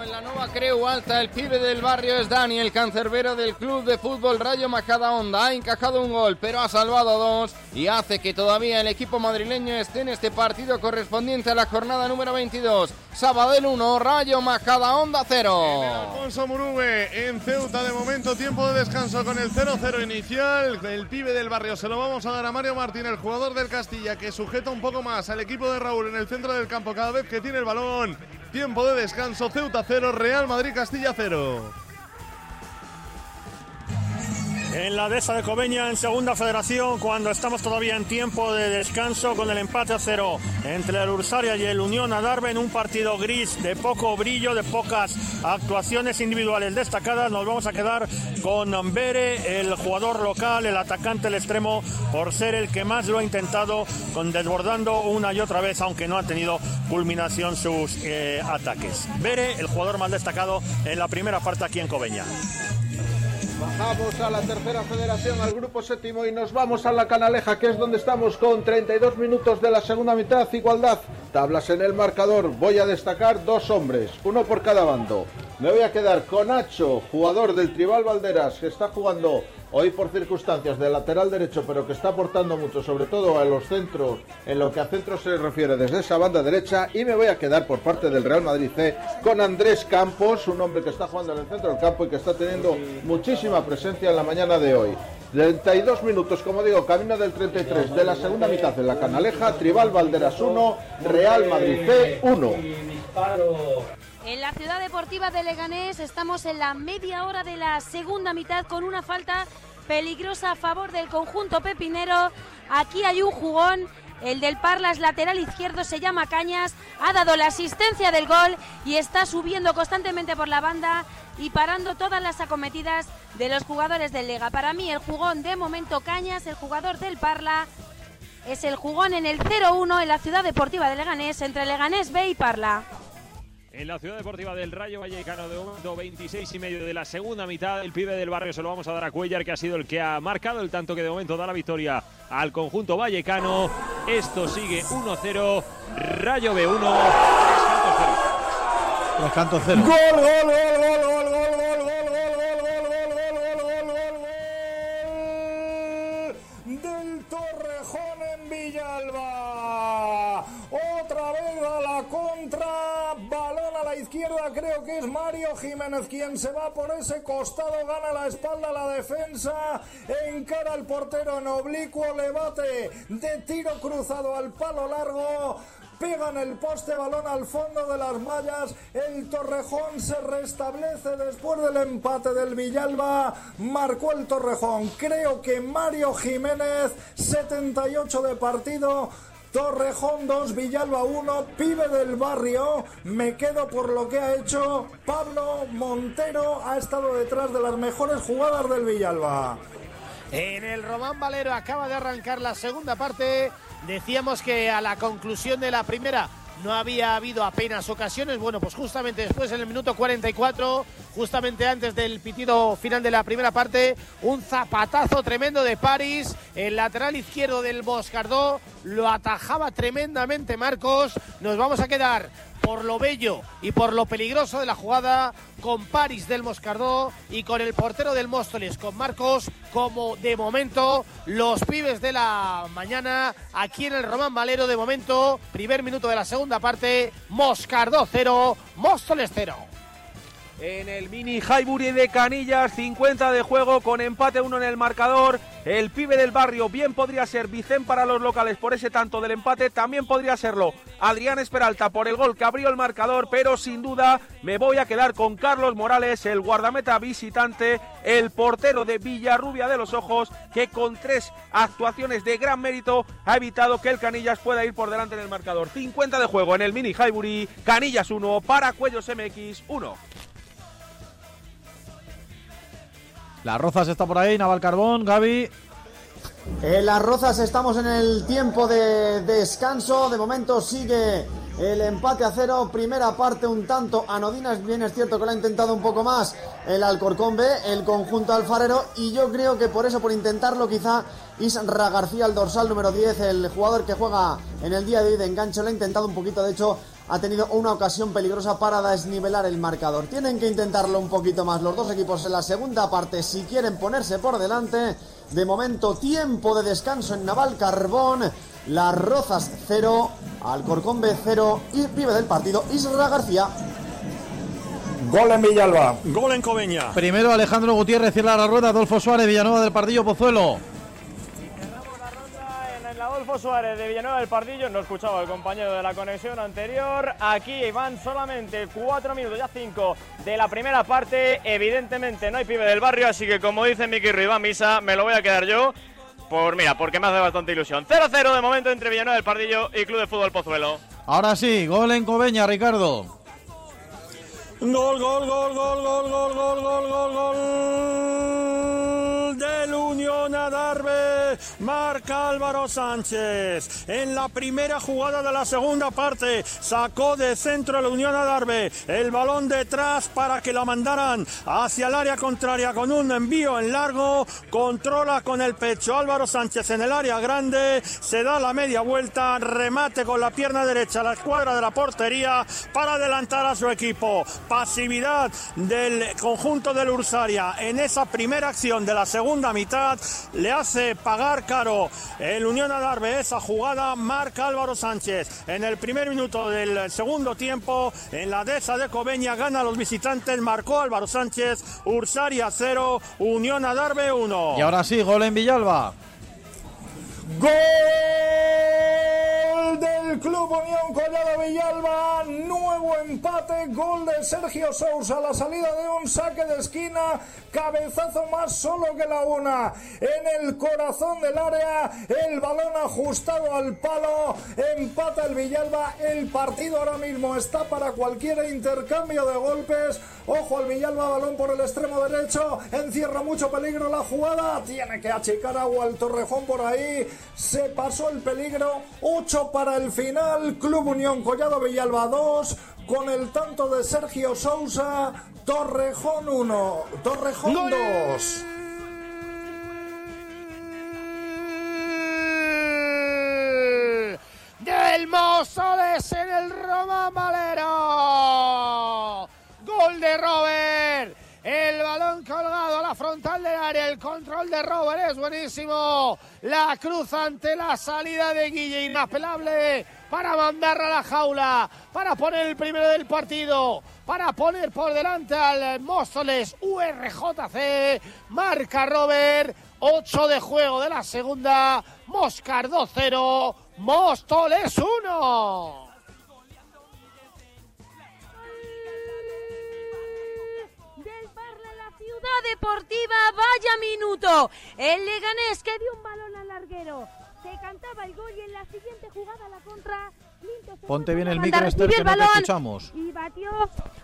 0 en la nueva Creu Alta. El pibe del barrio es Dani, el cancerbero del club de fútbol Rayo Majadahonda. Ha encajado un gol, pero ha salvado dos y hace que todavía el equipo madrileño esté en este partido correspondiente a la jornada número 22. Sabadell 1, Rayo Majadahonda 0. Alfonso Murube en Ceuta de momento tiempo de descanso con el 0-0 inicial. El pibe del barrio se lo vamos a dar a Mario Martín, el jugador del Castilla que sujeta un poco más al equipo de Raúl en el centro del campo cada vez que tiene el balón. Tiempo de descanso, Ceuta 0, Real Madrid Castilla 0. En la Dehesa de Cobeña, en Segunda Federación, cuando estamos todavía en tiempo de descanso con el empate a cero entre el Ursaria y el Unión Adarve en un partido gris de poco brillo, de pocas actuaciones individuales destacadas. Nos vamos a quedar con Bere, el jugador local, el atacante, el extremo, por ser el que más lo ha intentado, con desbordando una y otra vez, aunque no ha tenido culminación sus eh, ataques. Bere, el jugador más destacado en la primera parte aquí en Cobeña. Bajamos a la tercera federación, al grupo séptimo y nos vamos a la canaleja, que es donde estamos con 32 minutos de la segunda mitad. Igualdad, tablas en el marcador. Voy a destacar dos hombres, uno por cada bando. Me voy a quedar con Nacho, jugador del Tribal Valderas, que está jugando hoy por circunstancias de lateral derecho, pero que está aportando mucho, sobre todo a los centros, en lo que a centros se refiere desde esa banda derecha. Y me voy a quedar por parte del Real Madrid C con Andrés Campos, un hombre que está jugando en el centro del campo y que está teniendo muchísima presencia en la mañana de hoy. 32 minutos, como digo, camino del 33 de la segunda mitad de la Canaleja, Tribal Valderas 1, Real Madrid C 1. En la ciudad deportiva de Leganés estamos en la media hora de la segunda mitad con una falta peligrosa a favor del conjunto pepinero. Aquí hay un jugón. El del Parlas lateral izquierdo se llama Cañas, ha dado la asistencia del gol y está subiendo constantemente por la banda y parando todas las acometidas de los jugadores del Lega. Para mí el jugón de momento Cañas, el jugador del Parla, es el jugón en el 0-1 en la ciudad deportiva de Leganés entre Leganés B y Parla. En la ciudad deportiva del Rayo Vallecano de momento 26 y medio de la segunda mitad, el pibe del barrio se lo vamos a dar a Cuellar, que ha sido el que ha marcado el tanto que de momento da la victoria al conjunto vallecano. Esto sigue 1-0, Rayo B1, Descanto cero. Gol, gol, gol, gol, Villalba. Otra vez a la contra, balón a la izquierda, creo que es Mario Jiménez quien se va por ese costado, gana la espalda la defensa, encara al portero en oblicuo, le bate de tiro cruzado al palo largo. Pegan el poste, balón al fondo de las mallas. El Torrejón se restablece después del empate del Villalba. Marcó el Torrejón. Creo que Mario Jiménez, 78 de partido. Torrejón 2, Villalba 1, pibe del barrio. Me quedo por lo que ha hecho Pablo Montero. Ha estado detrás de las mejores jugadas del Villalba. En el Román Valero acaba de arrancar la segunda parte. Decíamos que a la conclusión de la primera no había habido apenas ocasiones. Bueno, pues justamente después, en el minuto 44, justamente antes del pitido final de la primera parte, un zapatazo tremendo de París. El lateral izquierdo del Boscardó lo atajaba tremendamente Marcos. Nos vamos a quedar por lo bello y por lo peligroso de la jugada con París del Moscardó y con el portero del Móstoles, con Marcos, como de momento los pibes de la mañana aquí en el Román Valero. De momento, primer minuto de la segunda parte, Moscardó 0, Móstoles 0. En el mini Highbury de Canillas, 50 de juego con empate 1 en el marcador. El pibe del barrio bien podría ser Vicen para los locales por ese tanto del empate. También podría serlo Adrián Esperalta por el gol que abrió el marcador. Pero sin duda me voy a quedar con Carlos Morales, el guardameta visitante, el portero de Villarrubia de los Ojos, que con tres actuaciones de gran mérito ha evitado que el Canillas pueda ir por delante en el marcador. 50 de juego en el mini Highbury. Canillas 1 para Cuellos MX 1. Las Rozas está por ahí, Naval Carbón, Gaby. En Las Rozas estamos en el tiempo de descanso. De momento sigue el empate a cero. Primera parte un tanto anodina. Bien es cierto que lo ha intentado un poco más el Alcorcón B, el conjunto alfarero. Y yo creo que por eso, por intentarlo, quizá Isra García, el dorsal número 10, el jugador que juega en el día de hoy de enganche, lo ha intentado un poquito. De hecho, ha tenido una ocasión peligrosa para desnivelar el marcador. Tienen que intentarlo un poquito más los dos equipos en la segunda parte si quieren ponerse por delante. De momento, tiempo de descanso en Naval Carbón. Las Rozas 0, Alcorcón B 0 y vive del partido Isra García. Gol en Villalba. Gol en Cobeña. Primero Alejandro Gutiérrez, cierra la rueda, Adolfo Suárez, Villanueva del Pardillo, Pozuelo. Suárez de Villanueva del Pardillo, no escuchaba el compañero de la conexión anterior. Aquí van solamente cuatro minutos, ya cinco de la primera parte. Evidentemente no hay pibe del barrio, así que como dice Miki Ruiz, misa, me lo voy a quedar yo. Por mira, porque me hace bastante ilusión. 0-0 de momento entre Villanueva del Pardillo y Club de Fútbol Pozuelo. Ahora sí, gol en Cobeña, Ricardo. Gol, gol, gol, gol, gol, gol, gol, gol, gol, gol del Unión Adarve. Marca Álvaro Sánchez. En la primera jugada de la segunda parte sacó de centro la Unión Adarve el balón detrás para que la mandaran hacia el área contraria con un envío en largo. Controla con el pecho Álvaro Sánchez en el área grande. Se da la media vuelta. Remate con la pierna derecha a la escuadra de la portería para adelantar a su equipo pasividad del conjunto del Ursaria en esa primera acción de la segunda mitad le hace pagar caro el Unión Adarve esa jugada marca Álvaro Sánchez en el primer minuto del segundo tiempo en la dehesa de Cobeña gana a los visitantes marcó Álvaro Sánchez Ursaria 0 Unión Adarve 1 Y ahora sí, gol en Villalba. Gol del Club Unión Collado Villalba. Nuevo empate. Gol de Sergio Sousa. La salida de un saque de esquina. Cabezazo más solo que la una. En el corazón del área. El balón ajustado al palo. Empata el Villalba. El partido ahora mismo está para cualquier intercambio de golpes. Ojo al Villalba. Balón por el extremo derecho. Encierra mucho peligro la jugada. Tiene que achicar agua el Torrejón por ahí. Se pasó el peligro. 8 para el final. Club Unión Collado Villalba 2. Con el tanto de Sergio Sousa. Torrejón 1. Torrejón 2. del Móstoles en el Román Valero. Gol de Robert. El balón colgado a la frontal del área. El control de Robert es buenísimo. La cruz ante la salida de Guille. Inapelable para mandarla a la jaula. Para poner el primero del partido. Para poner por delante al Móstoles URJC. Marca Robert. 8 de juego de la segunda. Moscar 2-0. Móstoles 1. Deportiva, vaya minuto. El Leganés que dio un balón al larguero. Se cantaba el gol y en la siguiente jugada la contra. Ponte bien el micro, Esther, que no te escuchamos. Y batió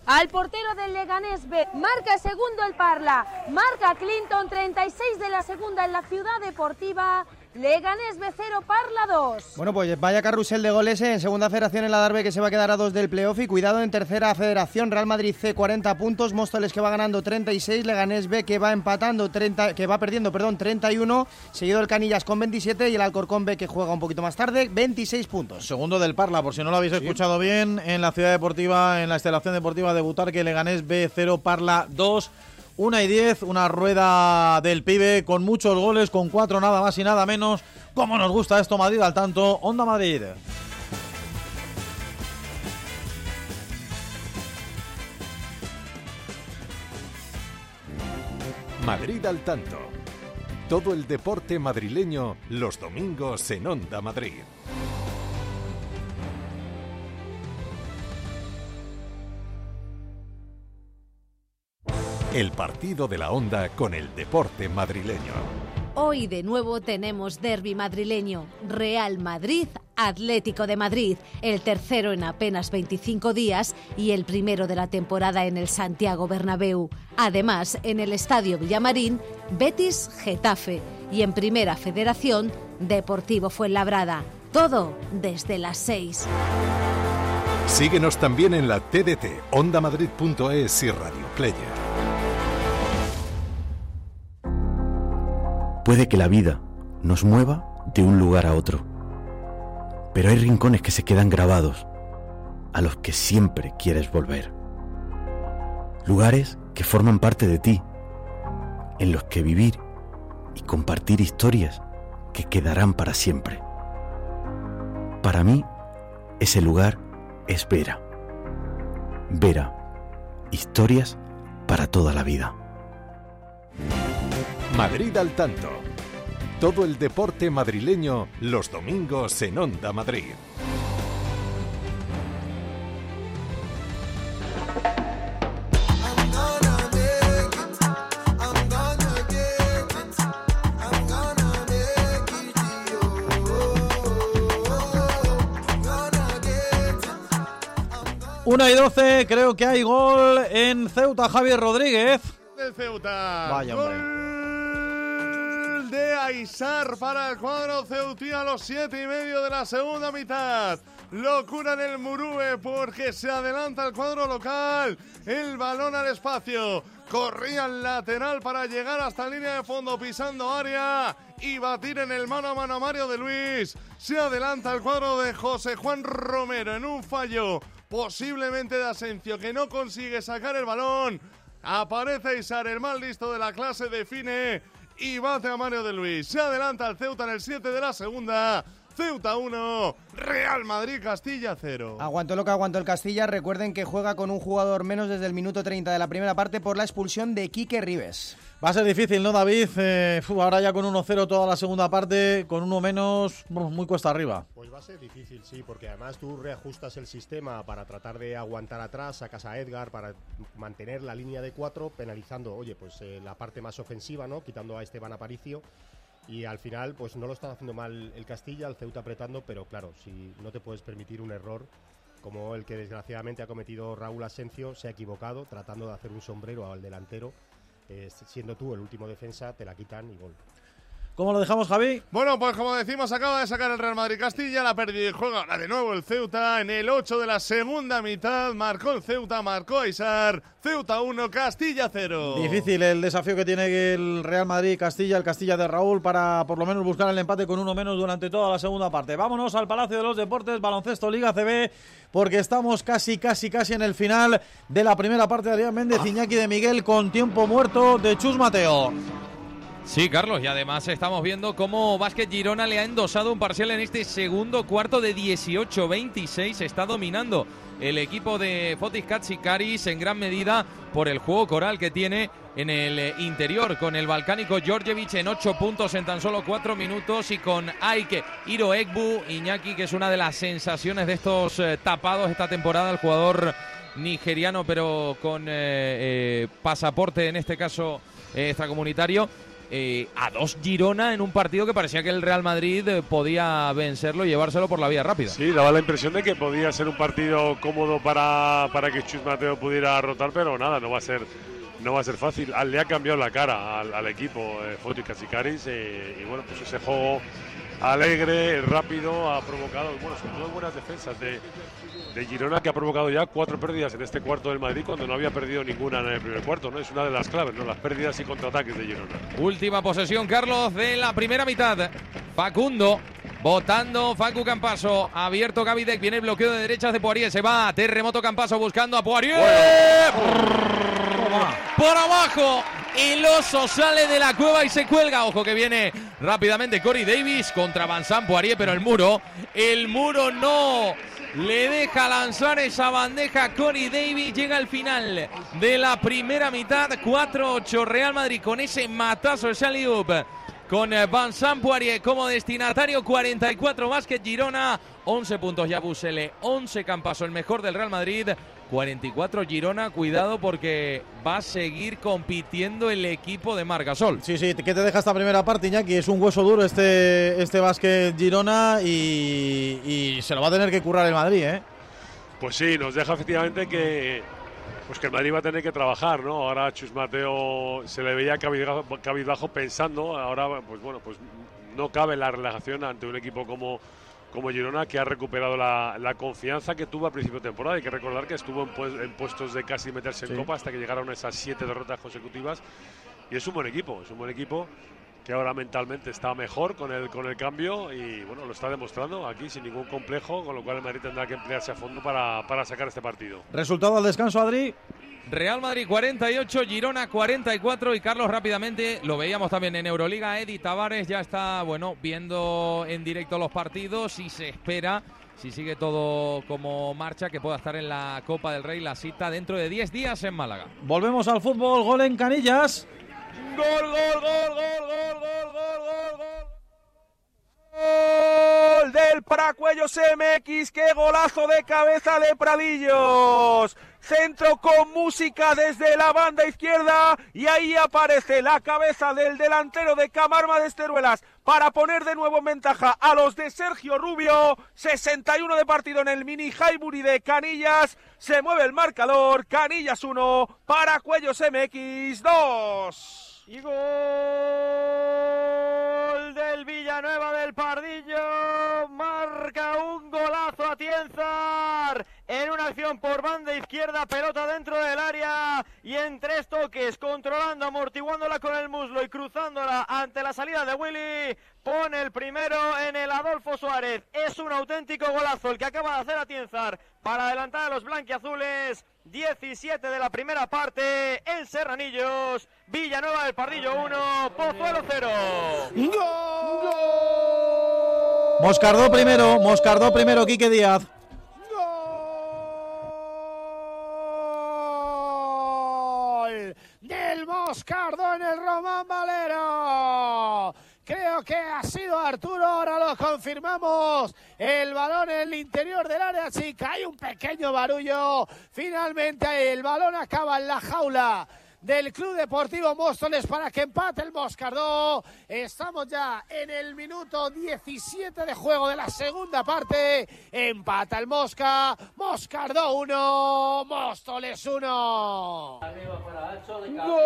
al portero del Leganés B. Marca el segundo el Parla. Marca Clinton 36 de la segunda en la ciudad deportiva. Leganés B0, Parla 2. Bueno, pues vaya carrusel de goles en segunda federación en la Darbe que se va a quedar a dos del playoff y cuidado en tercera federación Real Madrid C 40 puntos, Móstoles que va ganando 36, Leganés B que va empatando 30, que va perdiendo, perdón, 31, seguido el Canillas con 27 y el Alcorcón B que juega un poquito más tarde, 26 puntos. Segundo del Parla, por si no lo habéis escuchado bien, en la ciudad deportiva, en la instalación deportiva de Butarque, Leganés B0, Parla 2. Una y 10, una rueda del pibe con muchos goles, con cuatro nada más y nada menos. ¿Cómo nos gusta esto Madrid al tanto? Onda Madrid. Madrid al tanto. Todo el deporte madrileño los domingos en Onda Madrid. El partido de la Onda con el deporte madrileño. Hoy de nuevo tenemos derby madrileño, Real Madrid, Atlético de Madrid, el tercero en apenas 25 días y el primero de la temporada en el Santiago Bernabéu. Además, en el Estadio Villamarín, Betis Getafe y en Primera Federación, Deportivo Fuenlabrada. Todo desde las 6. Síguenos también en la TDT, ondamadrid.es y Radio Player. Puede que la vida nos mueva de un lugar a otro, pero hay rincones que se quedan grabados. a los que siempre quieres volver. Lugares que forman parte de ti, en los que vivir y compartir historias que quedarán para siempre. Para mí, ese lugar es Vera. Vera, historias para toda la vida. Madrid al tanto. Todo el deporte madrileño los domingos en Onda Madrid. Una y 12, creo que hay gol en Ceuta, Javier Rodríguez. Del Ceuta. Vaya, hombre. De Aisar para el cuadro ceutí a los siete y medio de la segunda mitad. Locura en el Murube porque se adelanta el cuadro local. El balón al espacio. Corría al lateral para llegar hasta línea de fondo pisando área y batir en el mano a mano a Mario de Luis. Se adelanta el cuadro de José Juan Romero en un fallo posiblemente de Asencio que no consigue sacar el balón. Aparece Isar, el mal listo de la clase, define y bate a Mario de Luis. Se adelanta el Ceuta en el 7 de la segunda. Ceuta 1, Real Madrid Castilla 0. Aguantó lo que aguantó el Castilla. Recuerden que juega con un jugador menos desde el minuto 30 de la primera parte por la expulsión de Quique Rives. Va a ser difícil, ¿no, David? Eh, ahora ya con 1-0 toda la segunda parte, con uno menos, muy cuesta arriba. Va a ser difícil, sí, porque además tú reajustas el sistema para tratar de aguantar atrás, sacas a Edgar para mantener la línea de cuatro, penalizando, oye, pues eh, la parte más ofensiva, ¿no? Quitando a Esteban Aparicio. Y al final, pues no lo está haciendo mal el Castilla, el Ceuta apretando, pero claro, si no te puedes permitir un error como el que desgraciadamente ha cometido Raúl Asencio, se ha equivocado tratando de hacer un sombrero al delantero. Eh, siendo tú el último defensa, te la quitan y gol. ¿Cómo lo dejamos, Javi? Bueno, pues como decimos, acaba de sacar el Real Madrid Castilla, la pérdida y juega ahora de nuevo el Ceuta en el 8 de la segunda mitad. Marcó el Ceuta, marcó Aisar. Ceuta 1, Castilla 0. Difícil el desafío que tiene el Real Madrid Castilla, el Castilla de Raúl, para por lo menos buscar el empate con uno menos durante toda la segunda parte. Vámonos al Palacio de los Deportes, Baloncesto Liga CB, porque estamos casi, casi, casi en el final de la primera parte de Adrián Méndez, Iñaki de Miguel, con tiempo muerto de Chus Mateo. Sí, Carlos, y además estamos viendo cómo Básquet Girona le ha endosado un parcial en este segundo cuarto de 18-26. Está dominando el equipo de Fotis Katsikaris en gran medida por el juego coral que tiene en el interior con el balcánico Georgievich en 8 puntos en tan solo 4 minutos y con Aike Iro Egbu Iñaki, que es una de las sensaciones de estos eh, tapados esta temporada, el jugador nigeriano pero con eh, eh, pasaporte en este caso extracomunitario eh, a dos Girona en un partido que parecía que el Real Madrid eh, podía vencerlo y llevárselo por la vía rápida. Sí, daba la impresión de que podía ser un partido cómodo para, para que Chus Mateo pudiera rotar, pero nada, no va a ser no va a ser fácil. Ah, Le ha cambiado la cara al, equipo eh, Fotis Katsikaris eh, y bueno, pues ese juego alegre, rápido, ha provocado, bueno, sobre todo buenas defensas de, de Girona que ha provocado ya cuatro pérdidas en este cuarto del Madrid cuando no había perdido ninguna en el primer cuarto, ¿no? Es una de las claves, ¿no? Las pérdidas y contraataques de Girona. Última posesión, Carlos, de la primera mitad. Facundo. Votando Facu Campaso, abierto Gavidec, viene el bloqueo de derechas de Poirier, se va, terremoto Campaso buscando a Poirier. Por abajo, el oso sale de la cueva y se cuelga. Ojo que viene rápidamente Corey Davis contra Vincent Poirier, pero el muro, el muro no le deja lanzar esa bandeja. Corey Davis llega al final de la primera mitad. 4-8 Real Madrid con ese matazo de Saliup. Con eh, Vincent Poirier como destinatario, 44 Básquet Girona, 11 puntos ya Busele, 11 Campaso, el mejor del Real Madrid, 44 Girona, cuidado porque va a seguir compitiendo el equipo de Margasol. Sí, sí, ¿qué te deja esta primera parte, Iñaki? Es un hueso duro este, este básquet Girona y, y se lo va a tener que currar el Madrid, ¿eh? Pues sí, nos deja efectivamente que pues que el Madrid va a tener que trabajar, ¿no? Ahora Chus Mateo se le veía cabizbajo, cabizbajo pensando, ahora pues bueno, pues no cabe la relajación ante un equipo como como Girona que ha recuperado la, la confianza que tuvo a principio de temporada. Hay que recordar que estuvo en, pues- en puestos de casi meterse en Sí. Copa hasta que llegaron esas siete derrotas consecutivas. Y es un buen equipo, es un buen equipo que ahora mentalmente está mejor con el, con el cambio y bueno, lo está demostrando aquí sin ningún complejo, con lo cual el Madrid tendrá que emplearse a fondo para, para sacar este partido. Resultado al descanso, Adri. Real Madrid 48, Girona 44 y Carlos rápidamente, lo veíamos también en Euroliga, Edi Tavares ya está, bueno, viendo en directo los partidos y se espera, si sigue todo como marcha, que pueda estar en la Copa del Rey, la cita dentro de 10 días en Málaga. Volvemos al fútbol, gol en Canillas. Gol, gol, gol, gol, gol, gol, gol, gol, gol. Del Paracuellos MX, qué golazo de cabeza de Pradillos. Centro con música desde la banda izquierda y ahí aparece la cabeza del delantero de Camarma de Esteruelas para poner de nuevo en ventaja a los de Sergio Rubio. 61 de partido en el mini Highbury de Canillas. Se mueve el marcador. Canillas 1, Paracuellos MX 2. Y gol del Villanueva del Pardillo. Marca un golazo a Tienzar. En una acción por banda izquierda, pelota dentro del área. Y en tres toques, controlando, amortiguándola con el muslo y cruzándola ante la salida de Willy. Pone el primero en el Adolfo Suárez. Es un auténtico golazo el que acaba de hacer a Tienzar para adelantar a los blanquiazules. 17 de la primera parte en Serranillos. Villanueva del Pardillo 1, Pozuelo 0. Moscardó primero, Moscardó primero, Quique Díaz. Gol del Moscardo en el Román Valero. Creo que ha sido Arturo, ahora lo confirmamos. El balón en el interior del área chica. Hay un pequeño barullo. Finalmente el balón acaba en la jaula del Club Deportivo Móstoles para que empate el Moscardó. Estamos ya en el minuto 17 de juego de la segunda parte. Empata el Mosca. Moscardó 1, Móstoles 1. Gol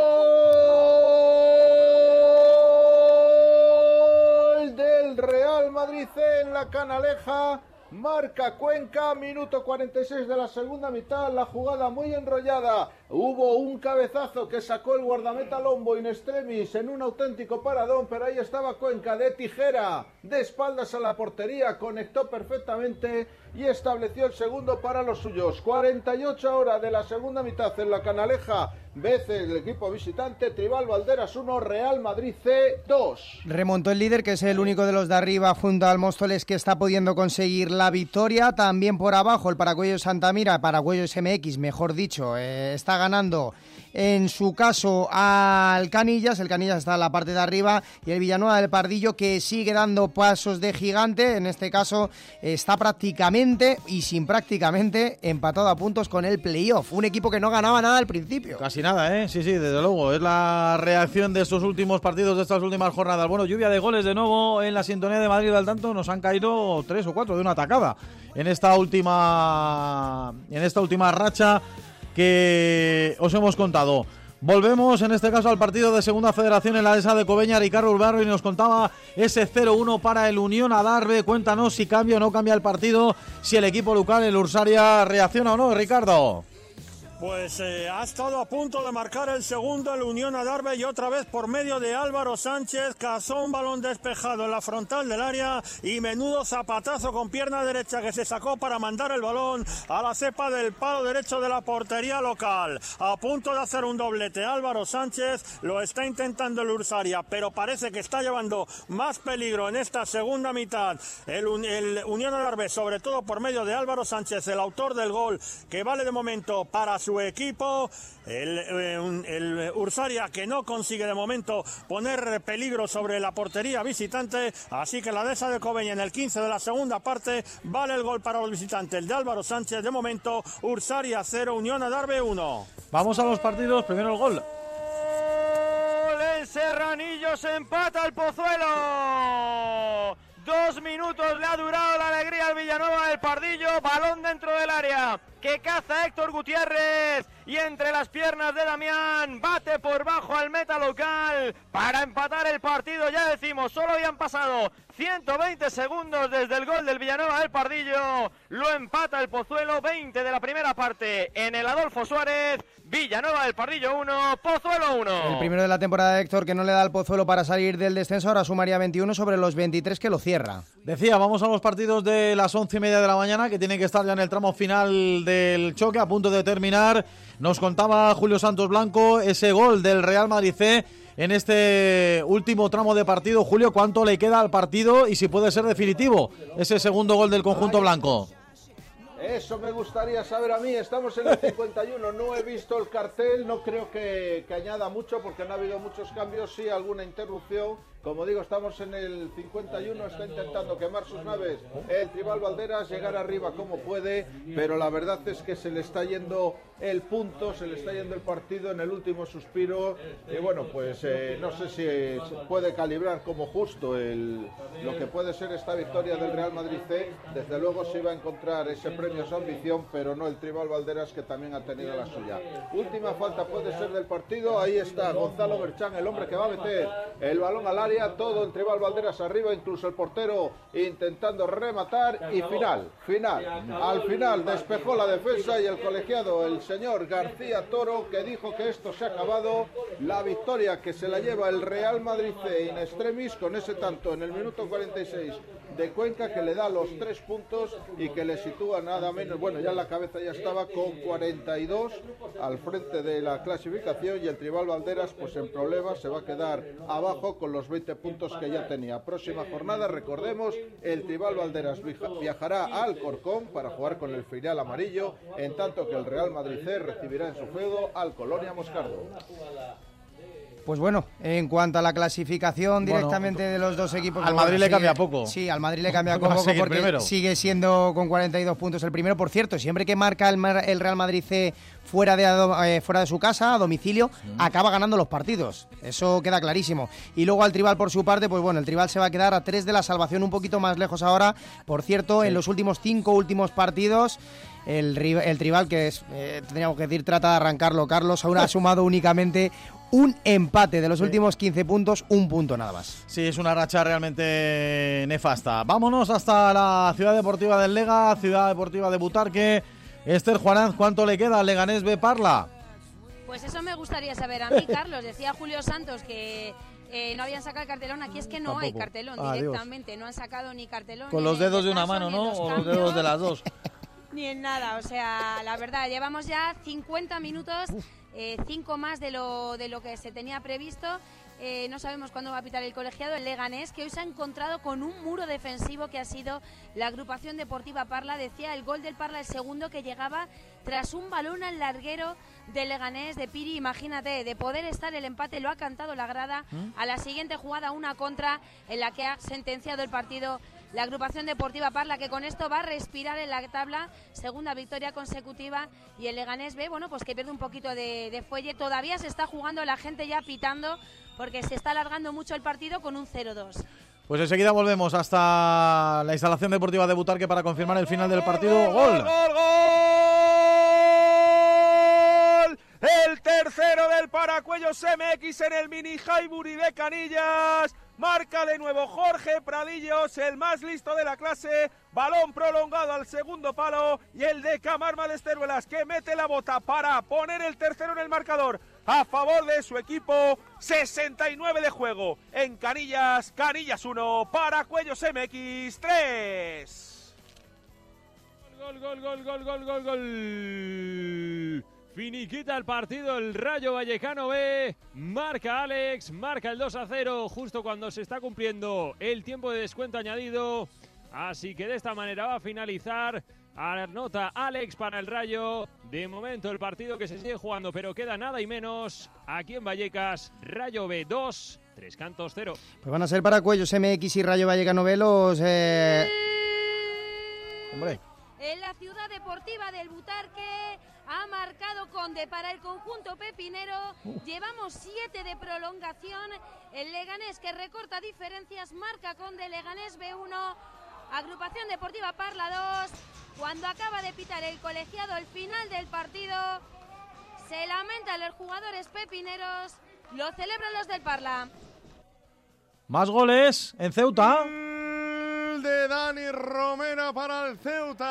del Real Madrid en la canaleja. Marca Cuenca, minuto 46 de la segunda mitad, la jugada muy enrollada. Hubo un cabezazo que sacó el guardameta Lombo in extremis en un auténtico paradón, pero ahí estaba Cuenca de tijera, de espaldas a la portería, conectó perfectamente y estableció el segundo para los suyos. 48 horas de la segunda mitad en la canaleja. Veces el equipo visitante, Tribal Valderas 1, Real Madrid C 2. Remontó el líder, que es el único de los de arriba, junto al Móstoles, que está pudiendo conseguir la victoria. También por abajo, el Paraguayo Santamira, Paraguayo MX, mejor dicho, eh, está ganando en su caso al Canillas. El Canillas está en la parte de arriba y el Villanueva del Pardillo que sigue dando pasos de gigante. En este caso está prácticamente y sin prácticamente empatado a puntos con el playoff. Un equipo que no ganaba nada al principio. Casi nada, ¿eh? Sí, sí, desde luego. Es la reacción de estos últimos partidos, de estas últimas jornadas. Bueno, lluvia de goles de nuevo en la sintonía de Madrid al tanto. Nos han caído tres o cuatro de una atacada en esta última, en esta última racha que os hemos contado. Volvemos en este caso al partido de Segunda Federación en la ESA de Cobeña. Ricardo Urbarro y nos contaba ese 0-1 para el Unión Adarve. Cuéntanos si cambia o no cambia el partido, si el equipo local, el Ursaria, reacciona o no, Ricardo. Pues eh, ha estado a punto de marcar el segundo el Unión Adarve y otra vez por medio de Álvaro Sánchez cazó un balón despejado en la frontal del área y menudo zapatazo con pierna derecha que se sacó para mandar el balón a la cepa del palo derecho de la portería local. A punto de hacer un doblete Álvaro Sánchez lo está intentando el Ursaria, pero parece que está llevando más peligro en esta segunda mitad el, el Unión Adarve, sobre todo por medio de Álvaro Sánchez, el autor del gol que vale de momento para su equipo. El, eh, el, Ursaria que no consigue de momento poner peligro sobre la portería visitante. Así que la dehesa de Cobeña en el 15 de la segunda parte vale el gol para los visitantes. El de Álvaro Sánchez de momento Ursaria 0, Unión Adarve 1. Vamos a los partidos. Primero el gol. El Serranillo se empata el Pozuelo. Dos minutos le ha durado la alegría al Villanueva del Pardillo. Balón dentro del área que caza Héctor Gutiérrez y entre las piernas de Damián bate por bajo al meta local para empatar el partido. Ya decimos, solo habían pasado 120 segundos desde el gol del Villanueva del Pardillo. Lo empata el Pozuelo, 20 de la primera parte en el Adolfo Suárez. Villanueva del Pardillo 1, Pozuelo 1. El primero de la temporada de Héctor que no le da al Pozuelo para salir del descenso, ahora sumaría 21 sobre los 23 que lo cierra. Decía, vamos a los partidos de las once y media de la mañana que tienen que estar ya en el tramo final del choque, a punto de terminar. Nos contaba Julio Santos Blanco ese gol del Real Madrid C en este último tramo de partido. Julio, ¿cuánto le queda al partido y si puede ser definitivo ese segundo gol del conjunto blanco? Eso me gustaría saber a mí. Estamos en el 51. No he visto el cartel. No creo que, que añada mucho porque no ha habido muchos cambios. Sí, alguna interrupción como digo, estamos en el 51, está intentando quemar sus naves el Tribal Valderas, llegar arriba como puede, pero la verdad es que se le está yendo el punto, se le está yendo el partido en el último suspiro. Y bueno, pues eh, no sé si puede calibrar como justo lo que puede ser esta victoria del Real Madrid C. Desde luego se iba a encontrar ese premio a su ambición, pero no el Tribal Valderas que también ha tenido la suya. Última falta puede ser del partido, ahí está Gonzalo Berchán, el hombre que va a meter el balón al área todo el Tribal Valderas arriba, incluso el portero intentando rematar y final, final. Al final despejó la defensa y el colegiado, el señor García Toro, que dijo que esto se ha acabado. La victoria que se la lleva el Real Madrid C in extremis con ese tanto en el minuto 46 de Cuenca que le da los tres puntos y que le sitúa nada menos, bueno, ya la cabeza ya estaba con 42 al frente de la clasificación y el Tribal Valderas pues en problemas se va a quedar abajo con los 20 puntos que ya tenía. Próxima jornada, recordemos, el Tribal Valderas viajará al Corcón para jugar con el filial amarillo, en tanto que el Real Madrid C recibirá en su feudo al Colonia Moscardo. Pues bueno, en cuanto a la clasificación directamente de los dos equipos... Al Madrid bueno, le cambia poco. Sí, al Madrid le cambia poco porque primero. sigue siendo con 42 puntos el primero. Por cierto, siempre que marca el, Real Madrid C fuera de, eh, fuera de su casa, a domicilio, acaba ganando los partidos. Eso queda clarísimo. Y luego al Tribal por su parte, pues bueno, el Tribal se va a quedar a tres de la salvación, un poquito más lejos ahora. Por cierto, en los últimos cinco últimos partidos... El, ri- el Tribal, que es, eh, tendríamos que decir, trata de arrancarlo, Carlos, ahora ha sumado únicamente un empate de los últimos 15 puntos, un punto nada más. Sí, es una racha realmente nefasta. Vámonos hasta la Ciudad Deportiva del Lega, Ciudad Deportiva de Butarque. Esther Juanán, ¿cuánto le queda al Leganés B Parla? Pues eso me gustaría saber a mí, Carlos. Decía Julio Santos que eh, no habían sacado el cartelón. Aquí es que no hay cartelón Ah, Dios. directamente. No han sacado ni cartelón. Con ni los dedos de una mano, ¿no? los O los dedos de las dos. Ni en nada. O sea, la verdad, llevamos ya 50 minutos, 5 más de lo, de lo que se tenía previsto. Eh, no sabemos cuándo va a pitar el colegiado, el Leganés, que hoy se ha encontrado con un muro defensivo que ha sido la agrupación deportiva Parla. Decía el gol del Parla, el segundo que llegaba tras un balón al larguero del Leganés de Piri. Imagínate, de poder estar el empate, lo ha cantado la grada. A la siguiente jugada, una contra en la que ha sentenciado el partido la agrupación deportiva Parla, que con esto va a respirar en la tabla, segunda victoria consecutiva, y el Leganés B, bueno, pues que pierde un poquito de, de fuelle, todavía se está jugando, la gente ya pitando, porque se está alargando mucho el partido con un 0-2. Pues enseguida volvemos hasta la instalación deportiva de Butarque para confirmar el final del partido. ¡Gol! ¡Gol! El tercero del Paracuellos MX en el mini Highbury de Canillas. Marca de nuevo Jorge Pradillos, el más listo de la clase. Balón prolongado al segundo palo y el de Camarma de Esteruelas que mete la bota para poner el tercero en el marcador a favor de su equipo. 69 de juego en Canillas. Canillas 1, Paracuellos MX 3. Gol, gol, gol, gol, gol, gol, gol. Finiquita el partido el Rayo Vallecano B. Marca Alex, marca el 2 a 0 justo cuando se está cumpliendo el tiempo de descuento añadido. Así que de esta manera va a finalizar. Anota Alex para el Rayo. De momento el partido que se sigue jugando, pero queda nada y menos. Aquí en Vallecas, Rayo B 2, Tres Cantos 0. Pues van a ser para Cuellos MX y Rayo Vallecano B los... eh, Hombre, En la ciudad deportiva del Butarque ha marcado Conde para el conjunto pepinero. Llevamos siete de prolongación. El Leganés que recorta diferencias marca Conde. Leganés B1. Agrupación Deportiva Parla 2. Cuando acaba de pitar el colegiado el final del partido, se lamentan los jugadores pepineros, lo celebran los del Parla. Más goles en Ceuta. De Dani Romero para el Ceuta.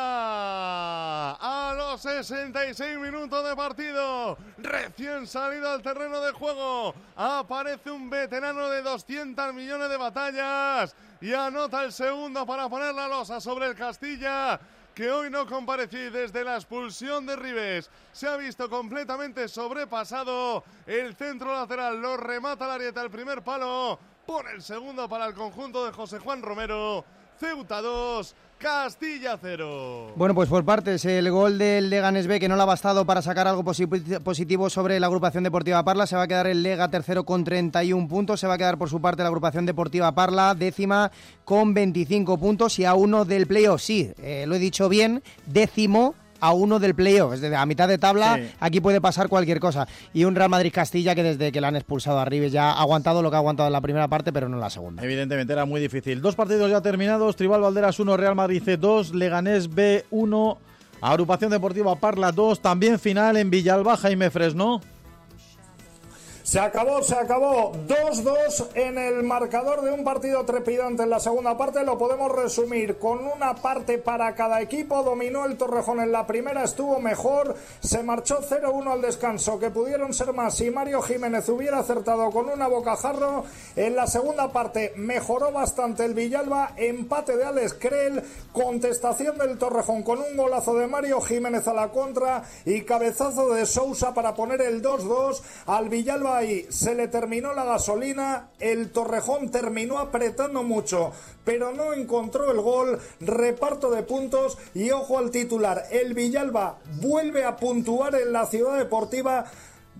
A los 66 minutos de partido, recién salido al terreno de juego, aparece un veterano de 200 millones de batallas y anota el segundo para poner la losa sobre el Castilla que hoy no comparecí desde la expulsión de Rives. Se ha visto completamente sobrepasado. El centro lateral lo remata la arieta el primer palo. Pone el segundo para el conjunto de José Juan Romero. Ceuta 2, Castilla 0. Bueno, pues por partes, el gol del Leganés B que no le ha bastado para sacar algo posi- positivo sobre la agrupación deportiva Parla. Se va a quedar el Lega tercero con 31 puntos. Se va a quedar por su parte la agrupación deportiva Parla décima con 25 puntos y a uno del playoff. Sí, eh, lo he dicho bien, décimo a uno del playoff. Es decir, a mitad de tabla, Sí. aquí puede pasar cualquier cosa. Y un Real Madrid-Castilla que desde que le han expulsado a Rives ya ha aguantado lo que ha aguantado en la primera parte, pero no en la segunda. Evidentemente era muy difícil. Dos partidos ya terminados. Tribal Valderas 1, Real Madrid C 2, Leganés B 1, Agrupación Deportiva Parla 2. También final en Villalba, Jaime Fresno. Se acabó, se acabó. 2-2 en el marcador de un partido trepidante en la segunda parte. Lo podemos resumir con una parte para cada equipo. Dominó el Torrejón en la primera, estuvo mejor. Se marchó 0-1 al descanso, que pudieron ser más si Mario Jiménez hubiera acertado con una bocajarro. En la segunda parte mejoró bastante el Villalba. Empate de Alex Krell. Contestación del Torrejón con un golazo de Mario Jiménez a la contra y cabezazo de Sousa para poner el 2-2 al Villalba ahí se le terminó la gasolina, el Torrejón terminó apretando mucho, pero no encontró el gol, reparto de puntos y ojo al titular, el Villalba vuelve a puntuar en la ciudad deportiva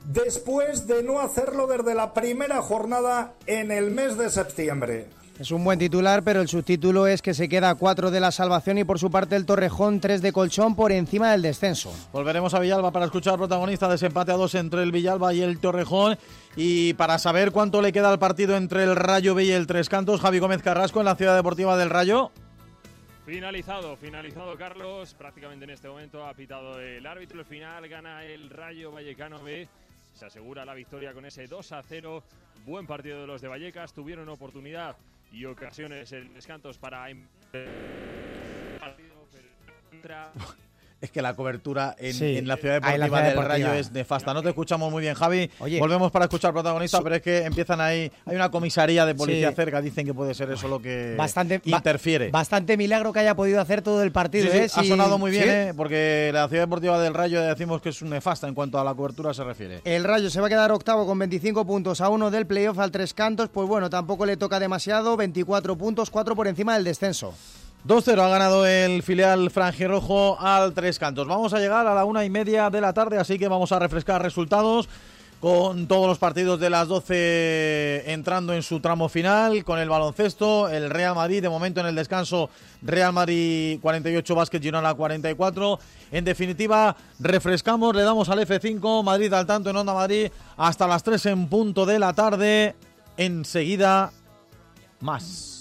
después de no hacerlo desde la primera jornada en el mes de septiembre. Es un buen titular, pero el subtítulo es que se queda a cuatro de la salvación y por su parte el Torrejón tres de colchón por encima del descenso. Volveremos a Villalba para escuchar al protagonista de ese empate a dos entre el Villalba y el Torrejón. Y para saber cuánto le queda al partido entre el Rayo B y el Tres Cantos, Javi Gómez Carrasco en la Ciudad Deportiva del Rayo. Finalizado, finalizado Carlos. Prácticamente en este momento ha pitado el árbitro. El final gana el Rayo Vallecano B. Se asegura la victoria con ese 2 a 0. Buen partido de los de Vallecas. Tuvieron oportunidad y ocasiones en descantos para. em- contra- Es que la cobertura en, Sí, en la Ciudad la Deportiva Ciudad del Deportiva. Rayo es nefasta. No te escuchamos muy bien, Javi. Oye. Volvemos para escuchar al protagonista, pero es que empiezan ahí. Hay una comisaría de policía Sí. cerca. Dicen que puede ser eso lo que Bastante ba- interfiere. Bastante milagro que haya podido hacer todo el partido. Sí, ¿eh? ha sonado muy bien. ¿eh? porque la Ciudad Deportiva del Rayo decimos que es nefasta en cuanto a la cobertura se refiere. El Rayo se va a quedar octavo con 25 puntos a uno del playoff al tres cantos. Pues bueno, tampoco le toca demasiado. 24 puntos, 4 por encima del descenso. 2-0 ha ganado el filial franjirrojo al Tres Cantos. Vamos a llegar a la una y media de la tarde, así que vamos a refrescar resultados con todos los partidos de las 12 entrando en su tramo final, con el baloncesto, el Real Madrid, de momento en el descanso, Real Madrid 48, Básquet Girona 44. En definitiva, refrescamos, le damos al F5, Madrid al tanto en Onda Madrid, hasta las 3 en punto de la tarde. Enseguida, más.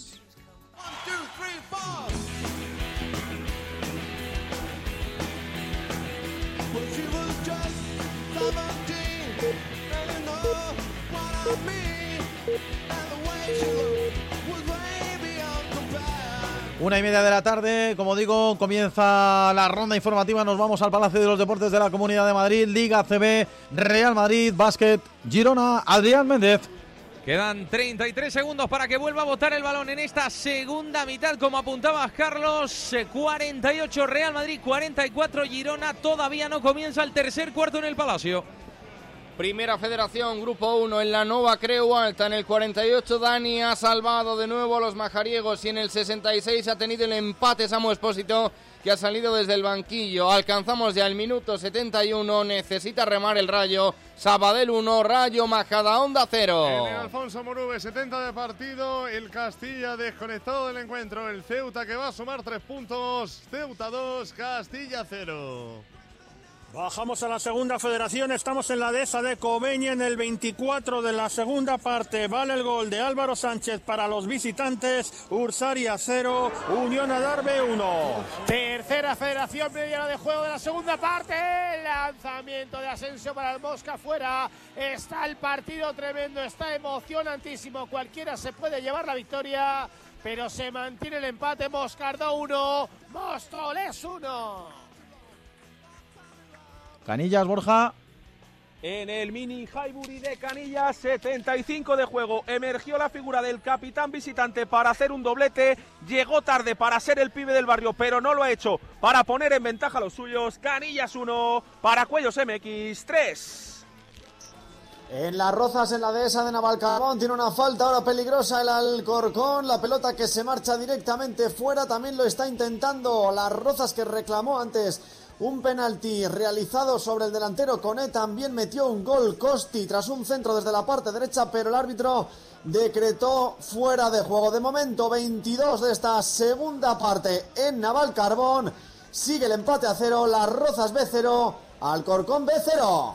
Una y media de la tarde, como digo, comienza la ronda informativa. Nos vamos al Palacio de los Deportes de la Comunidad de Madrid, Liga CB, Real Madrid, Básquet, Girona, Adrián Méndez. Quedan 33 segundos para que vuelva a botar el balón en esta segunda mitad, como apuntabas Carlos. eh, 48 Real Madrid, 44 Girona. Todavía no comienza el tercer cuarto en el Palacio. Primera Federación, Grupo 1 en la Nova Creu Alta. En el 48 Dani ha salvado de nuevo a los majariegos y en el 66 ha tenido el empate Samu Espósito que ha salido desde el banquillo. Alcanzamos ya el minuto 71, necesita remar el Rayo. Sabadell 1, Rayo Majadahonda 0. En el Alfonso Morube, 70 de partido. El Castilla desconectado del encuentro. El Ceuta que va a sumar tres puntos. Ceuta 2, Castilla 0. Bajamos a la segunda federación, estamos en la dehesa de Cobeña en el 24 de la segunda parte. Vale el gol de Álvaro Sánchez para los visitantes. Ursaria 0, Unión Adarve 1. Tercera federación media de juego de la segunda parte. Lanzamiento de Asensio para el Mosca fuera. Está el partido tremendo, está emocionantísimo. Cualquiera se puede llevar la victoria, pero se mantiene el empate. Moscardó 1, Móstoles 1. Canillas, Borja. En el mini Highbury de Canillas, 75 de juego, emergió la figura del capitán visitante para hacer un doblete. Llegó tarde para ser el pibe del barrio, pero no lo ha hecho para poner en ventaja a los suyos. Canillas 1, para Cuellos MX 3. En las rozas, en la dehesa de Navalcarbón, tiene una falta ahora peligrosa el Alcorcón. La pelota que se marcha directamente fuera también lo está intentando. Las rozas que reclamó antes un penalti realizado sobre el delantero Coné también metió un gol Costi tras un centro desde la parte derecha, pero el árbitro decretó fuera de juego. De momento, 22 de esta segunda parte en Naval Carbón. Sigue el empate a cero, Las Rozas B0, Alcorcón B0.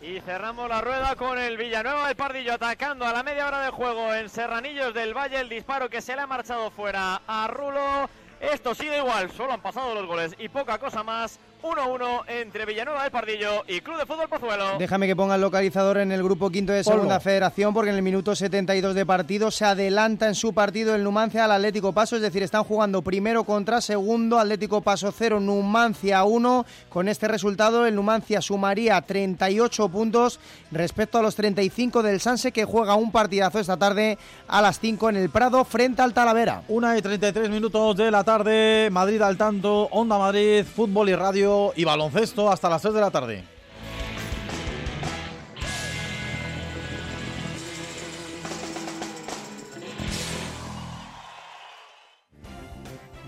Y cerramos la rueda con el Villanueva de Pardillo atacando a la media hora de juego en Serranillos del Valle. El disparo que se le ha marchado fuera a Rulo. Esto sigue igual, solo han pasado los goles y poca cosa más. 1-1 entre Villanueva del Pardillo y Club de Fútbol Pozuelo. Déjame que ponga el localizador en el grupo quinto de Segunda Federación porque en el minuto 72 de partido se adelanta en su partido el Numancia al Atlético Paso, es decir, están jugando primero contra segundo, Atlético Paso 0, Numancia 1. Con este resultado el Numancia sumaría 38 puntos respecto a los 35 del Sanse que juega un partidazo esta tarde a las 5 en el Prado frente al Talavera. Una y 33 minutos de la tarde, Madrid al tanto, Onda Madrid, fútbol y radio y baloncesto hasta las 3 de la tarde.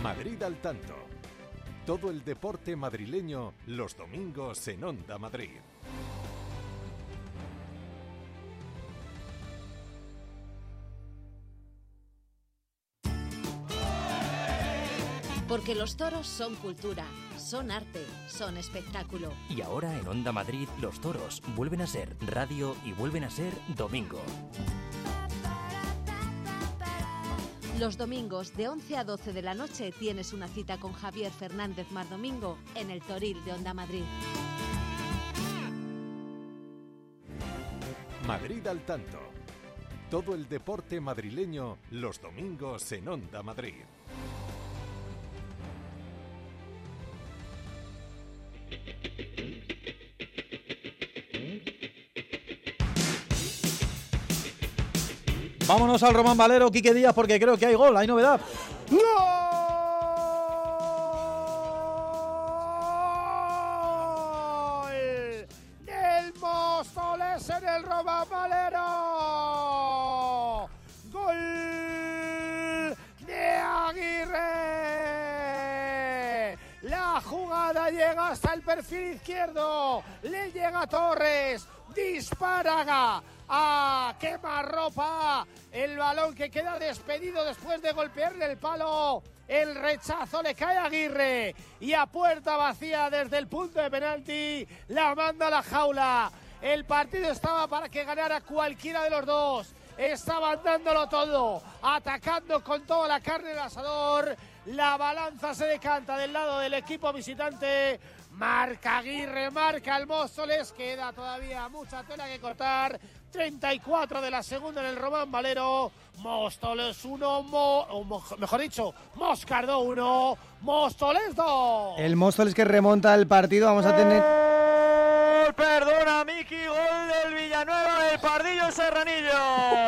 Madrid al tanto. Todo el deporte madrileño los domingos en Onda Madrid. Porque los toros son cultura, son arte, son espectáculo. Y ahora en Onda Madrid los toros vuelven a ser radio y vuelven a ser domingo. Los domingos de 11 a 12 de la noche tienes una cita con Javier Fernández Mardomingo en el Toril de Onda Madrid. Madrid al tanto. Todo el deporte madrileño los domingos en Onda Madrid. Vámonos al Román Valero, Quique Díaz, porque creo que hay gol, hay novedad. ¡Gol! Del Móstoles en el Román Valero. Llega hasta el perfil izquierdo. Le llega Torres. Dispara a quemarropa. El balón que queda despedido después de golpearle el palo. El rechazo le cae a Aguirre y a puerta vacía desde el punto de penalti la manda a la jaula. El partido estaba para que ganara cualquiera de los dos. Estaban dándolo todo, atacando con toda la carne del asador. La balanza se decanta del lado del equipo visitante. Marca Aguirre, marca el Móstoles. Queda todavía mucha tela que cortar. 34 de la segunda en el Román Valero. Móstoles 1, mejor dicho, Moscardo 1, Móstoles 2. El Móstoles que remonta el partido. Vamos a tener. Gol, perdona, Miki, gol del Villanueva del Pardillo Serranillos.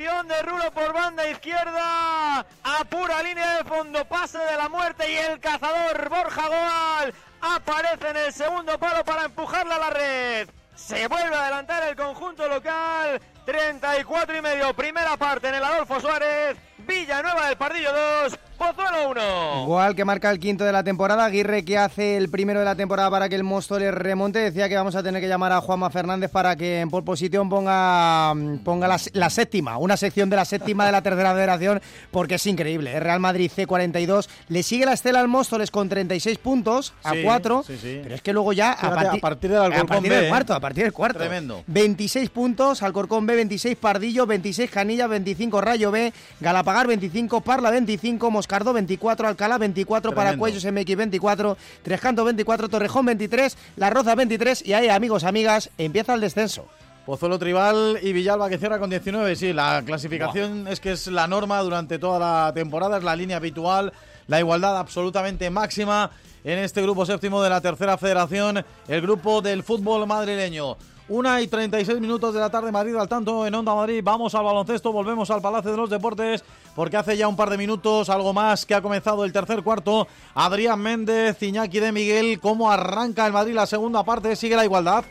De Rulo por banda izquierda. A pura línea de fondo. Pase de la muerte. Y el cazador Borja Goal aparece en el segundo palo para empujarla a la red. Se vuelve a adelantar el conjunto local. 34 y medio. Primera parte en el Adolfo Suárez. Villanueva del Pardillo 2. Pozuelo 1. Igual que marca el quinto de la temporada, Aguirre que hace el primero de la temporada para que el Móstoles remonte. Decía que vamos a tener que llamar a Juanma Fernández para que en pole position ponga, ponga la, la séptima, una sección de la séptima de la tercera federación, porque es increíble. El Real Madrid C42 le sigue la estela al Móstoles con 36 puntos a Sí, 4, sí, sí. pero es que luego ya a, partir- a partir del a partir B, del ¿eh? cuarto, a partir del cuarto. Tremendo. 26 puntos, Alcorcón B 26, Pardillo 26, Canilla 25, Rayo B, Galapagar 25, Parla 25, Moscardo 24, Alcalá 24, Tremendo. Paracuellos MX 24, Trescanto 24, Torrejón 23, La Roza 23 y ahí, amigos, amigas, empieza el descenso. Pozuelo Tribal y Villalba que cierra con 19. Sí, la clasificación es que es la norma durante toda la temporada, es la línea habitual, la igualdad absolutamente máxima en este grupo séptimo de la tercera federación, el grupo del fútbol madrileño. Una y 36 minutos de la tarde, Madrid al tanto en Onda Madrid. Vamos al baloncesto, volvemos al Palacio de los Deportes, porque hace ya un par de minutos, algo más, que ha comenzado el tercer cuarto. Adrián Méndez, Iñaki de Miguel, ¿cómo arranca el Madrid la segunda parte? ¿Sigue la igualdad?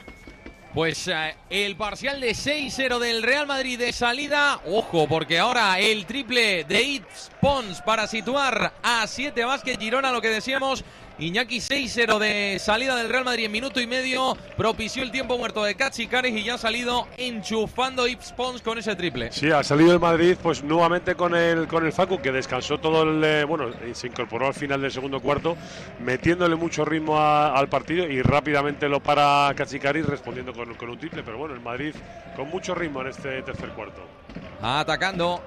Pues eh, el parcial de 6-0 del Real Madrid de salida. Ojo, porque ahora el triple de Itz Pons para situar a 7 Vázquez Girona, lo que decíamos. Iñaki 6-0 de salida del Real Madrid en minuto y medio. Propició el tiempo muerto de Cachicares y ya ha salido enchufando Ips Pons con ese triple. Sí, ha salido el Madrid, pues nuevamente con el con el Facu, que descansó todo el. eh, bueno, y se incorporó al final del segundo cuarto, metiéndole mucho ritmo a- al partido y rápidamente lo para Cachicaris respondiendo con, con un triple. Pero bueno, el Madrid con mucho ritmo en este tercer cuarto. Atacando.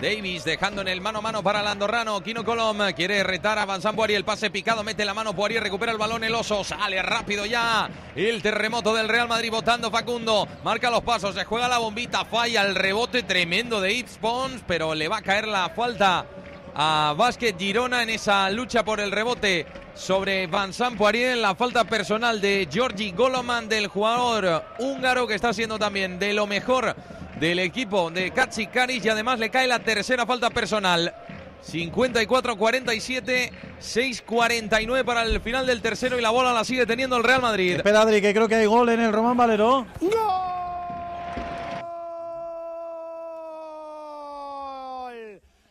Davis dejando en el mano a mano para el andorrano. Kino Colom quiere retar a Vincent Poirier. El pase picado, mete la mano Poirier, recupera el balón el oso. Sale rápido ya. El terremoto del Real Madrid votando Facundo. Marca los pasos, se juega la bombita. Falla el rebote tremendo de Pons, pero le va a caer la falta a Vázquez Girona en esa lucha por el rebote sobre Vincent Poirier. La falta personal de Georgi Goloman, del jugador húngaro que está siendo también de lo mejor del equipo de Katsikaris y además le cae la tercera falta personal. 54-47, 6-49 para el final del tercero y la bola la sigue teniendo el Real Madrid. Espera, Adri, que creo que hay gol en el Román Valero.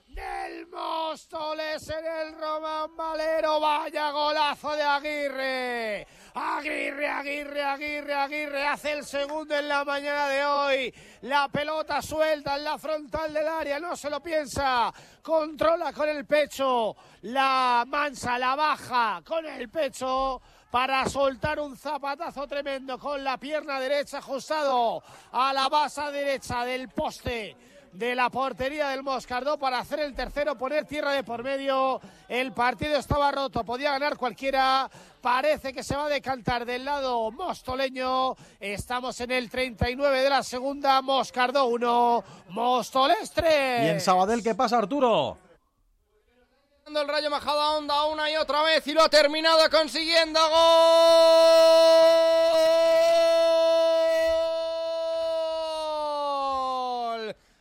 del Móstoles en el Román Valero. Vaya golazo de Aguirre. Aguirre, Aguirre, Aguirre, Aguirre hace el segundo en la mañana de hoy. La pelota suelta en la frontal del área, no se lo piensa. Controla con el pecho. La mansa, la baja con el pecho para soltar un zapatazo tremendo con la pierna derecha ajustado a la base derecha del poste de la portería del Moscardó para hacer el tercero, poner tierra de por medio. El partido estaba roto, podía ganar cualquiera. Parece que se va a decantar del lado mostoleño. Estamos en el 39 de la segunda, Moscardó 1, Móstoles 3. Y en Sabadell, ¿qué pasa, Arturo? El Rayo Majada Onda una y otra vez y lo ha terminado consiguiendo gol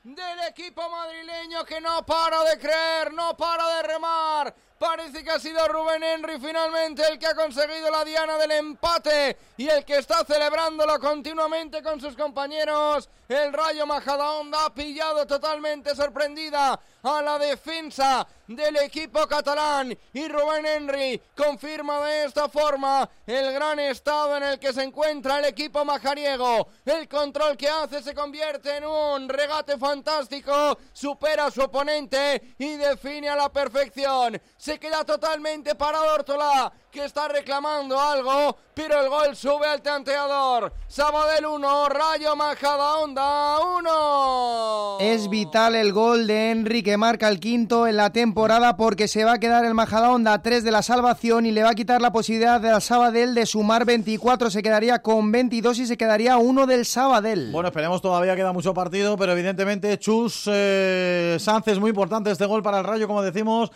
del equipo madrileño que no para de creer, no para de remar. Parece que ha sido Rubén Henry finalmente el que ha conseguido la diana del empate y el que está celebrándolo continuamente con sus compañeros. El Rayo Majadahonda ha pillado totalmente sorprendida a la defensa del equipo catalán y Rubén Henry confirma de esta forma el gran estado en el que se encuentra el equipo majariego. El control que hace se convierte en un regate fantástico, supera a su oponente y define a la perfección. Queda totalmente parado Ortolá, que está reclamando algo, pero el gol sube al tanteador. Sabadell 1, Rayo Majadahonda 1. Es vital el gol de Henry que marca el quinto en la temporada porque se va a quedar el Majadahonda a 3 de la salvación y le va a quitar la posibilidad del Sabadell de sumar 24. Se quedaría con 22 y se quedaría uno del Sabadell. Bueno, esperemos, todavía queda mucho partido, pero evidentemente Chus eh, Sanz es muy importante este gol para el Rayo, como decimos,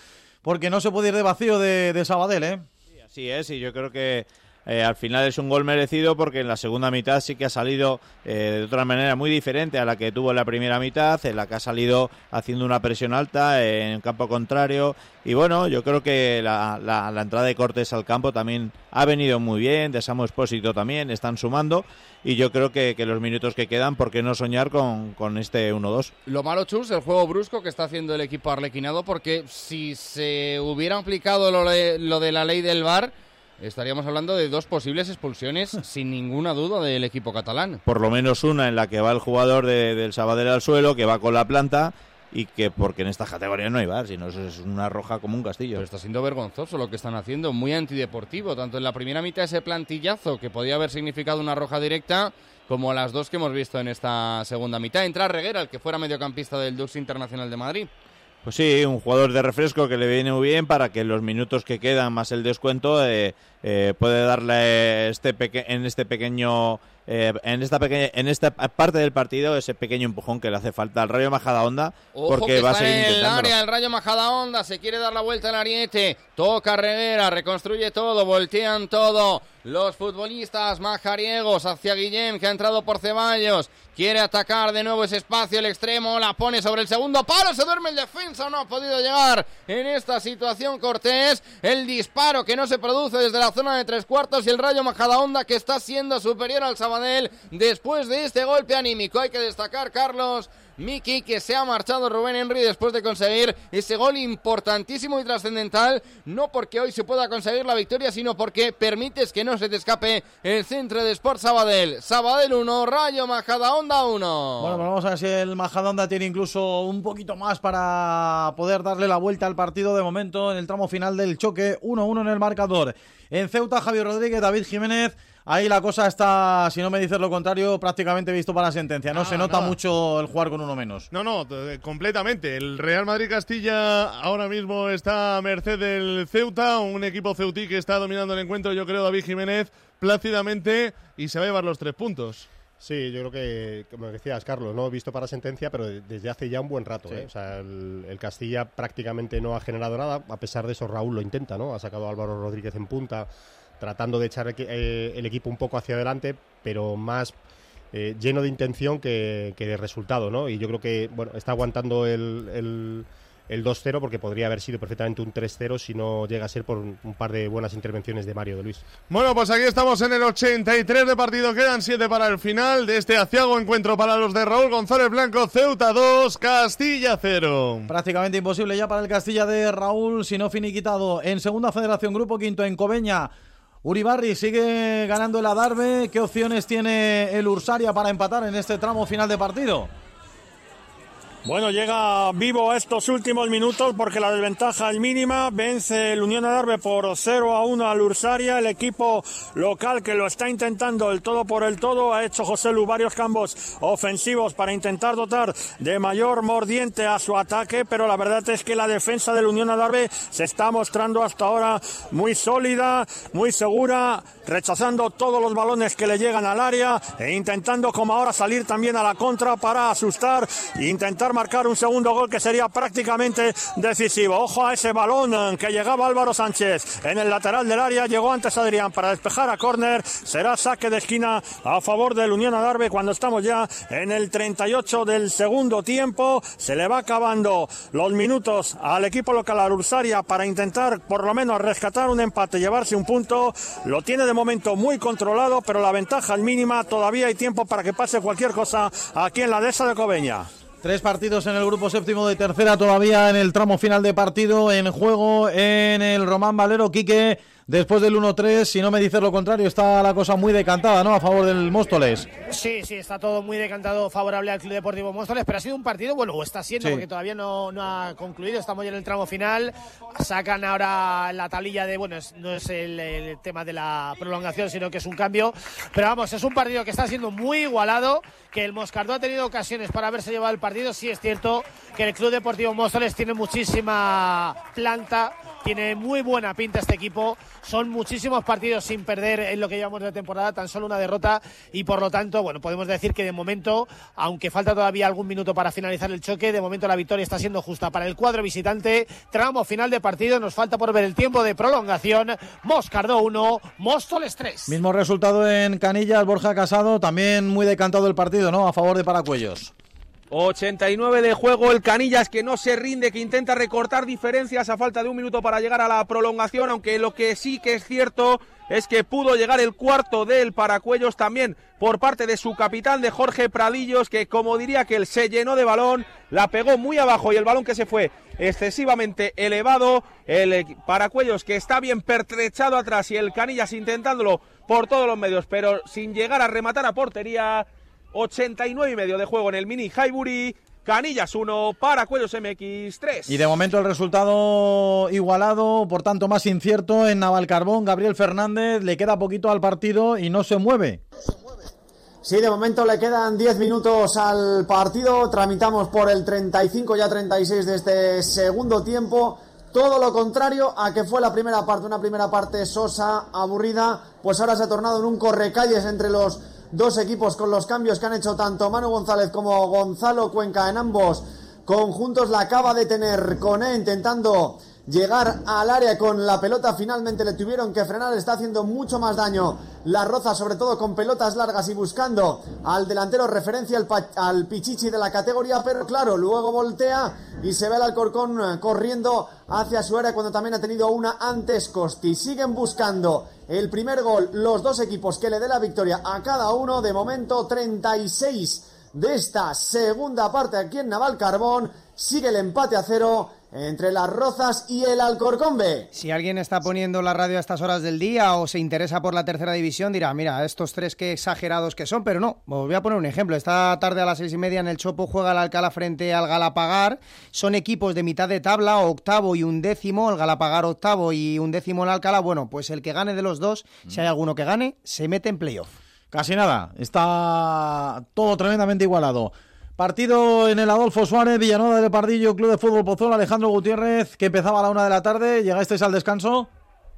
porque no se puede ir de vacío de, de Sabadell, ¿eh? Así es, y yo creo que eh, al final es un gol merecido porque en la segunda mitad sí que ha salido eh, de otra manera muy diferente a la que tuvo en la primera mitad, en la que ha salido haciendo una presión alta en campo contrario. Y bueno, yo creo que la, entrada de Cortés al campo también ha venido muy bien, de Samu Espósito también, están sumando. Y yo creo que, los minutos que quedan, ¿por qué no soñar con, con este 1-2? Lo malo, Chus, el juego brusco que está haciendo el equipo arlequinado, porque si se hubiera aplicado lo de, lo de la ley del VAR estaríamos hablando de dos posibles expulsiones sin ninguna duda del equipo catalán. Por lo menos una en la que va el jugador del Sabadell al suelo, que va con la planta y que porque en esta categoría no hay bar, sino es una roja como un castillo. Pero está siendo vergonzoso lo que están haciendo, muy antideportivo, tanto en la primera mitad ese plantillazo que podía haber significado una roja directa, como las dos que hemos visto en esta segunda mitad. Entra Reguera, el que fuera mediocampista del Dux Internacional de Madrid. Pues sí, un jugador de refresco que le viene muy bien para que los minutos que quedan más el descuento eh, eh, puede darle este en este pequeño eh, en esta pequeña en esta parte del partido ese pequeño empujón que le hace falta al Rayo Majadahonda porque va a seguir en el área el Rayo Majadahonda se quiere dar la vuelta al ariete toca Reguera reconstruye todo voltean todo los futbolistas majariegos hacia Guillem que ha entrado por Ceballos. Quiere atacar de nuevo ese espacio el extremo la pone sobre el segundo palo. Se duerme el defensa no ha podido llegar en esta situación Cortés. El disparo que no se produce desde la zona de tres cuartos y el Rayo Majadahonda que está siendo superior al Sabadell después de este golpe anímico. Hay que destacar Carlos Miki, que se ha marchado Rubén Henry después de conseguir ese gol importantísimo y trascendental, no porque hoy se pueda conseguir la victoria, sino porque permites que no se te escape el centro de Sport Sabadell. Sabadell 1, Rayo Majadahonda 1. Bueno, pues vamos a ver si el Majadahonda tiene incluso un poquito más para poder darle la vuelta al partido de momento en el tramo final del choque, 1-1 en el marcador. En Ceuta, Javier Rodríguez, David Jiménez. Ahí la cosa está, si no me dices lo contrario, prácticamente visto para la sentencia. No, se nota mucho el jugar con uno menos. No, no, completamente. El Real Madrid Castilla ahora mismo está a merced del Ceuta, un equipo ceutí que está dominando el encuentro, yo creo, David Jiménez, plácidamente y se va a llevar los tres puntos. Sí, yo creo que, como decías, Carlos, no he visto para sentencia, pero desde hace ya un buen rato. ¿eh? O sea, el, Castilla prácticamente no ha generado nada, a pesar de eso Raúl lo intenta, ¿no? Ha sacado a Álvaro Rodríguez en punta, tratando de echar eh, el equipo un poco hacia adelante, pero más eh, lleno de intención que, de resultado, ¿no? Y yo creo que bueno está aguantando el, el, 2-0 porque podría haber sido perfectamente un 3-0 si no llega a ser por un, par de buenas intervenciones de Mario de Luis. Bueno, pues aquí estamos en el 83 de partido, quedan 7 para el final de este aciago encuentro para los de Raúl González Blanco, Ceuta 2, Castilla 0. Prácticamente imposible ya para el Castilla de Raúl, si no finiquitado en Segunda Federación Grupo Quinto en Cobeña. Uribarri sigue ganando el Adarve. ¿Qué opciones tiene el Ursaria para empatar en este tramo final de partido? Bueno, llega vivo a estos últimos minutos porque la desventaja es mínima. Vence el Unión Adarve por 0 a 1 al Ursaria. El equipo local que lo está intentando el todo por el todo. Ha hecho José Lu varios campos ofensivos para intentar dotar de mayor mordiente a su ataque. Pero la verdad es que la defensa del Unión Adarve se está mostrando hasta ahora muy sólida, muy segura, rechazando todos los balones que le llegan al área e intentando como ahora salir también a la contra para asustar e intentar marcar un segundo gol que sería prácticamente decisivo. Ojo a ese balón que llegaba Álvaro Sánchez en el lateral del área. Llegó antes Adrián para despejar a córner. Será saque de esquina a favor del Unión Adarve cuando estamos ya en el 38 del segundo tiempo. Se le va acabando los minutos al equipo local, a Ursaria, para intentar por lo menos rescatar un empate, llevarse un punto. Lo tiene de momento muy controlado, pero la ventaja es mínima. Todavía hay tiempo para que pase cualquier cosa aquí en la dehesa de Cobeña. Tres partidos en el grupo séptimo de tercera todavía en el tramo final de partido en juego en el Román Valero. Quique después del 1-3, si no me dices lo contrario, está la cosa muy decantada, ¿no? A favor del Móstoles. Sí, sí, está todo muy decantado favorable al Club Deportivo Móstoles, pero ha sido un partido, bueno, o está siendo, porque todavía no, no, ha concluido, estamos ya en el tramo final, sacan ahora la tablilla de, bueno, no es el, tema de la prolongación, sino que es un cambio, pero vamos, es un partido que está siendo muy igualado, que el Moscardó ha tenido ocasiones para haberse llevado el partido, sí es cierto que el Club Deportivo Móstoles tiene muchísima planta, tiene muy buena pinta este equipo, son muchísimos partidos sin perder en lo que llevamos de temporada, tan solo una derrota y por lo tanto, bueno, podemos decir que de momento, aunque falta todavía algún minuto para finalizar el choque, de momento la victoria está siendo justa para el cuadro visitante. Tramo final de partido, nos falta por ver el tiempo de prolongación. Moscardó 1, Móstoles 3. Mismo resultado en Canillas, Borja Casado, también muy decantado el partido, ¿no? A favor de Paracuellos. 89 de juego, el Canillas que no se rinde, que intenta recortar diferencias a falta de un minuto para llegar a la prolongación, aunque lo que sí que es cierto es que pudo llegar el cuarto del Paracuellos también por parte de su capitán de Jorge Pradillos, que como diría que él se llenó de balón, la pegó muy abajo y el balón que se fue excesivamente elevado, el Paracuellos que está bien pertrechado atrás y el Canillas intentándolo por todos los medios, pero sin llegar a rematar a portería 89 y medio de juego en el mini Highbury. Canillas 1, Paracuellos MX 3. Y de momento el resultado igualado, por tanto más incierto en Navalcarbón. Gabriel Fernández le queda poquito al partido y no se mueve. Sí, de momento le quedan 10 minutos al partido. Tramitamos por el 35 ya 36 de este segundo tiempo. Todo lo contrario a que fue la primera parte, una primera parte sosa, aburrida, pues ahora se ha tornado en un correcalles entre los dos equipos con los cambios que han hecho tanto Manu González como Gonzalo Cuenca en ambos conjuntos. La acaba de tener Cone intentando llegar al área con la pelota. Finalmente le tuvieron que frenar. Está haciendo mucho más daño la Roza, sobre todo con pelotas largas y buscando al delantero referencia al, al, Pichichi de la categoría. Pero claro, luego voltea y se ve al Alcorcón corriendo hacia su área cuando también ha tenido una antes Costi. Siguen buscando el primer gol los dos equipos que le dé la victoria a cada uno. De momento 36 de esta segunda parte aquí en Naval Carbón. Sigue el empate a cero entre las Rozas y el Alcorcombe. Si alguien está poniendo la radio a estas horas del día o se interesa por la tercera división, dirá, mira, estos tres qué exagerados que son, pero no, os voy a poner un ejemplo. Esta tarde a las seis y media en el Chopo juega el Alcalá frente al Galapagar. Son equipos de mitad de tabla, octavo y un décimo, el Galapagar octavo y un décimo el Alcalá. Bueno, pues el que gane de los dos, si hay alguno que gane, se mete en playoff. Casi nada, está todo tremendamente igualado. Partido en el Adolfo Suárez, Villanueva del Pardillo, Club de Fútbol Pozón, Alejandro Gutiérrez, que empezaba a la una de la tarde. ¿Llegasteis al descanso?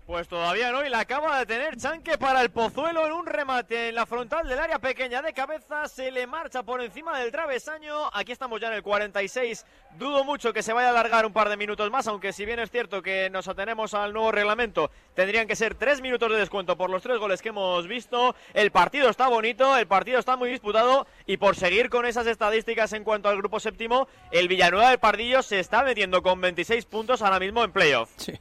Pues todavía no, y la acaba de tener Chanque para el Pozuelo en un remate en la frontal del área pequeña de cabeza, se le marcha por encima del travesaño, aquí estamos ya en el 46, dudo mucho que se vaya a alargar un par de minutos más, aunque si bien es cierto que nos atenemos al nuevo reglamento, tendrían que ser tres minutos de descuento por los tres goles que hemos visto, el partido está bonito, el partido está muy disputado, y por seguir con esas estadísticas en cuanto al grupo séptimo, el Villanueva del Pardillo se está metiendo con 26 puntos ahora mismo en playoff. Sí.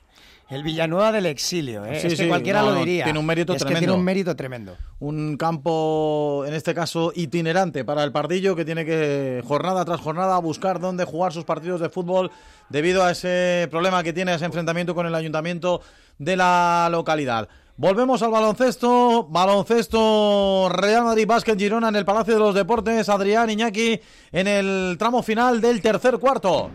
El Villanueva del exilio, ¿eh? Sí, es que sí, cualquiera no, lo diría. tiene un mérito es que tremendo. tiene un mérito tremendo. Un campo, en este caso, itinerante para el Pardillo, que tiene que, jornada tras jornada, buscar dónde jugar sus partidos de fútbol debido a ese problema que tiene, ese enfrentamiento con el ayuntamiento de la localidad. Volvemos al baloncesto. Baloncesto Real Madrid Básquet Girona en el Palacio de los Deportes. Adrián Iñaki en el tramo final del tercer cuarto.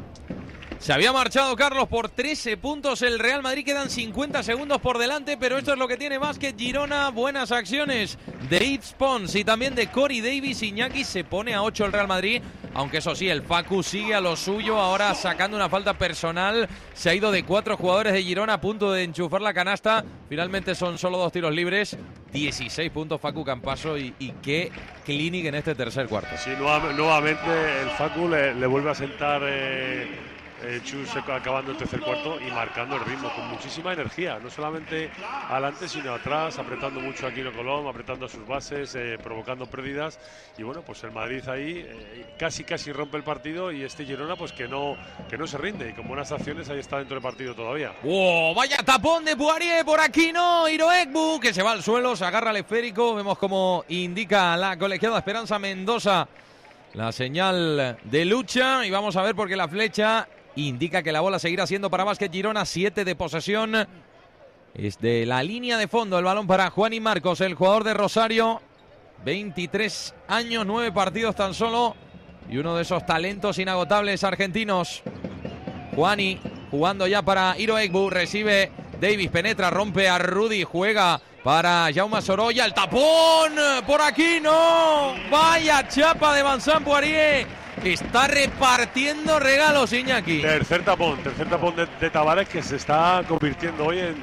Se había marchado Carlos por 13 puntos. El Real Madrid, quedan 50 segundos por delante, pero esto es lo que tiene Básquet. Girona, buenas acciones de Itz Pons y también de Cory Davis, Iñaki se pone a 8 el Real Madrid, aunque eso sí, el Facu sigue a lo suyo, ahora sacando una falta personal, se ha ido de cuatro jugadores de Girona a punto de enchufar la canasta, finalmente son solo dos tiros libres, 16 puntos Facu Campaso y, qué clinic en este tercer cuarto. Sí, nueva- nuevamente el Facu le, le vuelve a sentar eh, eh, Chus acabando el tercer cuarto y marcando el ritmo con muchísima energía, no solamente adelante sino atrás, apretando mucho a Quino Colón, apretando a sus bases, eh, provocando pérdidas. Y bueno, pues el Madrid ahí eh, casi casi rompe el partido y este Girona pues que no que no se rinde. Y con buenas acciones ahí está dentro del partido todavía. ¡Wow! Vaya tapón de Poirier, por aquí no, Hiroekbu, que se va al suelo, se agarra al esférico, vemos como indica la colegiada Esperanza Mendoza la señal de lucha. Y vamos a ver porque la flecha indica que la bola seguirá siendo para Básquet Girona, 7 de posesión. Es de la línea de fondo el balón para Juan y Marcos, el jugador de Rosario, 23 años, 9 partidos tan solo. Y uno de esos talentos inagotables argentinos. Juani jugando ya para Hiro Egbu, recibe Davis, penetra, rompe a Rudy, juega para Jaume Sorolla, el tapón, por aquí no, vaya chapa de Vincent Poirier, está repartiendo regalos Iñaki. Tercer tapón, tercer tapón de, de Tavares que se está convirtiendo hoy en,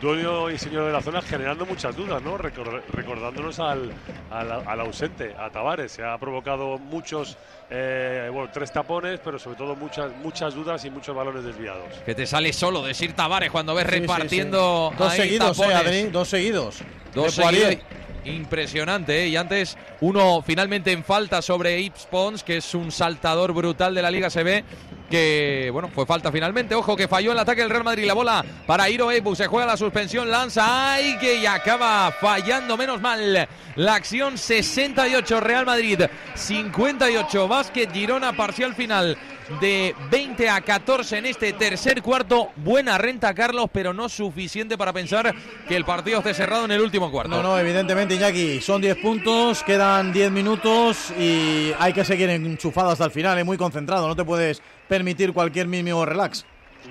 dueño y señor de la zona, generando muchas dudas, ¿no? recordándonos al, al, ausente, a Tavares. Se ha provocado muchos, eh, bueno, tres tapones, pero sobre todo muchas, muchas dudas y muchos balones desviados. Que te sale solo decir Tavares cuando ves repartiendo. Dos, seguidos, eh, dos seguidos, dos seguidos. Impresionante, ¿eh? Y antes uno finalmente en falta sobre Ips Pons, que es un saltador brutal de la Liga CB que bueno, fue falta finalmente. Ojo que falló el ataque del Real Madrid. La bola para Iro Ebu. Se juega la suspensión. Lanza. ¡Ay! Que y acaba fallando. Menos mal. La acción 68 Real Madrid. 58 Básquet Girona. Parcial final de 20 a 14 en este tercer cuarto. Buena renta, Carlos, pero no suficiente para pensar que el partido esté cerrado en el último cuarto. No, no, evidentemente, Iñaki, son 10 puntos, quedan 10 minutos y hay que seguir enchufado hasta el final, es muy concentrado, no te puedes permitir cualquier mínimo relax.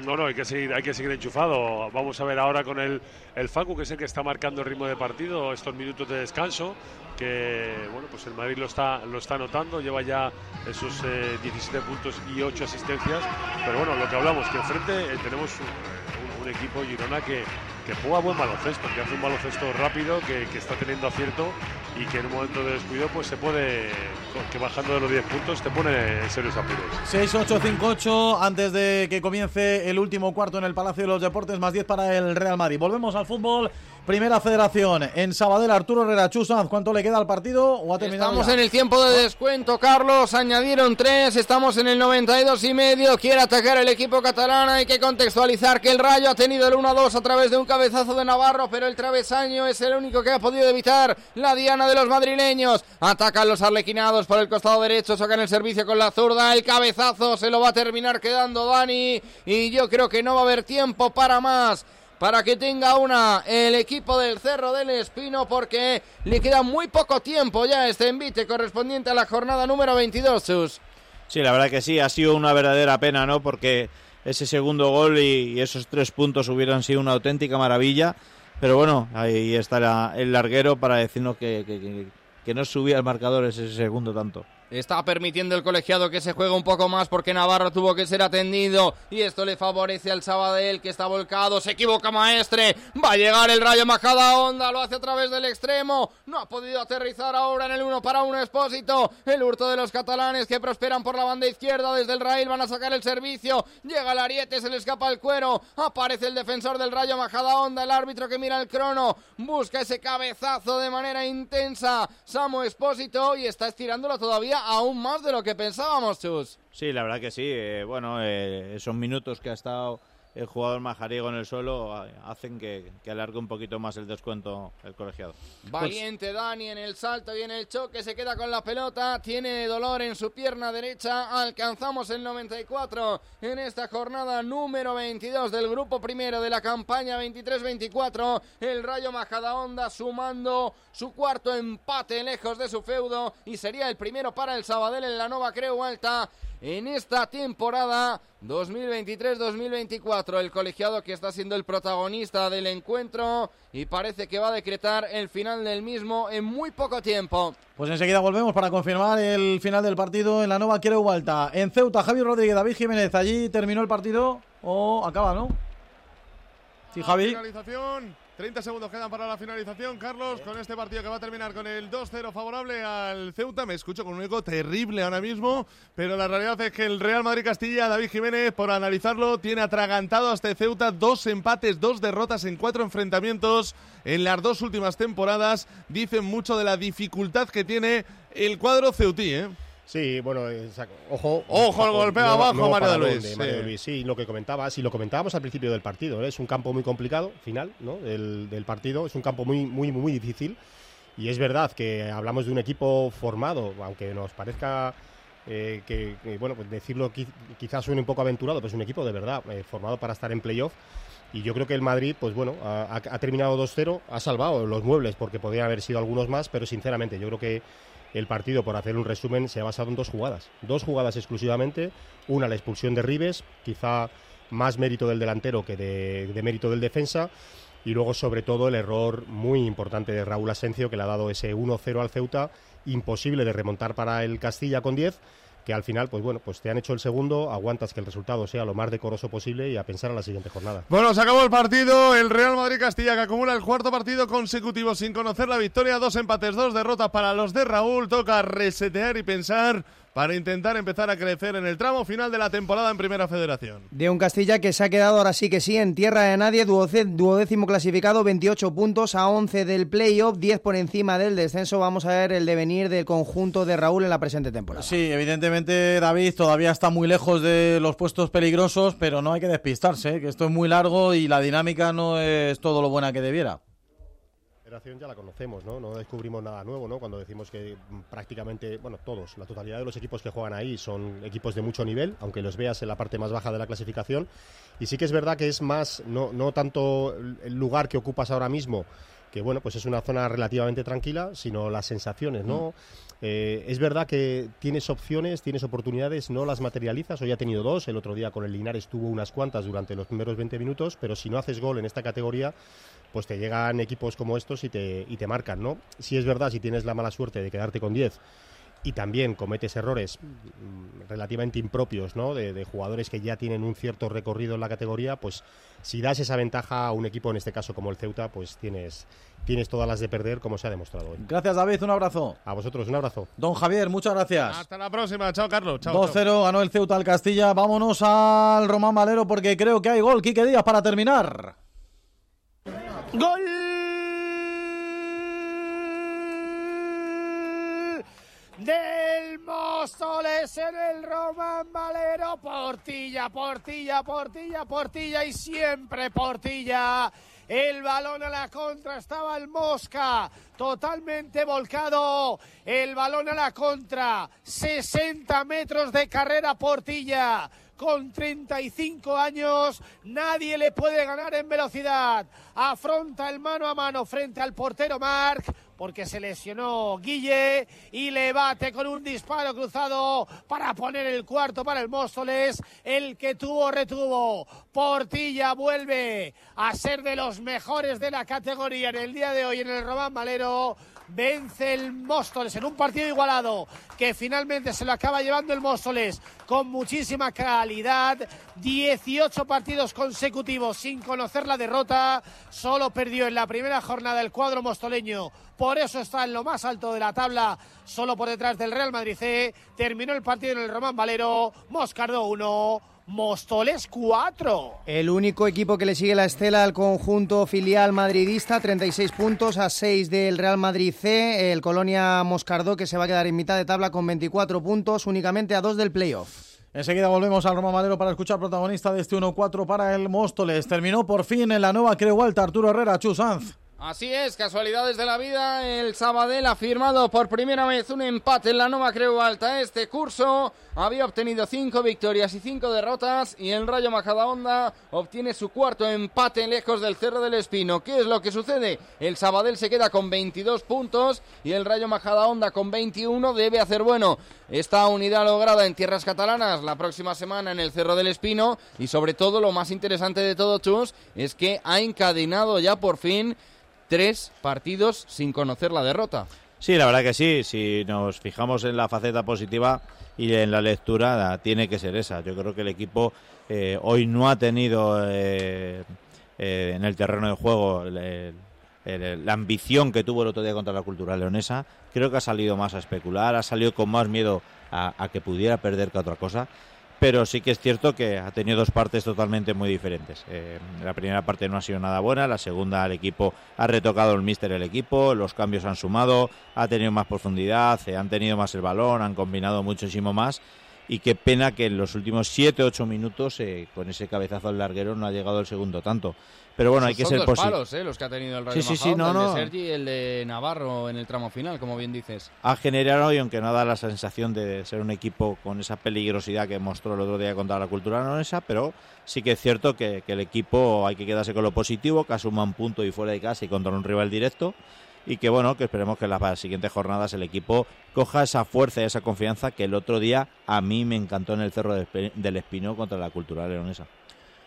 No, no, hay que seguir, hay que seguir enchufado. Vamos a ver ahora con el, el Facu, que es el que está marcando el ritmo de partido, estos minutos de descanso que bueno, pues el Madrid lo está, lo está notando, lleva ya esos 17 eh, puntos y 8 asistencias, pero bueno, lo que hablamos, que enfrente eh, tenemos un, equipo Girona que, que juega buen baloncesto, que hace un baloncesto rápido, que, que, está teniendo acierto y que en un momento de descuido pues se puede, que bajando de los 10 puntos te pone en serios apuros. 6-8-5-8 antes de que comience el último cuarto en el Palacio de los Deportes, más 10 para el Real Madrid. Volvemos al fútbol. Primera Federación en Sabadell, Arturo Herrera Chusaz. ¿Cuánto le queda al partido o ha terminado? Estamos en el tiempo de descuento, Carlos. Añadieron tres, estamos en el 92 y medio. Quiere atacar el equipo catalán. Hay que contextualizar que el Rayo ha tenido el 1-2 a través de un cabezazo de Navarro, pero el travesaño es el único que ha podido evitar la diana de los madrileños. Atacan los arlequinados por el costado derecho, sacan el servicio con la zurda. El cabezazo se lo va a terminar quedando Dani. Y yo creo que no va a haber tiempo para más para que tenga una el equipo del Cerro del Espino porque le queda muy poco tiempo ya este envite correspondiente a la jornada número 22, Sus. Sí, la verdad que sí, ha sido una verdadera pena, ¿no? Porque ese segundo gol y, esos tres puntos hubieran sido una auténtica maravilla. Pero bueno, ahí está el larguero para decirnos que, que, que no subía el marcador ese segundo tanto. Está permitiendo el colegiado que se juegue un poco más porque Navarro tuvo que ser atendido y esto le favorece al Sabadell que está volcado. Se equivoca Maestre. Va a llegar el Rayo Majada Onda. Lo hace a través del extremo. No ha podido aterrizar ahora en el uno para uno expósito. El hurto de los catalanes que prosperan por la banda izquierda desde el rail. Van a sacar el servicio. Llega el ariete, se le escapa el cuero. Aparece el defensor del Rayo Majada Onda. El árbitro que mira el crono. Busca ese cabezazo de manera intensa. Samo Expósito y está estirándolo todavía aún más de lo que pensábamos, Chus. Sí, la verdad que sí. Eh, bueno, eh, esos minutos que ha estado el jugador majariego en el suelo hacen que, alargue un poquito más el descuento el colegiado. Valiente Dani en el salto y en el choque, se queda con la pelota, tiene dolor en su pierna derecha, alcanzamos el 94 en esta jornada número 22 del grupo primero de la campaña 23-24, el Rayo Majadahonda sumando su cuarto empate lejos de su feudo y sería el primero para el Sabadell en la Nova Creu Alta en esta temporada 2023-2024. El colegiado que está siendo el protagonista del encuentro y parece que va a decretar el final del mismo en muy poco tiempo. Pues enseguida volvemos para confirmar el final del partido en la nueva Quiero Alta. En Ceuta, Javier Rodríguez, David Jiménez, allí terminó el partido o acaba, ¿no? Sí, Javi. 30 segundos quedan para la finalización, Carlos, con este partido que va a terminar con el 2-0 favorable al Ceuta. Me escucho con un eco terrible ahora mismo, pero la realidad es que el Real Madrid-Castilla, David Jiménez, por analizarlo, tiene atragantado a este Ceuta dos empates, dos derrotas en cuatro enfrentamientos en las dos últimas temporadas. Dicen mucho de la dificultad que tiene el cuadro ceutí, ¿eh? Sí, bueno, ojo. Ojo al golpe abajo, Mario Luis. Luis. Sí, lo que comentabas, y lo comentábamos al principio del partido, ¿eh? es un campo muy complicado, final, ¿no? Del, partido, es un campo muy, muy, muy difícil. Y es verdad que hablamos de un equipo formado, aunque nos parezca eh, que, bueno, pues decirlo quizás suene un poco aventurado, pero es un equipo de verdad eh, formado para estar en playoff. Y yo creo que el Madrid, pues bueno, ha, ha terminado 2-0, ha salvado los muebles porque podrían haber sido algunos más, pero sinceramente yo creo que el partido, por hacer un resumen, se ha basado en dos jugadas. Dos jugadas exclusivamente. Una, la expulsión de Ribes, quizá más mérito del delantero que de, mérito del defensa. Y luego, sobre todo, el error muy importante de Raúl Asencio, que le ha dado ese 1-0 al Ceuta, imposible de remontar para el Castilla con 10 que al final, pues bueno, pues te han hecho el segundo, aguantas que el resultado sea lo más decoroso posible y a pensar a la siguiente jornada. Bueno, se acabó el partido. El Real Madrid-Castilla que acumula el cuarto partido consecutivo sin conocer la victoria. Dos empates, dos derrotas para los de Raúl. Toca resetear y pensar para intentar empezar a crecer en el tramo final de la temporada en Primera Federación. De un Castilla que se ha quedado ahora sí que sí en tierra de nadie, duodécimo clasificado, 28 puntos a 11 del playoff, 10 por encima del descenso. Vamos a ver el devenir del conjunto de Raúl en la presente temporada. Sí, evidentemente David todavía está muy lejos de los puestos peligrosos, pero no hay que despistarse, ¿eh? que esto es muy largo y la dinámica no es todo lo buena que debiera ya la conocemos, ¿no? No descubrimos nada nuevo, ¿no? Cuando decimos que prácticamente, bueno, todos, la totalidad de los equipos que juegan ahí son equipos de mucho nivel, aunque los veas en la parte más baja de la clasificación. Y sí que es verdad que es más, no, no tanto el lugar que ocupas ahora mismo, que bueno, pues es una zona relativamente tranquila, sino las sensaciones, ¿no? Mm. Eh, es verdad que tienes opciones, tienes oportunidades, no las materializas. Hoy ha tenido dos, el otro día con el Linares tuvo unas cuantas durante los primeros 20 minutos, pero si no haces gol en esta categoría, pues te llegan equipos como estos y te, y te marcan, ¿no? Si es verdad, si tienes la mala suerte de quedarte con 10 y también cometes errores mm, relativamente impropios, ¿no? De, jugadores que ya tienen un cierto recorrido en la categoría, pues si das esa ventaja a un equipo, en este caso como el Ceuta, pues tienes, tienes todas las de perder, como se ha demostrado hoy. Gracias, David. Un abrazo. A vosotros, un abrazo. Don Javier, muchas gracias. Hasta la próxima. Chao, Carlos. 2-0 ganó el Ceuta al Castilla. Vámonos al Román Valero porque creo que hay gol. Quique Díaz para terminar. Gol del Móstoles en el Román Valero. Portilla, Portilla, Portilla, Portilla y siempre Portilla. El balón a la contra estaba el Mosca, totalmente volcado. El balón a la contra, 60 metros de carrera Portilla con 35 años, nadie le puede ganar en velocidad. Afronta el mano a mano frente al portero Marc porque se lesionó Guille y le bate con un disparo cruzado para poner el cuarto para el Móstoles. El que tuvo, retuvo. Portilla vuelve a ser de los mejores de la categoría en el día de hoy en el Román Valero vence el Móstoles en un partido igualado que finalmente se lo acaba llevando el Móstoles con muchísima calidad. 18 partidos consecutivos sin conocer la derrota. Solo perdió en la primera jornada el cuadro mostoleño. Por eso está en lo más alto de la tabla, solo por detrás del Real Madrid C. Terminó el partido en el Román Valero. Moscardo 1. Móstoles 4. El único equipo que le sigue la estela al conjunto filial madridista, 36 puntos a 6 del Real Madrid C. El Colonia Moscardó que se va a quedar en mitad de tabla con 24 puntos, únicamente a 2 del playoff. Enseguida volvemos al Roma Madero para escuchar protagonista de este 1-4 para el Móstoles. Terminó por fin en la nueva Creu Alta Arturo Herrera Chusanz. Así es, casualidades de la vida. El Sabadell ha firmado por primera vez un empate en la Nova Creu Alta. Este curso había obtenido cinco victorias y cinco derrotas y el Rayo Majadahonda obtiene su cuarto empate lejos del Cerro del Espino. ¿Qué es lo que sucede? El Sabadell se queda con 22 puntos y el Rayo Majadahonda con 21 debe hacer bueno esta unidad lograda en tierras catalanas la próxima semana en el Cerro del Espino y sobre todo lo más interesante de todo Chus es que ha encadenado ya por fin tres partidos sin conocer la derrota. Sí, la verdad que sí. Si nos fijamos en la faceta positiva y en la lectura, tiene que ser esa. Yo creo que el equipo eh, hoy no ha tenido eh, eh, en el terreno de juego la ambición que tuvo el otro día contra la cultura leonesa. Creo que ha salido más a especular, ha salido con más miedo a que pudiera perder que otra cosa pero sí que es cierto que ha tenido dos partes totalmente muy diferentes. Eh, la primera parte no ha sido nada buena, la segunda el equipo ha retocado el míster el equipo, los cambios han sumado, ha tenido más profundidad, eh, han tenido más el balón, han combinado muchísimo más y qué pena que en los últimos 7-8 minutos eh, con ese cabezazo al larguero no ha llegado el segundo tanto. Pero bueno, hay que ser posible. palos, ¿eh? Los que ha tenido el Rayo sí, sí, sí, no, el de Sergi y el de Navarro en el tramo final, como bien dices. Ha generado, y aunque no da la sensación de ser un equipo con esa peligrosidad que mostró el otro día contra la cultura leonesa, pero sí que es cierto que, el equipo hay que quedarse con lo positivo, que asuma un punto y fuera de casa y contra un rival directo y que bueno, que esperemos que en las siguientes jornadas el equipo coja esa fuerza y esa confianza que el otro día a mí me encantó en el Cerro del Espino contra la Cultura Leonesa.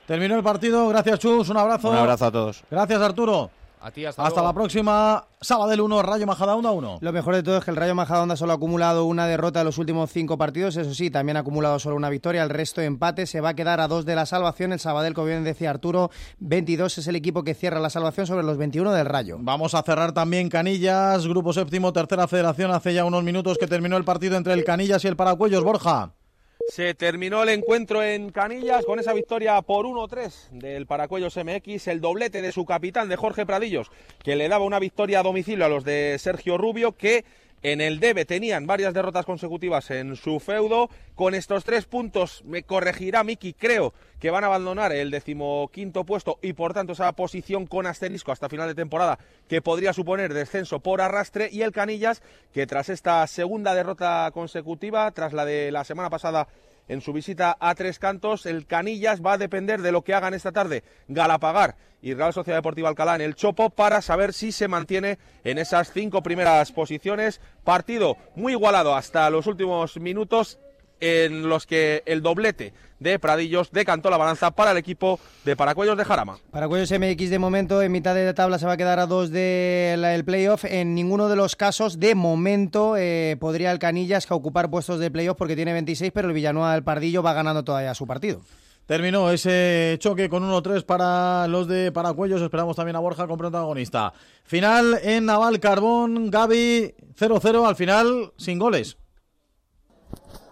Terminó el partido, gracias Chus, un abrazo. Un abrazo a todos. Gracias Arturo. A ti hasta, Hasta luego. la próxima. Sabadell 1, Rayo Majadahonda 1. Lo mejor de todo es que el Rayo Majadahonda solo ha acumulado una derrota en los últimos cinco partidos. Eso sí, también ha acumulado solo una victoria. El resto empate. Se va a quedar a dos de la salvación. El Sabadell, como bien decía Arturo, 22 es el equipo que cierra la salvación sobre los 21 del Rayo. Vamos a cerrar también Canillas, grupo séptimo, tercera federación. Hace ya unos minutos que terminó el partido entre el Canillas y el Paracuellos, Borja. Se terminó el encuentro en Canillas con esa victoria por 1-3 del Paracuellos MX, el doblete de su capitán, de Jorge Pradillos, que le daba una victoria a domicilio a los de Sergio Rubio, que en el debe tenían varias derrotas consecutivas en su feudo. Con estos tres puntos, me corregirá Miki, creo que van a abandonar el decimoquinto puesto y por tanto esa posición con asterisco hasta final de temporada que podría suponer descenso por arrastre. Y el Canillas, que tras esta segunda derrota consecutiva, tras la de la semana pasada en su visita a Tres Cantos. El Canillas va a depender de lo que hagan esta tarde Galapagar y Real Sociedad Deportiva Alcalá en el Chopo para saber si se mantiene en esas cinco primeras posiciones. Partido muy igualado hasta los últimos minutos en los que el doblete de Pradillos decantó la balanza para el equipo de Paracuellos de Jarama. Paracuellos MX de momento en mitad de la tabla se va a quedar a dos del playoff. En ninguno de los casos, de momento, eh, podría el Canillas ocupar puestos de playoff porque tiene 26, pero el Villanueva del Pardillo va ganando todavía su partido. Terminó ese choque con 1-3 para los de Paracuellos. Esperamos también a Borja con protagonista. Final en Naval Carbón, Gaby 0-0 al final sin goles.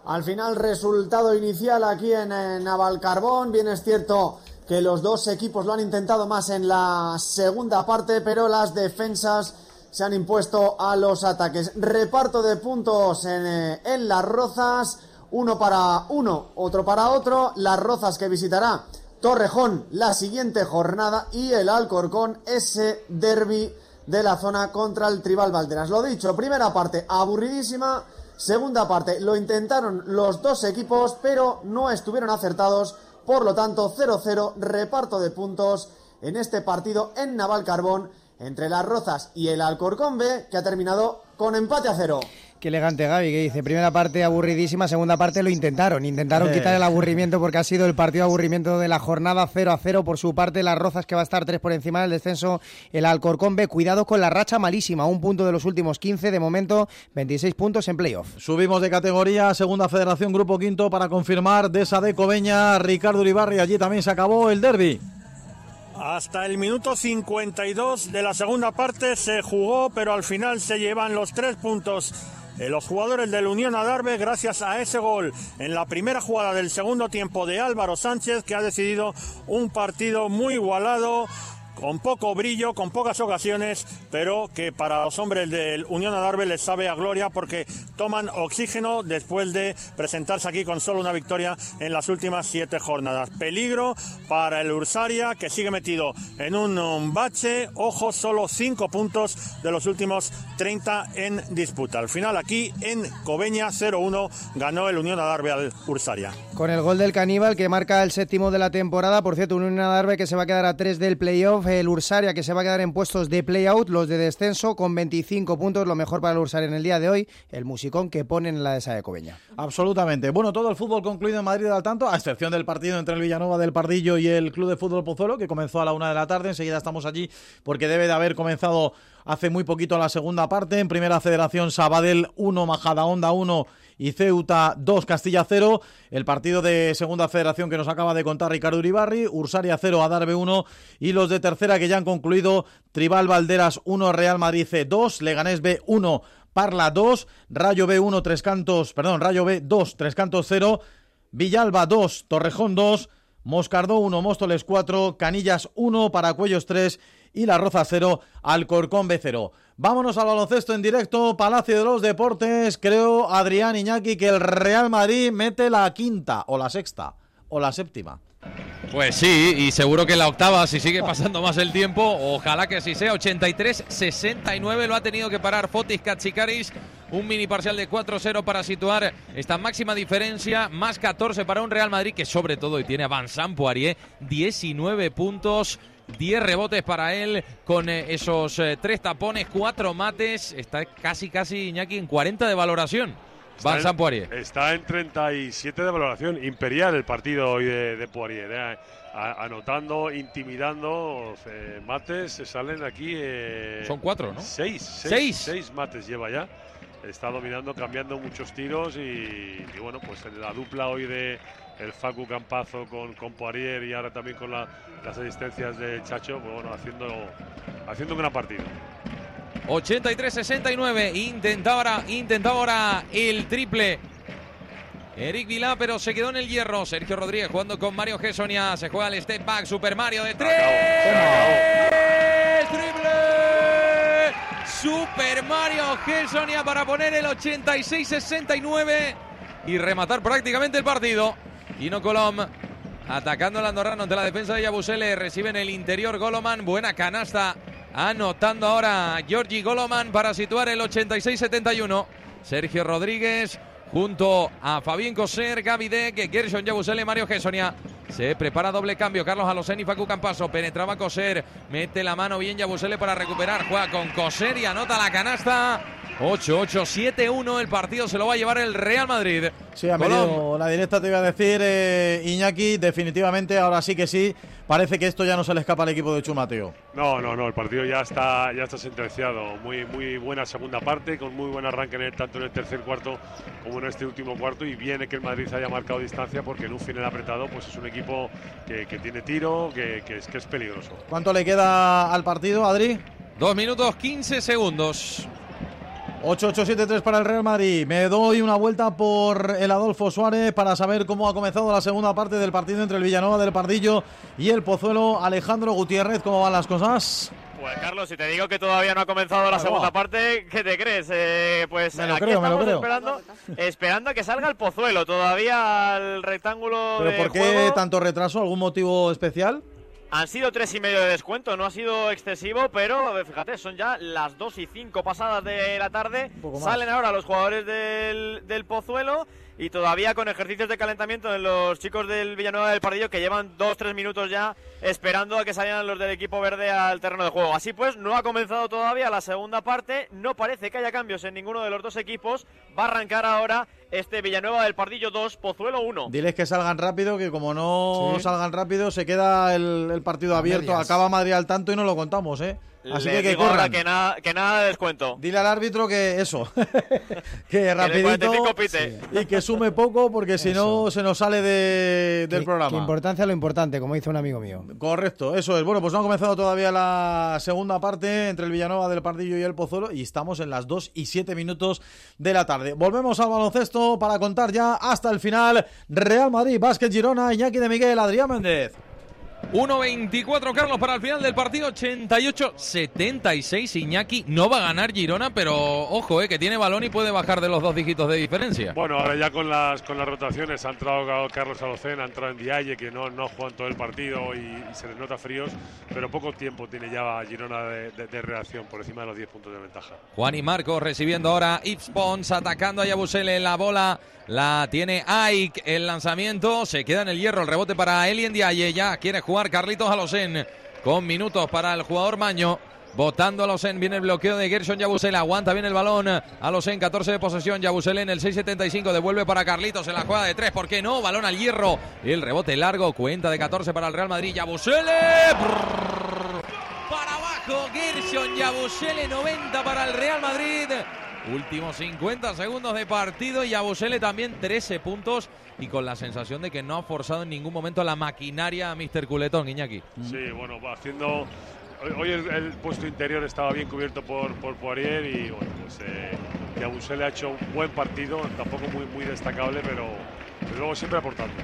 Al final, resultado inicial aquí en, en Navalcarbón. Bien es cierto que los dos equipos lo han intentado más en la segunda parte, pero las defensas se han impuesto a los ataques. Reparto de puntos en, eh, en las Rozas, uno para uno, otro para otro. Las Rozas que visitará Torrejón la siguiente jornada y el Alcorcón ese derby de la zona contra el Tribal Valderas. Lo dicho, primera parte aburridísima. Segunda parte, lo intentaron los dos equipos, pero no estuvieron acertados. Por lo tanto, 0-0, reparto de puntos en este partido en Naval Carbón entre las Rozas y el Alcorcón B, que ha terminado con empate a cero. Qué elegante Gaby, que dice, primera parte aburridísima, segunda parte lo intentaron, intentaron Eh. quitar el aburrimiento porque ha sido el partido aburrimiento de la jornada 0 a 0 por su parte, las Rozas que va a estar 3 por encima del descenso, el Alcorcón B, cuidado con la racha malísima, un punto de los últimos 15, de momento 26 puntos en playoff. Subimos de categoría, segunda federación, grupo quinto, para confirmar de esa de Cobeña, Ricardo Uribarri. Allí también se acabó el derby. Hasta el minuto 52 de la segunda parte se jugó, pero al final se llevan los tres puntos. Eh, los jugadores del Unión Adarve, gracias a ese gol en la primera jugada del segundo tiempo de Álvaro Sánchez, que ha decidido un partido muy igualado, con poco brillo, con pocas ocasiones, pero que para los hombres del Unión Adarve les sabe a gloria porque toman oxígeno después de presentarse aquí con solo una victoria en las últimas siete jornadas. Peligro para el Ursaria que sigue metido en un, bache. Ojo, solo cinco puntos de los últimos 30 en disputa. Al final aquí en Cobeña 0-1 ganó el Unión Adarve al Ursaria. Con el gol del Caníbal que marca el séptimo de la temporada, por cierto, un Unión Adarve que se va a quedar a 3 del playoff, el Ursaria que se va a quedar en puestos de playout, los de descenso con 25 puntos, lo mejor para el Ursaria en el día de hoy, el musicón que ponen en la de esa de Cobeña. Absolutamente. Bueno, todo el fútbol concluido en Madrid al tanto, a excepción del partido entre el Villanueva del Pardillo y el Club de Fútbol Pozuelo, que comenzó a la una de la tarde. Enseguida estamos allí porque debe de haber comenzado hace muy poquito la segunda parte. En primera federación, Sabadell 1, Majadahonda 1 y Ceuta 2, Castilla 0. El partido de segunda federación que nos acaba de contar Ricardo Uribarri, Ursaria 0, Adarve 1 y los de tercera que ya han concluido, Tribal Valderas 1, Real Madrid C 2, Leganés B 1, Parla 2, Rayo B 1, Tres Cantos, perdón, Rayo B 2, Tres Cantos 0, Villalba 2, Torrejón 2, Moscardó 1, Móstoles 4, Canillas 1, Paracuellos 3 y La Roza 0, Alcorcón B 0. Vámonos al baloncesto en directo, Palacio de los Deportes. Creo, Adrián Iñaki, que el Real Madrid mete la quinta, o la sexta, o la séptima. Pues sí, y seguro que la octava, si sigue pasando más el tiempo, ojalá que así sea. 83-69 lo ha tenido que parar Fotis Katsikaris. Un mini parcial de 4-0 para situar esta máxima diferencia. Más 14 para un Real Madrid que sobre todo y tiene a Vincent Poirier 19 puntos. 10 rebotes para él con eh, esos eh, tres tapones, cuatro mates. Está casi, casi Iñaki en 40 de valoración. Vincent Poirier. Está en 37 de valoración. Imperial el partido hoy de, de Poirier. eh. A- anotando, intimidando. eh, mates se salen aquí. eh, Son cuatro, ¿no? Seis, Seis. seis. Seis mates lleva ya. Está dominando, cambiando muchos tiros y, y bueno, pues en la dupla hoy de el Facu Campazo con, con Poirier y ahora también con la- las asistencias de Chacho, pues bueno, haciendo, haciendo un gran partido. 83-69. Intentaba ahora, intentaba ahora el triple. Eric Vilá, pero se quedó en el hierro. Sergio Rodríguez jugando con Mario Gessonia. Se juega el step back. Super Mario de tres. ¡Triple! Super Mario Gessonia para poner el 86-69 y rematar prácticamente el partido. Ino Colom atacando el andorrano ante la defensa de Yabusele. Recibe en el interior Goloman. Buena canasta. Anotando ahora Georgi Goloman para situar el 86-71. Sergio Rodríguez junto a Fabián Coser, Gaby Deck, Gershon Yabusele, Mario Gessonia. Se prepara doble cambio. Carlos Alocen y Facu Campaso. Penetraba Coser. Mete la mano bien Yabusele para recuperar. Juega con Coser y anota la canasta. 8-8-7-1. El partido se lo va a llevar el Real Madrid. Sí, ha Colom. medido la directa, te iba a decir, eh, Iñaki, definitivamente, ahora sí que sí, parece que esto ya no se le escapa al equipo de Chumateo. No, no, no, el partido ya está, ya está sentenciado. Muy, muy buena segunda parte, con muy buen arranque en el- tanto en el tercer cuarto como en este último cuarto. Y viene que el Madrid haya marcado distancia porque en un final apretado, pues es un equipo que, que tiene tiro, que, que es, que es peligroso. ¿Cuánto le queda al partido, Adri? Dos minutos 15 segundos. 8-8-7-3 para el Real Madrid. Me doy una vuelta por el Adolfo Suárez para saber cómo ha comenzado la segunda parte del partido entre el Villanueva del Pardillo y el Pozuelo. Alejandro Gutiérrez, ¿cómo van las cosas? Pues Carlos, si te digo que todavía no ha comenzado la segunda parte, ¿qué te crees? Eh, pues Me lo aquí creo, me lo estamos creo. esperando, esperando a que salga el pozuelo. Todavía al rectángulo ¿Pero de por qué juego. tanto retraso? ¿Algún motivo especial? Han sido tres y medio de descuento, no ha sido excesivo, pero eh, fíjate, son ya las dos y cinco pasadas de la tarde. Salen ahora los jugadores del, del Pozuelo y todavía con ejercicios de calentamiento en los chicos del Villanueva del Pardillo que llevan dos, tres minutos ya esperando a que salgan los del equipo verde al terreno de juego. Así pues, no ha comenzado todavía la segunda parte, no parece que haya cambios en ninguno de los dos equipos. Va a arrancar ahora este Villanueva del Pardillo 2, Pozuelo 1. Diles que salgan rápido, que como no Sí. salgan rápido, se queda el, el partido abierto. medias. Acaba Madrid al tanto y no lo contamos, ¿eh? Así Le que que digo ahora corran. que nada, que nada de descuento. Dile al árbitro que eso, que rapidito 45 pite. y que sume poco porque si no se nos sale de- del Que- programa. que importancia lo importante, como dice un amigo mío. Correcto, eso es. Bueno, pues no ha comenzado todavía la segunda parte entre el Villanova del Pardillo y el Pozuelo y estamos en las 2 y 7 minutos de la tarde. Volvemos al baloncesto para contar ya hasta el final Real Madrid, Básquet Girona, Iñaki de Miguel, Adrián Méndez. 1.24 Carlos para el final del partido. 88-76 Iñaki no va a ganar Girona pero ojo eh, que tiene balón y puede bajar de los dos dígitos de diferencia. Bueno, ahora ya con las con las rotaciones ha entrado Carlos Alocén, ha entrado en Dialle, que no, no juega en todo el partido y, y se les nota fríos, pero poco tiempo tiene ya Girona de, de- de reacción por encima de los 10 puntos de ventaja. Juan y Marcos recibiendo ahora Ips Pons atacando a Yabusele la bola. La tiene Ike el lanzamiento. Se queda en el hierro el rebote para Elien Diaye ya quiere jugar Carlitos Alosen con minutos para el jugador Maño Votando a Losen, viene el bloqueo de Gershon Yabusele, aguanta bien el balón. A Losen, 14 de posesión. Yabusele en el 6.75, devuelve para Carlitos en la jugada de 3, ¿por qué no? Balón al hierro. El rebote largo, cuenta de 14 para el Real Madrid. Yabusele. Para abajo, Gershon Yabusele, 90 para el Real Madrid. Últimos 50 segundos de partido y Yabusele también 13 puntos y con la sensación de que no ha forzado en ningún momento la maquinaria a Mr. Culetón, Iñaki. Sí, bueno, va haciendo. Hoy, el, el puesto interior estaba bien cubierto por, por Poirier y bueno, pues eh, Yabusele ha hecho un buen partido, tampoco muy, muy destacable, pero, pero luego siempre aportando.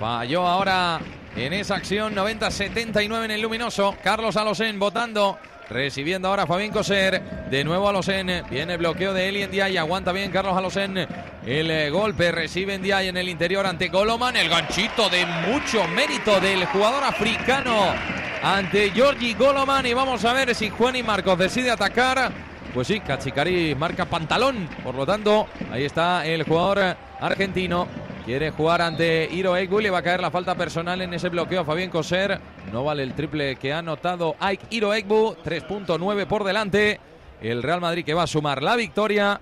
Falló ahora en esa acción 90-79 en el luminoso. Carlos Alosen votando. Recibiendo ahora Fabián Coser. De nuevo Alosen. Viene el bloqueo de Eli Ndiaye. Aguanta bien Carlos Alosen. El eh, golpe recibe Ndiaye en el interior ante Goloman. El ganchito de mucho mérito del jugador africano ante Georgi Goloman. Y vamos a ver si Juan y Marcos decide atacar. Pues sí, Cachicari marca pantalón. Por lo tanto, ahí está el jugador argentino. Quiere jugar ante Hiro Egbu. Le va a caer la falta personal en ese bloqueo a Fabián Coser. No vale el triple que ha anotado Ike Hiro Egbu. 3.9 por delante. El Real Madrid que va a sumar la victoria.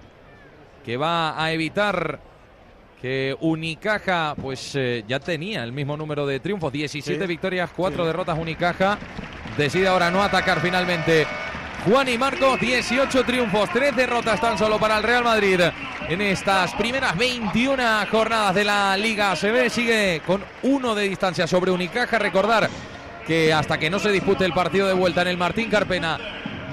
que va a evitar que Unicaja pues eh, ya tenía el mismo número de triunfos, 17 Sí. victorias, 4 Sí. derrotas Unicaja. Decide ahora no atacar finalmente. Juan y Marcos, 18 triunfos, 3 derrotas tan solo para el Real Madrid en estas primeras 21 jornadas de la Liga. Se ve, sigue con uno de distancia sobre Unicaja. Recordar que hasta que no se dispute el partido de vuelta en el Martín Carpena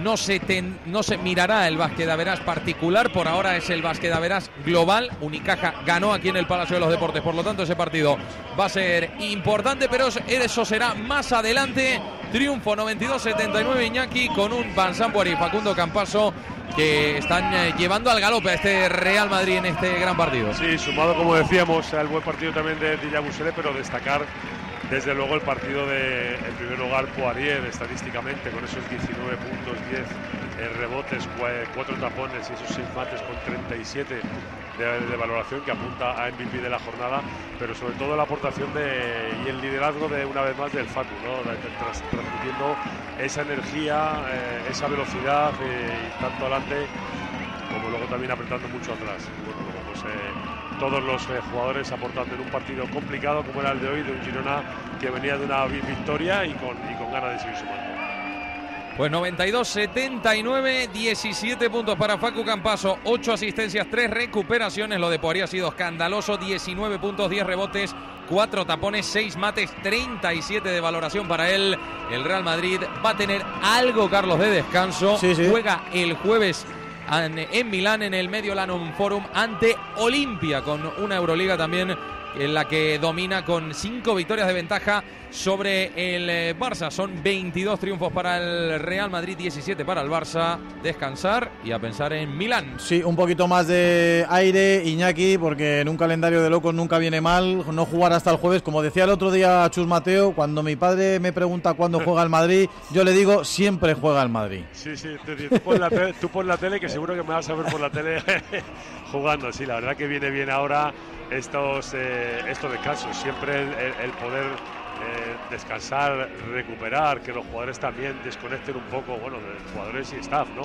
no se, no se mirará el básquet de Verás particular, por ahora es el básquet de Verás global. Unicaja ganó aquí en el Palacio de los Deportes, por lo tanto ese partido va a ser importante, pero eso será más adelante. Triunfo 92-79 Iñaki con un Van y Facundo Campaso que están eh, llevando al galope a este Real Madrid en este gran partido. Sí, sumado, como decíamos, al buen partido también de Dillabusele, pero destacar desde luego el partido de, en primer lugar, Poirier, estadísticamente, con esos 19 puntos, 10 eh, rebotes, 4 tapones y esos 6 mates con 37 de, valoración que apunta a MVP de la jornada, pero sobre todo la aportación de, y el liderazgo de una vez más del Facu, ¿no? Transmitiendo esa energía, eh, esa velocidad eh, tanto adelante como luego también apretando mucho atrás. Eh, todos los eh, jugadores aportando en un partido complicado como era el de hoy, de un Girona que venía de una vi- victoria y con, y con ganas de seguir sumando. Pues 92-79, 17 puntos para Facu Campaso, 8 asistencias, 3 recuperaciones. Lo de Poirier ha sido escandaloso, 19 puntos, 10 rebotes, 4 tapones, 6 mates, 37 de valoración para él. El Real Madrid va a tener algo, Carlos, de descanso. Sí, sí. Juega el jueves en, Milán en el Mediolanum Forum ante Olimpia con una Euroliga también en la que domina con 5 victorias de ventaja sobre el eh, Barça. Son 22 triunfos para el Real Madrid, 17 para el Barça. Descansar y a pensar en Milán. Sí, un poquito más de aire, Iñaki, porque en un calendario de locos nunca viene mal no jugar hasta el jueves. Como decía el otro día Chus Mateo, cuando mi padre me pregunta cuándo juega el Madrid, yo le digo siempre juega el Madrid. Sí, sí, tú, tú pon la tele, tú pon la tele que seguro que me vas a ver por la tele jugando. Sí, la verdad que viene bien ahora estos, eh, estos descansos. Siempre el, el- el poder eh, descansar, recuperar, que los jugadores también desconecten un poco, bueno, de jugadores y staff, ¿no?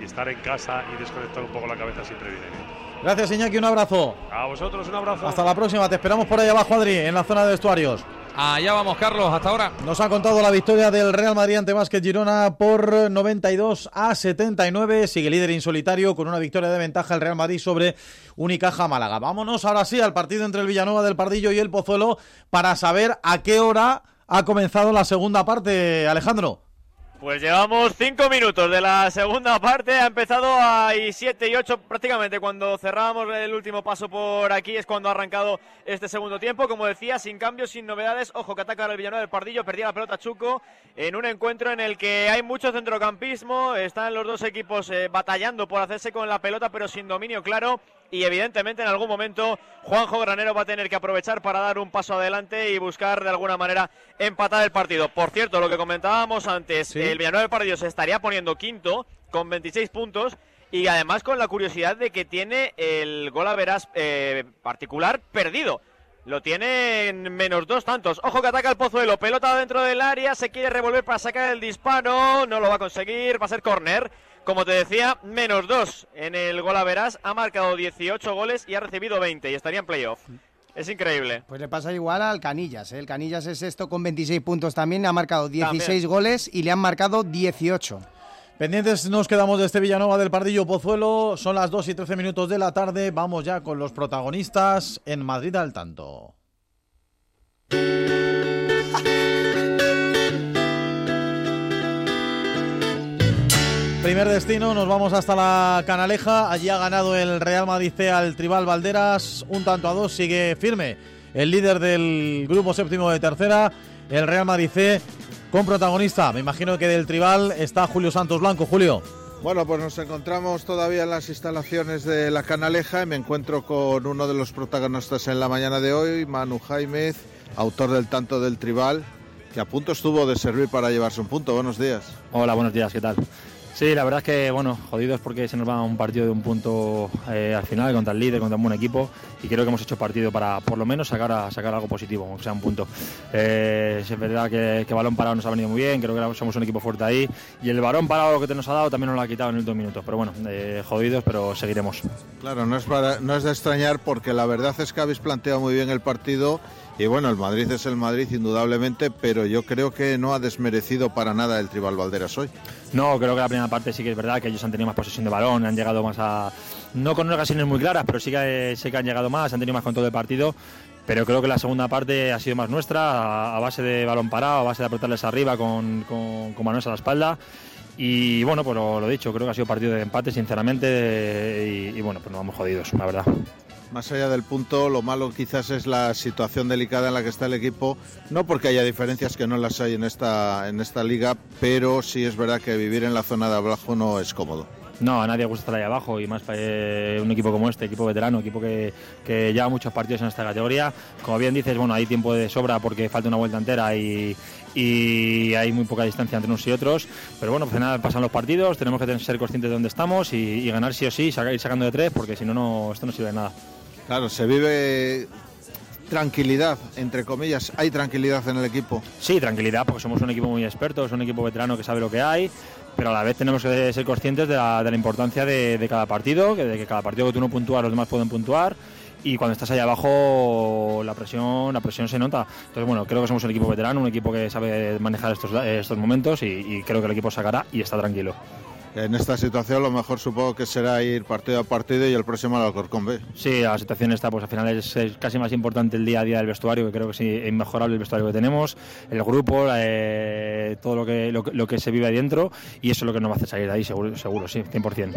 Y estar en casa y desconectar un poco la cabeza siempre viene bien. Gracias, Iñaki, un abrazo. A vosotros un abrazo. Hasta la próxima, te esperamos por ahí abajo, Adri, en la zona de vestuarios. Allá vamos, Carlos, hasta ahora. Nos ha contado la victoria del Real Madrid ante Vázquez Girona por 92 a 79. Sigue líder insolitario con una victoria de ventaja el Real Madrid sobre Unicaja Málaga. Vámonos ahora sí al partido entre el Villanueva del Pardillo y el Pozuelo para saber a qué hora ha comenzado la segunda parte, Alejandro. Pues llevamos cinco minutos de la segunda parte. Ha empezado a 7 y 8 prácticamente. Cuando cerrábamos el último paso por aquí es cuando ha arrancado este segundo tiempo. Como decía, sin cambios, sin novedades. Ojo que ataca el Villanueva del Pardillo. Perdía la pelota Chuco en un encuentro en el que hay mucho centrocampismo. Están los dos equipos eh, batallando por hacerse con la pelota, pero sin dominio claro. Y evidentemente en algún momento Juanjo Granero va a tener que aprovechar para dar un paso adelante y buscar de alguna manera empatar el partido. Por cierto, lo que comentábamos antes, el Villanueva del Partido se estaría poniendo quinto con 26 puntos y además con la curiosidad de que tiene el gol a veras eh, particular perdido. Lo tiene en menos dos tantos. Ojo que ataca el Pozuelo. Pelota dentro del área. Se quiere revolver para sacar el disparo. No lo va a conseguir. Va a ser córner. Como te decía, menos dos en el gol a veras. Ha marcado 18 goles y ha recibido 20. Y estaría en playoff. Es increíble. Pues le pasa igual al Canillas. ¿eh? El Canillas es esto con 26 puntos también. Ha marcado 16 También. goles y le han marcado 18. Pendientes nos quedamos de este Villanova del Pardillo Pozuelo. Son las 2 y 13 minutos de la tarde. Vamos ya con los protagonistas en Madrid al tanto. Primer destino, nos vamos hasta la Canaleja. Allí ha ganado el Real Madrid C al Tribal Valderas. Un tanto a dos, sigue firme el líder del grupo séptimo de tercera, el Real Madrid C, con protagonista. Me imagino que del Tribal está Julio Santos Blanco. Julio. Bueno, pues nos encontramos todavía en las instalaciones de la Canaleja y me encuentro con uno de los protagonistas en la mañana de hoy, Manu Jaimez, autor del tanto del Tribal, que a punto estuvo de servir para llevarse un punto. Buenos días. Hola, buenos días, ¿qué tal? Sí, la verdad es que, bueno, jodidos porque se nos va un partido de un punto eh, al final contra el líder, contra un buen equipo y creo que hemos hecho partido para por lo menos sacar, sacar algo positivo, aunque sea un punto. Eh, es verdad que, que, balón parado nos ha venido muy bien, creo que somos un equipo fuerte ahí y el balón parado que te nos ha dado también nos lo ha quitado en el último minutos, pero bueno, eh, jodidos, pero seguiremos. Claro, no es, no es de extrañar porque la verdad es que habéis planteado muy bien el partido y bueno, el Madrid es el Madrid indudablemente, pero yo creo que no ha desmerecido para nada el Tribal Valderas hoy. No, creo que la primera parte sí que es verdad que ellos han tenido más posesión de balón, han llegado más a... No con ocasiones muy claras, pero sí que, sí que han llegado más, han tenido más control del partido. Pero creo que la segunda parte ha sido más nuestra, a, base de balón parado, a base de apretarles arriba con, con, manos a la espalda. Y bueno, pues lo, dicho, creo que ha sido partido de empate, sinceramente. Y, y bueno, pues nos vamos jodidos, la verdad. Más allá del punto, lo malo quizás es la situación delicada en la que está el equipo, no porque haya diferencias que no las hay en esta, en esta liga, pero sí es verdad que vivir en la zona de abajo no es cómodo. No, a nadie gusta estar ahí abajo y más para eh, un equipo como este, equipo veterano, equipo que, que, lleva muchos partidos en esta categoría. Como bien dices, bueno, hay tiempo de sobra porque falta una vuelta entera y, y hay muy poca distancia entre unos y otros. Pero bueno, pues nada, pasan los partidos, tenemos que ser conscientes de dónde estamos y, ganar sí o sí, sacar, ir sacando de tres porque si no, no, esto no sirve de nada. Claro, se vive tranquilidad, entre comillas, ¿hay tranquilidad en el equipo? Sí, tranquilidad, porque somos un equipo muy experto, es un equipo veterano que sabe lo que hay, pero a la vez tenemos que ser conscientes de la, importancia de, cada partido, de que cada partido que tú no puntúas, los demás pueden puntuar. Y cuando estás ahí abajo, la presión, la presión se nota. Entonces, bueno, creo que somos un equipo veterano, un equipo que sabe manejar estos, momentos y creo que el equipo sacará y está tranquilo. En esta situación lo mejor supongo que será ir partido a partido y el próximo al Alcorcón. Sí, la situación está, pues al final es, casi más importante el día a día del vestuario, que creo que sí, es inmejorable el vestuario que tenemos, el grupo, eh, todo lo que, lo, lo, que se vive ahí dentro y eso es lo que nos va a hacer salir de ahí, seguro, seguro sí, 100%.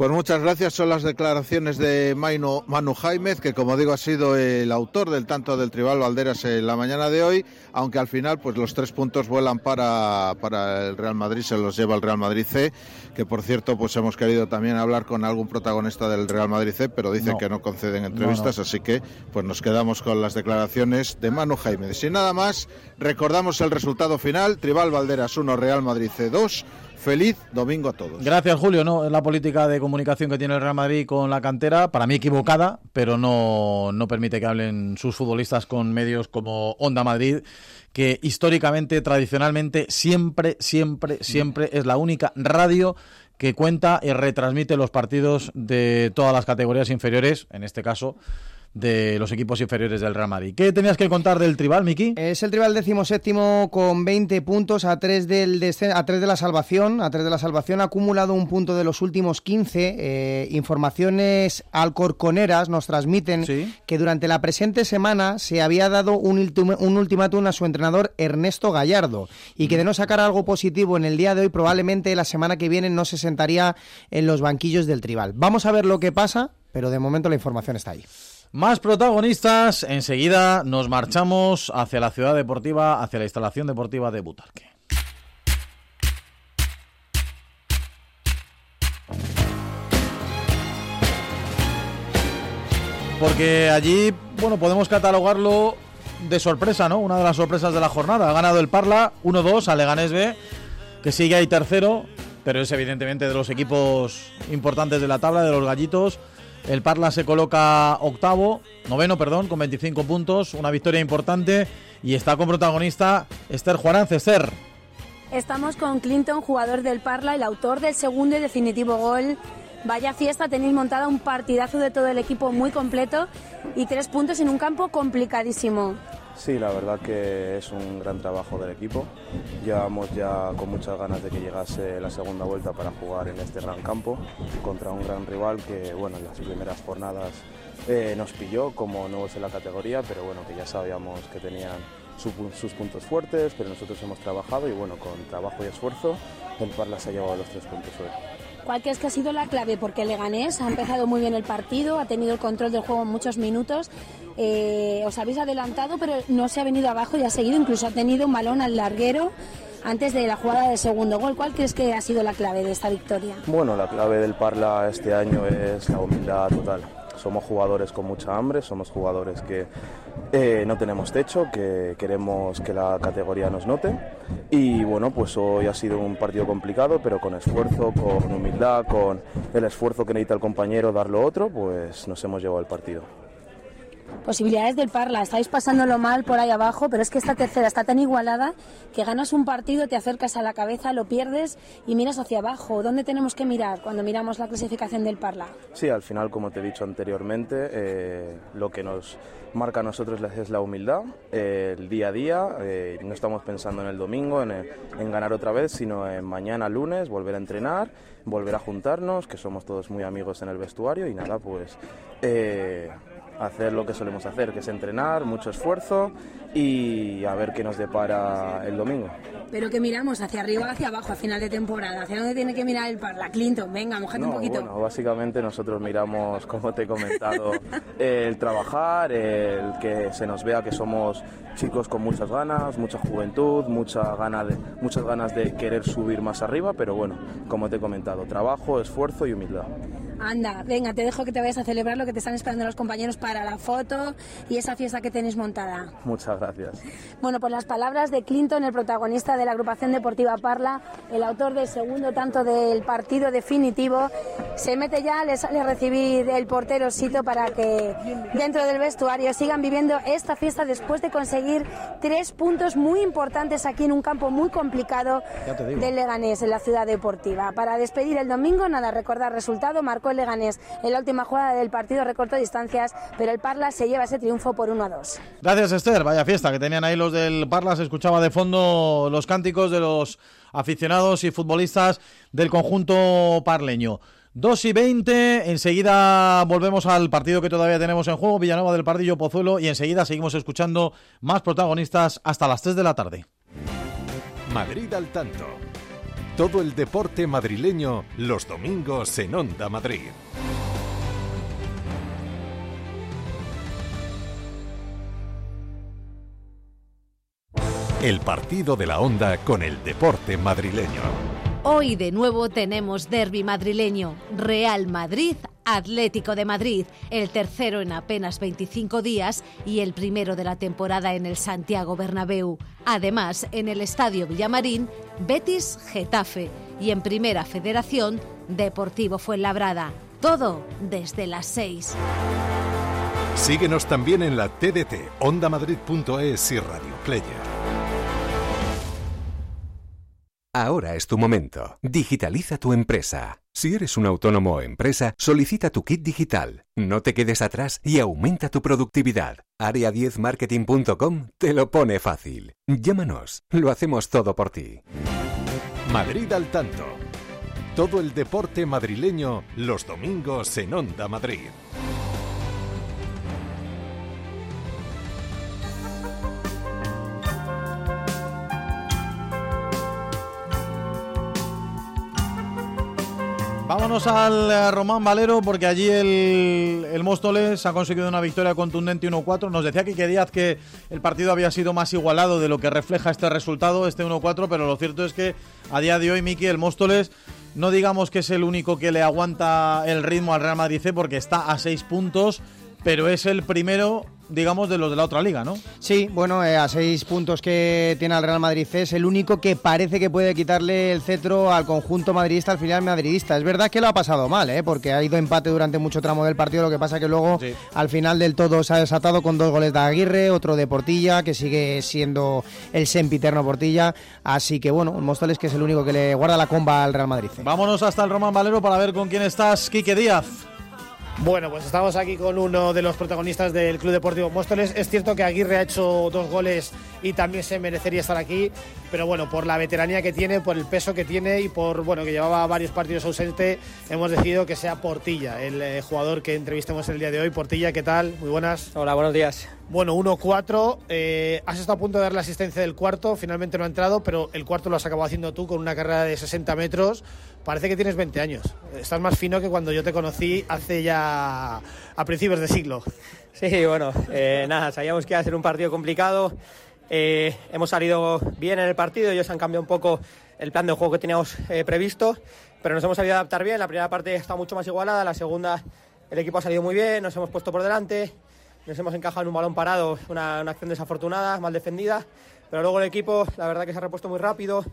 Pues muchas gracias. Son las declaraciones de Maino, Manu Jaimez, que como digo ha sido el autor del tanto del Tribal Valderas en la mañana de hoy, aunque al final pues los tres puntos vuelan para, para el Real Madrid, se los lleva el Real Madrid C, que por cierto pues hemos querido también hablar con algún protagonista del Real Madrid C, pero dicen no. que no conceden entrevistas, no, no. así que pues nos quedamos con las declaraciones de Manu Jaimez. Sin nada más, recordamos el resultado final, Tribal Valderas 1, Real Madrid C 2. Feliz domingo a todos. Gracias, Julio. No, la política de comunicación que tiene el Real Madrid con la cantera, para mí equivocada, pero no, no permite que hablen sus futbolistas con medios como Onda Madrid, que históricamente, tradicionalmente, siempre, siempre, siempre es la única radio que cuenta y retransmite los partidos de todas las categorías inferiores, en este caso de los equipos inferiores del Real Madrid. ¿Qué tenías que contar del Tribal, Miki? Es el Tribal decimoséptimo con 20 puntos a 3, del a 3 de la salvación. A 3 de la salvación ha acumulado un punto de los últimos 15. Eh, informaciones alcorconeras nos transmiten ¿Sí? que durante la presente semana se había dado un, un ultimátum a su entrenador Ernesto Gallardo y que de no sacar algo positivo en el día de hoy probablemente la semana que viene no se sentaría en los banquillos del Tribal. Vamos a ver lo que pasa, pero de momento la información está ahí. Más protagonistas, enseguida nos marchamos hacia la ciudad deportiva, hacia la instalación deportiva de Butarque. Porque allí, bueno, podemos catalogarlo de sorpresa, ¿no? Una de las sorpresas de la jornada. Ha ganado el Parla 1-2 a Leganés B, que sigue ahí tercero, pero es evidentemente de los equipos importantes de la tabla, de los gallitos. El Parla se coloca octavo, noveno, perdón, con 25 puntos, una victoria importante y está con protagonista Esther Juarán Esther. Estamos con Clinton, jugador del Parla, el autor del segundo y definitivo gol. Vaya fiesta, tenéis montada un partidazo de todo el equipo muy completo y tres puntos en un campo complicadísimo. Sí, la verdad que es un gran trabajo del equipo. Llevamos ya con muchas ganas de que llegase la segunda vuelta para jugar en este gran campo contra un gran rival que, bueno, en las primeras jornadas eh, nos pilló como nuevos en la categoría, pero bueno, que ya sabíamos que tenían su, sus puntos fuertes, pero nosotros hemos trabajado y bueno, con trabajo y esfuerzo, el Parla se ha llevado los tres puntos hoy. ¿Cuál crees que ha sido la clave? Porque Leganés ha empezado muy bien el partido, ha tenido el control del juego en muchos minutos. Eh, os habéis adelantado, pero no se ha venido abajo y ha seguido. Incluso ha tenido un balón al larguero antes de la jugada del segundo gol. ¿Cuál crees que ha sido la clave de esta victoria? Bueno, la clave del Parla este año es la humildad total. Somos jugadores con mucha hambre, somos jugadores que eh, no tenemos techo, que queremos que la categoría nos note. Y bueno, pues hoy ha sido un partido complicado, pero con esfuerzo, con humildad, con el esfuerzo que necesita el compañero dar lo otro, pues nos hemos llevado el partido posibilidades del Parla. Estáis pasándolo mal por ahí abajo, pero es que esta tercera está tan igualada que ganas un partido, te acercas a la cabeza, lo pierdes y miras hacia abajo. ¿Dónde tenemos que mirar cuando miramos la clasificación del Parla? Sí, al final, como te he dicho anteriormente, eh, lo que nos marca a nosotros es la humildad, eh, el día a día. Eh, no estamos pensando en el domingo, en, en ganar otra vez, sino en mañana, lunes, volver a entrenar, volver a juntarnos, que somos todos muy amigos en el vestuario y nada, pues hacer lo que solemos hacer, que es entrenar, mucho esfuerzo y a ver qué nos depara el domingo. Pero que miramos hacia arriba o hacia abajo a final de temporada, ¿hacia dónde tiene que mirar el Parla? Clinton, venga, mojate un poquito. Bueno, básicamente nosotros miramos, como te he comentado, el trabajar, el que se nos vea que somos chicos con muchas ganas, mucha juventud, mucha gana de, muchas ganas de querer subir más arriba, pero bueno, como te he comentado, trabajo, esfuerzo y humildad. Anda, venga, te dejo que te vayas a celebrar lo que te están esperando los compañeros para la foto y esa fiesta que tenéis montada. Muchas gracias. Bueno, pues las palabras de Clinton, el protagonista de la agrupación deportiva Parla, el autor del segundo tanto del partido definitivo, se mete ya, le sale a recibir el portero Sito para que dentro del vestuario sigan viviendo esta fiesta después de conseguir tres puntos muy importantes aquí en un campo muy complicado del Leganés, en la ciudad deportiva. Para despedir el domingo, nada, recordar resultado, marcó el Leganés en la última jugada del partido, recortó distancias, pero el Parla se lleva ese triunfo por 1 a 2. Gracias, Esther. Vaya fiesta que tenían ahí los del Parla. Se escuchaba de fondo los cánticos de los aficionados y futbolistas del conjunto parleño. 2 y 20, enseguida volvemos al partido que todavía tenemos en juego, Villanova del Pardillo Pozuelo, y enseguida seguimos escuchando más protagonistas hasta las 3 de la tarde. Madrid al tanto todo el deporte madrileño los domingos en Onda Madrid. El partido de la Onda con el deporte madrileño. Hoy de nuevo tenemos derby madrileño, Real Madrid Atlético de Madrid, el tercero en apenas 25 días y el primero de la temporada en el Santiago Bernabéu. Además, en el Estadio Villamarín, Betis Getafe y en Primera Federación, Deportivo Fuenlabrada. Todo desde las 6. Síguenos también en la TDT, ondamadrid.es y Radio Player. Ahora es tu momento. Digitaliza tu empresa. Si eres un autónomo o empresa, solicita tu kit digital. No te quedes atrás y aumenta tu productividad. Área10marketing.com te lo pone fácil. Llámanos, lo hacemos todo por ti. Madrid al tanto. Todo el deporte madrileño los domingos en Onda Madrid. Vámonos al eh, Román Valero porque allí el, Móstoles ha conseguido una victoria contundente 1-4. Nos decía Quique Díaz que el partido había sido más igualado de lo que refleja este resultado, este 1-4, pero lo cierto es que a día de hoy, Miki, el Móstoles no digamos que es el único que le aguanta el ritmo al Real Madrid porque está a 6 puntos, pero es el primero digamos, de los de la otra liga, ¿no? Sí, bueno, eh, a seis puntos que tiene el Real Madrid es el único que parece que puede quitarle el cetro al conjunto madridista, al final madridista. Es verdad que lo ha pasado mal, ¿eh? porque ha ido empate durante mucho tramo del partido, lo que pasa que luego al final del todo se ha desatado con dos goles de Aguirre, otro de Portilla, que sigue siendo el sempiterno Portilla. Así que bueno, Móstoles que es el único que le guarda la comba al Real Madrid. Vámonos hasta el Román Valero para ver con quién estás, Quique Díaz. Bueno, pues estamos aquí con uno de los protagonistas del Club Deportivo Móstoles. Es cierto que Aguirre ha hecho dos goles y también se merecería estar aquí, pero bueno, por la veteranía que tiene, por el peso que tiene y por bueno que llevaba varios partidos ausente, hemos decidido que sea Portilla, el eh, jugador que entrevistemos el día de hoy. Portilla, ¿qué tal? Muy buenas. Hola, buenos días. Bueno, 1-4. Eh, has estado a punto de dar la asistencia del cuarto, finalmente no ha entrado, pero el cuarto lo has acabado haciendo tú con una carrera de 60 metros parece que tienes 20 años. Estás más fino que cuando yo te conocí hace ya a principios de siglo. Sí, bueno, eh, nada, sabíamos que iba a ser un partido complicado. Eh, hemos salido bien en el partido, ellos han cambiado un poco el plan de juego que teníamos eh, previsto, pero nos hemos sabido adaptar bien. La primera parte está mucho más igualada, la segunda el equipo ha salido muy bien, nos hemos puesto por delante, nos hemos encajado en un balón parado, una, una acción desafortunada, mal defendida, pero luego el equipo, la verdad que se ha repuesto muy rápido,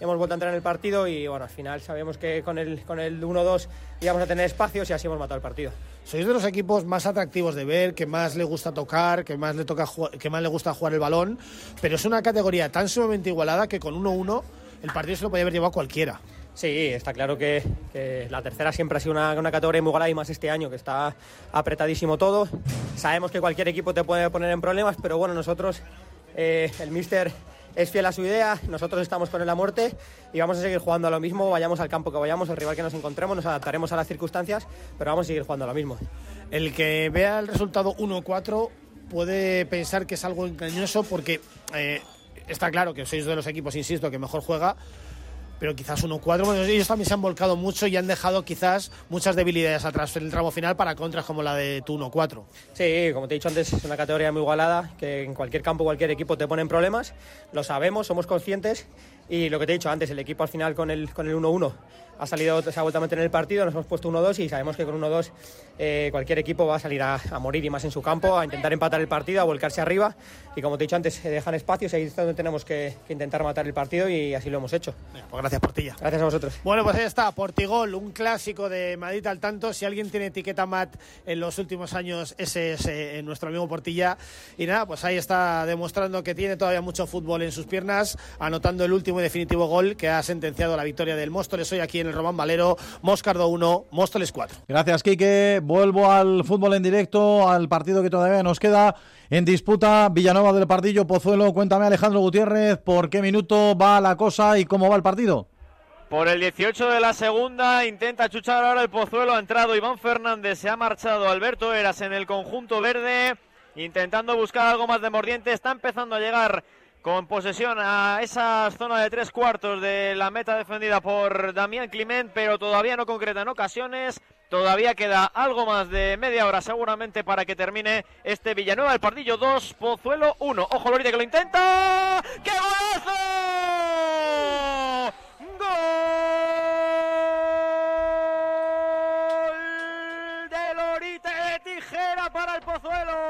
hemos vuelto a entrar en el partido y bueno, al final sabemos que con el, con el 1-2 íbamos a tener espacios y así hemos matado el partido. Sois de los equipos más atractivos de ver, que más le gusta tocar, que más le, toca que más le gusta jugar el balón, pero es una categoría tan sumamente igualada que con 1-1 el partido se lo podía haber llevado cualquiera. Sí, está claro que, la tercera siempre ha sido una, categoría muy igualada y más este año que está apretadísimo todo. Sabemos que cualquier equipo te puede poner en problemas, pero bueno, nosotros, eh, el míster es fiel a su idea, nosotros estamos con él a muerte y vamos a seguir jugando a lo mismo, vayamos al campo que vayamos, el rival que nos encontremos, nos adaptaremos a las circunstancias, pero vamos a seguir jugando a lo mismo. El que vea el resultado 1-4 puede pensar que es algo engañoso porque eh, está claro que sois de los equipos, insisto, que mejor juega, pero quizás 1-4. Bueno, ellos también se han volcado mucho y han dejado quizás muchas debilidades atrás en el tramo final para contras como la de tu 1-4. Sí, como te he dicho antes, es una categoría muy igualada, que en cualquier campo, cualquier equipo te ponen problemas, lo sabemos, somos conscientes y lo que te he dicho antes, el equipo al final con el 1-1 con el 1-1 ha salido, se ha vuelto a meter en el partido, nos hemos puesto 1-2 y sabemos que con 1-2 eh, cualquier equipo va a salir a, a, morir y más en su campo, a intentar empatar el partido, a volcarse arriba y como te he dicho antes, se dejan espacios y ahí es donde tenemos que, que, intentar matar el partido y así lo hemos hecho. Pues gracias Portilla. Gracias a vosotros. Bueno, pues ahí está, Portigol, un clásico de Madrid al tanto. Si alguien tiene etiqueta MAT en los últimos años, ese es eh, nuestro amigo Portilla. Y nada, pues ahí está demostrando que tiene todavía mucho fútbol en sus piernas, anotando el último y definitivo gol que ha sentenciado la victoria del Móstoles hoy aquí en el Román Valero. Moscardo 1, Móstoles 4. Gracias, Quique. Vuelvo al fútbol en directo, al partido que todavía nos queda en disputa. Villanova del Pardillo, Pozuelo. Cuéntame, Alejandro Gutiérrez, por qué minuto va la cosa y cómo va el partido. Por el 18 de la segunda intenta chuchar ahora el Pozuelo. Ha entrado Iván Fernández, se ha marchado Alberto Eras en el conjunto verde. Intentando buscar algo más de mordiente. Está empezando a llegar con posesión a esa zona de tres cuartos de la meta defendida por Damián Clement, pero todavía no concreta en ocasiones. Todavía queda algo más de media hora seguramente para que termine este Villanueva. El Pardillo 2, Pozuelo 1. Ojo Lorite que lo intenta. ¡Qué golazo! ¡Gol de Lorite de tijera para el Pozuelo!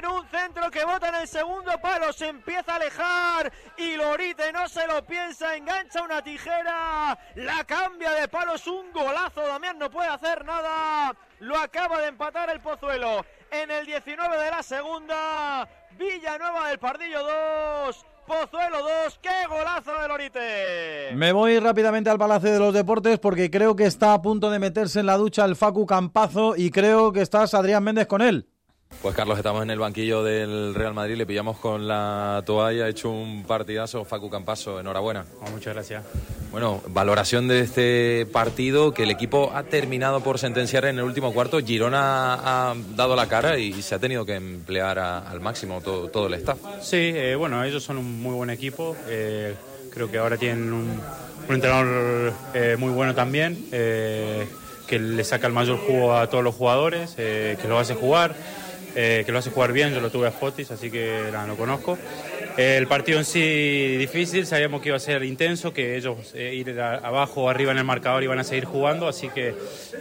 En un centro que bota en el segundo palo, se empieza a alejar y Lorite no se lo piensa, engancha una tijera, la cambia de palo, es un golazo, Damián no puede hacer nada, lo acaba de empatar el Pozuelo en el 19 de la segunda, Villanueva del Pardillo 2. Pozuelo 2, qué golazo de Lorite. Me voy rápidamente al Palacio de los Deportes porque creo que está a punto de meterse en la ducha el Facu Campazo y creo que estás Adrián Méndez con él. Pues Carlos, estamos en el banquillo del Real Madrid, le pillamos con la toalla, ha hecho un partidazo, Facu Campaso, enhorabuena. Oh, muchas gracias. Bueno, valoración de este partido que el equipo ha terminado por sentenciar en el último cuarto. Girona ha dado la cara y se ha tenido que emplear a, al máximo todo, todo, el staff. Sí, eh, bueno, ellos son un muy buen equipo. Eh, creo que ahora tienen un, un entrenador eh, muy bueno también, que le saca el mayor jugo a todos los jugadores, que lo hace jugar eh, que lo hace jugar bien, yo lo tuve a Fotis, así que nada, lo conozco. Eh, el partido en sí difícil, sabíamos que iba a ser intenso, que ellos eh, ir a, abajo o arriba en el marcador iban a seguir jugando, así que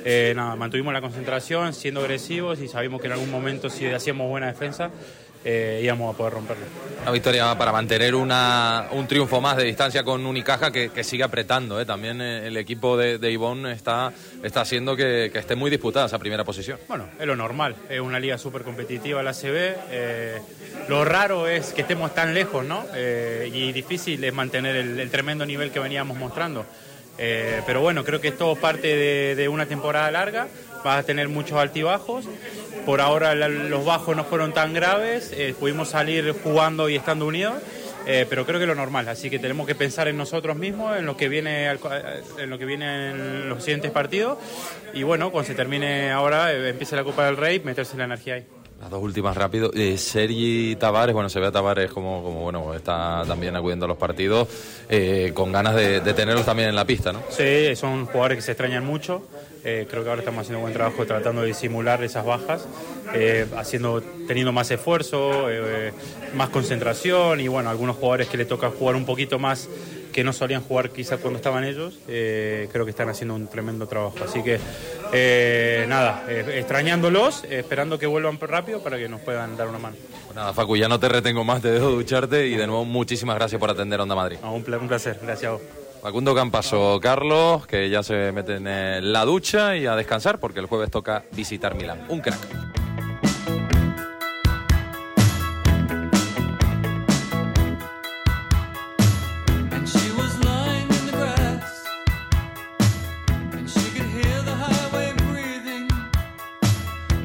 eh, nada, mantuvimos la concentración, siendo agresivos y sabíamos que en algún momento si hacíamos buena defensa eh, íbamos a poder romperlo. Una victoria para mantener una, un triunfo más de distancia con Unicaja que, que sigue apretando. ¿eh? También el equipo de, de Ivonne está, está haciendo que, que, esté muy disputada esa primera posición. Bueno, es lo normal. Es una liga súper competitiva la CB. Eh, lo raro es que estemos tan lejos, ¿no? Eh, y difícil es mantener el, el, tremendo nivel que veníamos mostrando. Eh, pero bueno, creo que es todo parte de, de una temporada larga. Vas a tener muchos altibajos por ahora los bajos no fueron tan graves, eh, pudimos salir jugando y estando unidos, eh, pero creo que es lo normal, así que tenemos que pensar en nosotros mismos, en lo que viene, en lo que viene en los siguientes partidos y bueno, cuando se termine ahora, eh, empiece la Copa del Rey, meterse la energía ahí. Las dos últimas rápido. Eh, Sergi Tavares, bueno, se ve a Tavares como, como bueno, está también acudiendo a los partidos, eh, con ganas de, de, tenerlos también en la pista, ¿no? Sí, son jugadores que se extrañan mucho. Eh, creo que ahora estamos haciendo un buen trabajo tratando de disimular esas bajas, eh, haciendo, teniendo más esfuerzo, eh, más concentración y bueno, algunos jugadores que le toca jugar un poquito más que no solían jugar quizás cuando estaban ellos, creo que están haciendo un tremendo trabajo. Así que nada, extrañándolos, esperando que vuelvan rápido para que nos puedan dar una mano. Pues nada, Facu, ya no te retengo más, te dejo ducharte y de nuevo muchísimas gracias por atender a Onda Madrid. un, placer, gracias a vos. Facundo Campaso, Carlos, que ya se meten en la ducha y a descansar porque el jueves toca visitar Milán. Un crack.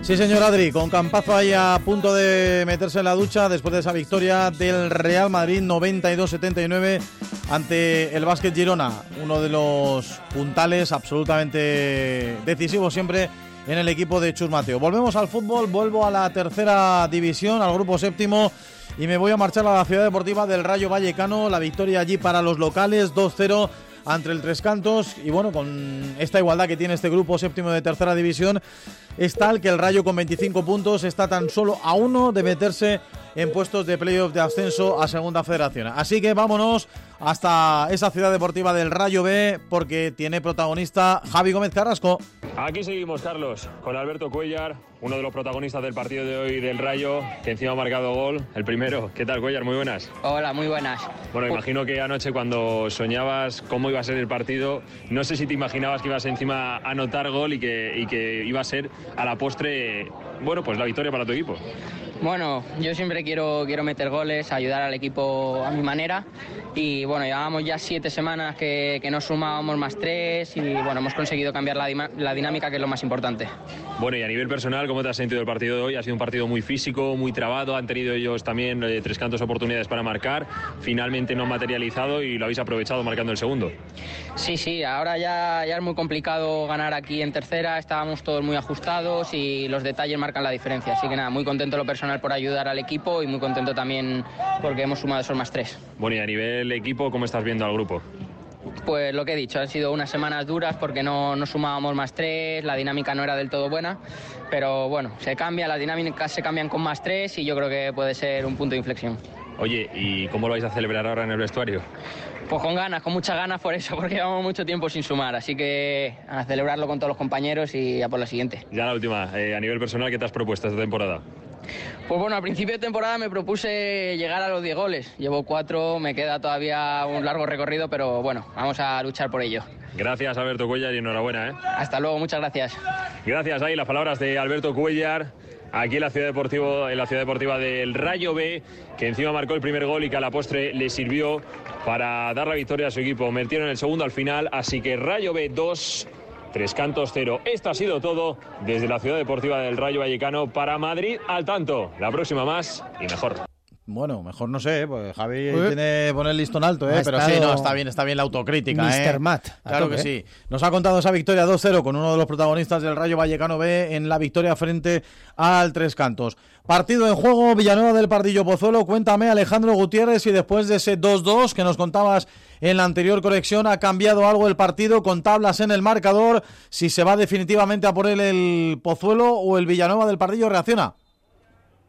Sí, señor Adri, con Campazo ahí a punto de meterse en la ducha después de esa victoria del Real Madrid 92-79 ante el Básquet Girona, uno de los puntales absolutamente decisivos siempre en el equipo de Chus Mateo. Volvemos al fútbol, vuelvo a la tercera división, al grupo séptimo y me voy a marchar a la ciudad deportiva del Rayo Vallecano, la victoria allí para los locales 2-0 ante el Tres Cantos. Y bueno, con esta igualdad que tiene este grupo séptimo de tercera división es tal que el Rayo con 25 puntos está tan solo a uno de meterse en puestos de playoff de ascenso a Segunda Federación. Así que vámonos hasta esa ciudad deportiva del Rayo B porque tiene protagonista Javi Gómez Carrasco. Aquí seguimos, Carlos, con Alberto Cuellar, uno de los protagonistas del partido de hoy del Rayo, que encima ha marcado gol, el primero. ¿Qué tal, Cuellar? Muy buenas. Hola, muy buenas. Bueno, imagino que anoche cuando soñabas cómo iba a ser el partido, no sé si te imaginabas que ibas encima a anotar gol y que, y que iba a ser a la postre, bueno, pues la victoria para tu equipo. Bueno, yo siempre quiero, quiero meter goles, ayudar al equipo a mi manera y bueno, llevábamos ya siete semanas que, que nos sumábamos más tres y bueno, hemos conseguido cambiar la, la, dinámica que es lo más importante. Bueno, y a nivel personal, ¿cómo te has sentido el partido de hoy? Ha sido un partido muy físico, muy trabado, han tenido ellos también eh, tres cantos oportunidades para marcar, finalmente no han materializado y lo habéis aprovechado marcando el segundo. Sí, sí, ahora ya, ya es muy complicado ganar aquí en tercera, estábamos todos muy ajustados y los detalles marcan la diferencia, así que nada, muy contento lo personal por ayudar al equipo y muy contento también porque hemos sumado esos más tres. Bueno, y a nivel equipo, ¿cómo estás viendo al grupo? Pues lo que he dicho, han sido unas semanas duras porque no, no, sumábamos más tres, la dinámica no era del todo buena, pero bueno, se cambia, las dinámicas se cambian con más tres y yo creo que puede ser un punto de inflexión. Oye, ¿y cómo lo vais a celebrar ahora en el vestuario? Pues con ganas, con muchas ganas por eso, porque llevamos mucho tiempo sin sumar, así que a celebrarlo con todos los compañeros y a por la siguiente. Ya la última, eh, a nivel personal, ¿qué te has propuesto esta temporada? Pues bueno, al principio de temporada me propuse llegar a los 10 goles. Llevo 4, me queda todavía un largo recorrido, pero bueno, vamos a luchar por ello. Gracias, Alberto Cuellar, y enhorabuena. ¿eh? Hasta luego, muchas gracias. Gracias, ahí las palabras de Alberto Cuellar. Aquí en la, ciudad deportivo, en la ciudad deportiva del Rayo B, que encima marcó el primer gol y que a la postre le sirvió para dar la victoria a su equipo. Metieron el segundo al final, así que Rayo B 2, Tres Cantos cero. Esto ha sido todo desde la Ciudad Deportiva del Rayo Vallecano para Madrid al tanto. La próxima más y mejor. Bueno, mejor no sé, pues Javi tiene que poner el listón alto, ¿eh? pero sí, no, está bien, está bien la autocrítica. Mr. ¿eh? Matt. Claro que sí. Nos ha contado esa victoria 2-0 con uno de los protagonistas del Rayo Vallecano B en la victoria frente al Tres Cantos. Partido en juego, Villanueva del Pardillo Pozuelo. Cuéntame, Alejandro Gutiérrez, si después de ese 2-2 que nos contabas en la anterior conexión ha cambiado algo el partido con tablas en el marcador, si se va definitivamente a por él el Pozuelo o el Villanueva del Pardillo reacciona.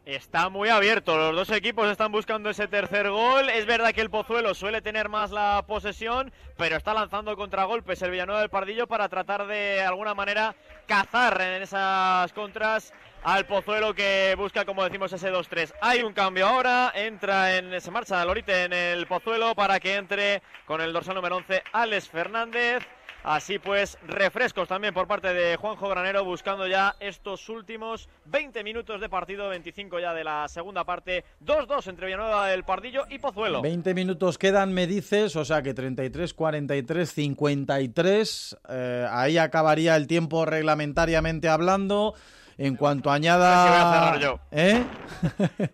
Está muy abierto, los dos equipos están buscando ese tercer gol. Es verdad que el Pozuelo suele tener más la posesión, pero está lanzando contragolpes el Villanueva del Pardillo para tratar de alguna manera cazar en esas contras al Pozuelo que busca, como decimos, ese 2-3. Hay un cambio ahora, entra en, se marcha Lorite en el Pozuelo para que entre con el dorsal número 11 Alex Fernández. Así pues, refrescos también por parte de Juanjo Granero buscando ya estos últimos 20 minutos de partido, 25 ya de la segunda parte, 2-2 entre Villanueva del Pardillo y Pozuelo. 20 minutos quedan, me dices, o sea que 33, 43, 53, ahí acabaría el tiempo reglamentariamente hablando. En cuanto añada. Casi voy a cerrar yo. ¿Eh?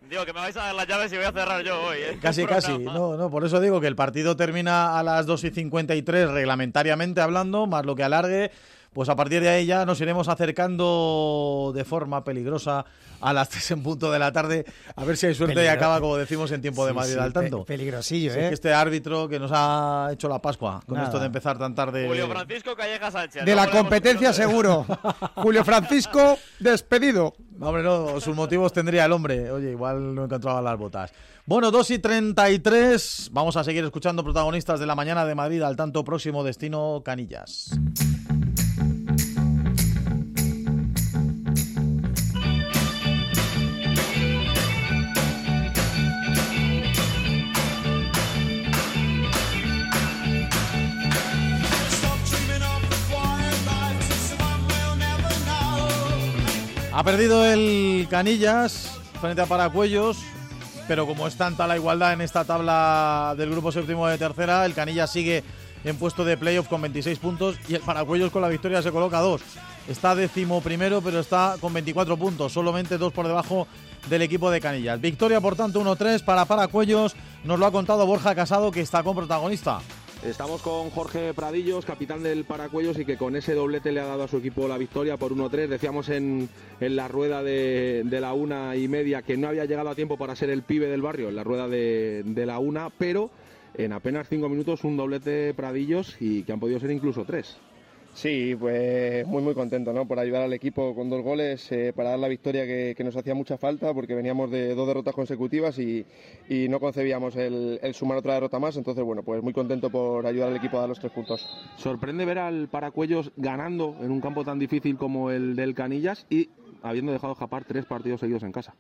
Digo que me vais a dar las llaves y voy a cerrar yo hoy. ¿eh? Casi, casi. No, no, por eso digo que el partido termina a las 2 y 53 reglamentariamente hablando, más lo que alargue pues a partir de ahí ya nos iremos acercando de forma peligrosa a las 3 en punto de la tarde, a ver si hay suerte y acaba, como decimos, en tiempo de Sí, Madrid sí, al tanto. pe- peligrosillo, es ¿eh? que este árbitro que nos ha hecho la Pascua con Nada. esto de empezar tan tarde. Julio Francisco Calleja Sánchez. De la competencia seguro. Julio Francisco, despedido. Hombre, no, sus motivos tendría el hombre. Oye, igual no encontraba las botas. Bueno, 2 y 33. Vamos a seguir escuchando protagonistas de la mañana de Madrid al tanto próximo destino Canillas. Ha perdido el Canillas frente a Paracuellos, pero como es tanta la igualdad en esta tabla del grupo séptimo de tercera, el Canillas sigue en puesto de playoff con 26 puntos y el Paracuellos con la victoria se coloca a dos. Está décimo primero, pero está con 24 puntos, solamente dos por debajo del equipo de Canillas. Victoria, por tanto, 1-3 para Paracuellos. Nos lo ha contado Borja Casado, que está con protagonista. Estamos con Jorge Pradillos, capitán del Paracuellos y que con ese doblete le ha dado a su equipo la victoria por 1-3. Decíamos en, en la rueda de, de la una y media que no había llegado a tiempo para ser el pibe del barrio en la rueda de, de la una, pero en apenas cinco minutos un doblete Pradillos y que han podido ser incluso tres. Sí, pues muy muy contento ¿no? por ayudar al equipo con dos goles eh, para dar la victoria que, que nos hacía mucha falta porque veníamos de dos derrotas consecutivas y, y no concebíamos el, el sumar otra derrota más. Entonces, bueno, pues muy contento por ayudar al equipo a dar los tres puntos. Sorprende ver al Paracuellos ganando en un campo tan difícil como el del Canillas y habiendo dejado escapar tres partidos seguidos en casa.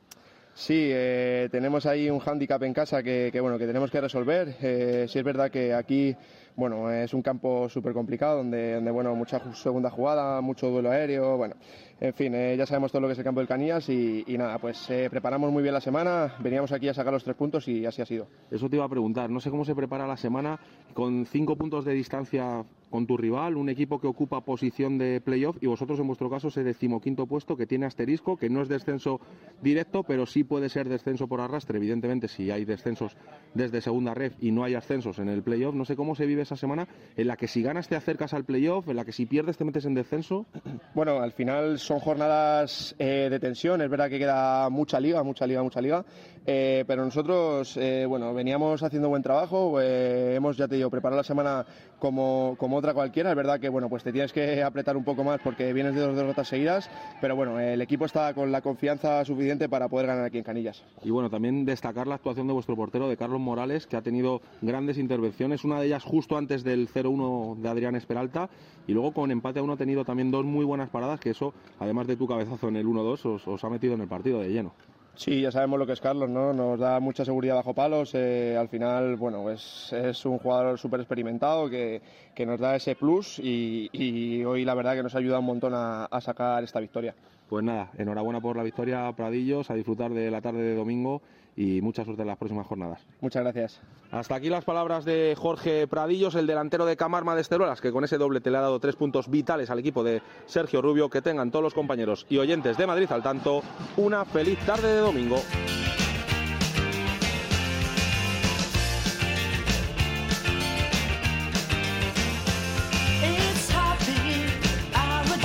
Sí, eh, tenemos ahí un hándicap en casa que, que, bueno que tenemos que resolver. Eh, sí es verdad que aquí bueno es un campo súper complicado donde, donde bueno mucha ju- segunda jugada, mucho duelo aéreo, bueno, en fin, eh, ya sabemos todo lo que es el campo del Canillas y, y nada, pues eh, preparamos muy bien la semana, veníamos aquí a sacar los tres puntos y así ha sido. Eso te iba a preguntar, no sé cómo se prepara la semana con cinco puntos de distancia con tu rival, un equipo que ocupa posición de playoff y vosotros en vuestro caso ese decimoquinto puesto que tiene asterisco, que no es descenso directo, pero sí puede ser descenso por arrastre, evidentemente si hay descensos desde segunda red y no hay ascensos en el playoff, no sé cómo se vive esa semana en la que si ganas te acercas al playoff, en la que si pierdes te metes en descenso. Bueno, al final son jornadas eh, de tensión, es verdad que queda mucha liga, mucha liga, mucha liga, eh, pero nosotros, eh, bueno, veníamos haciendo buen trabajo, eh, hemos, ya te digo, preparado la semana como, como otra cualquiera, es verdad que, bueno, pues te tienes que apretar un poco más porque vienes de dos derrotas seguidas, pero bueno, el equipo está con la confianza suficiente para poder ganar aquí en Canillas. Y bueno, también destacar la actuación de vuestro portero, de Carlos Morales, que ha tenido grandes intervenciones, una de ellas justo antes del 0-1 de Adrián Esperalta, y luego con empate a uno ha tenido también dos muy buenas paradas, que eso, además de tu cabezazo en el 1-2, os, os ha metido en el partido de lleno. Sí, ya sabemos lo que es Carlos, ¿no? Nos da mucha seguridad bajo palos. eh, al final, bueno, es, es un jugador súper experimentado que, que nos da ese plus y, y hoy la verdad que nos ayuda un montón a, a sacar esta victoria. Pues nada, enhorabuena por la victoria, Pradillos, a disfrutar de la tarde de domingo y mucha suerte en las próximas jornadas. Muchas gracias. Hasta aquí las palabras de Jorge Pradillos, el delantero de Camarma de Esterolas, que con ese doble te le ha dado tres puntos vitales al equipo de Sergio Rubio. Que tengan todos los compañeros y oyentes de Madrid al tanto una feliz tarde de domingo.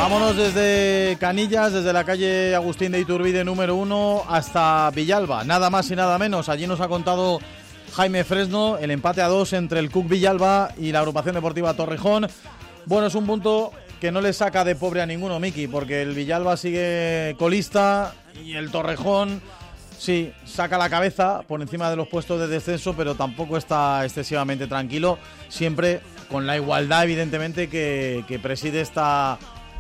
Vámonos desde Canillas, desde la calle Agustín de Iturbide número uno hasta Villalba. Nada más y nada menos. Allí nos ha contado Jaime Fresno el empate a dos entre el Cook Villalba y la agrupación deportiva Torrejón. Bueno, es un punto que no le saca de pobre a ninguno, Miki, porque el Villalba sigue colista y el Torrejón sí saca la cabeza por encima de los puestos de descenso, pero tampoco está excesivamente tranquilo. Siempre con la igualdad, evidentemente, que preside esta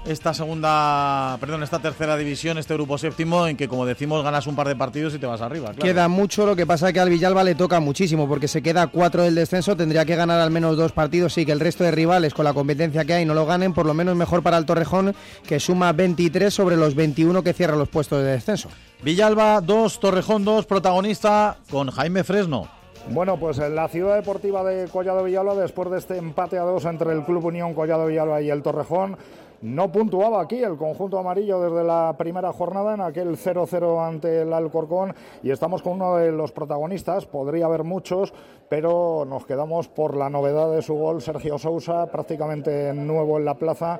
esta segunda, perdón, esta tercera división, este grupo séptimo, en que como decimos ganas un par de partidos y te vas arriba. Claro. Queda mucho, lo que pasa que al Villalba le toca muchísimo, porque se queda cuatro del descenso, tendría que ganar al menos dos partidos, sí que el resto de rivales con la competencia que hay no lo ganen, por lo menos mejor para el Torrejón, que suma 23 sobre los 21 que cierra los puestos de descenso. Villalba 2, Torrejón 2, protagonista con Jaime Fresno. Bueno, pues en la ciudad deportiva de Collado Villalba, después de este empate a dos entre el Club Unión Collado Villalba y el Torrejón, no puntuaba aquí el conjunto amarillo desde la primera jornada en aquel 0-0 ante el Alcorcón y estamos con uno de los protagonistas, podría haber muchos, pero nos quedamos por la novedad de su gol, Sergio Sousa, prácticamente nuevo en la plaza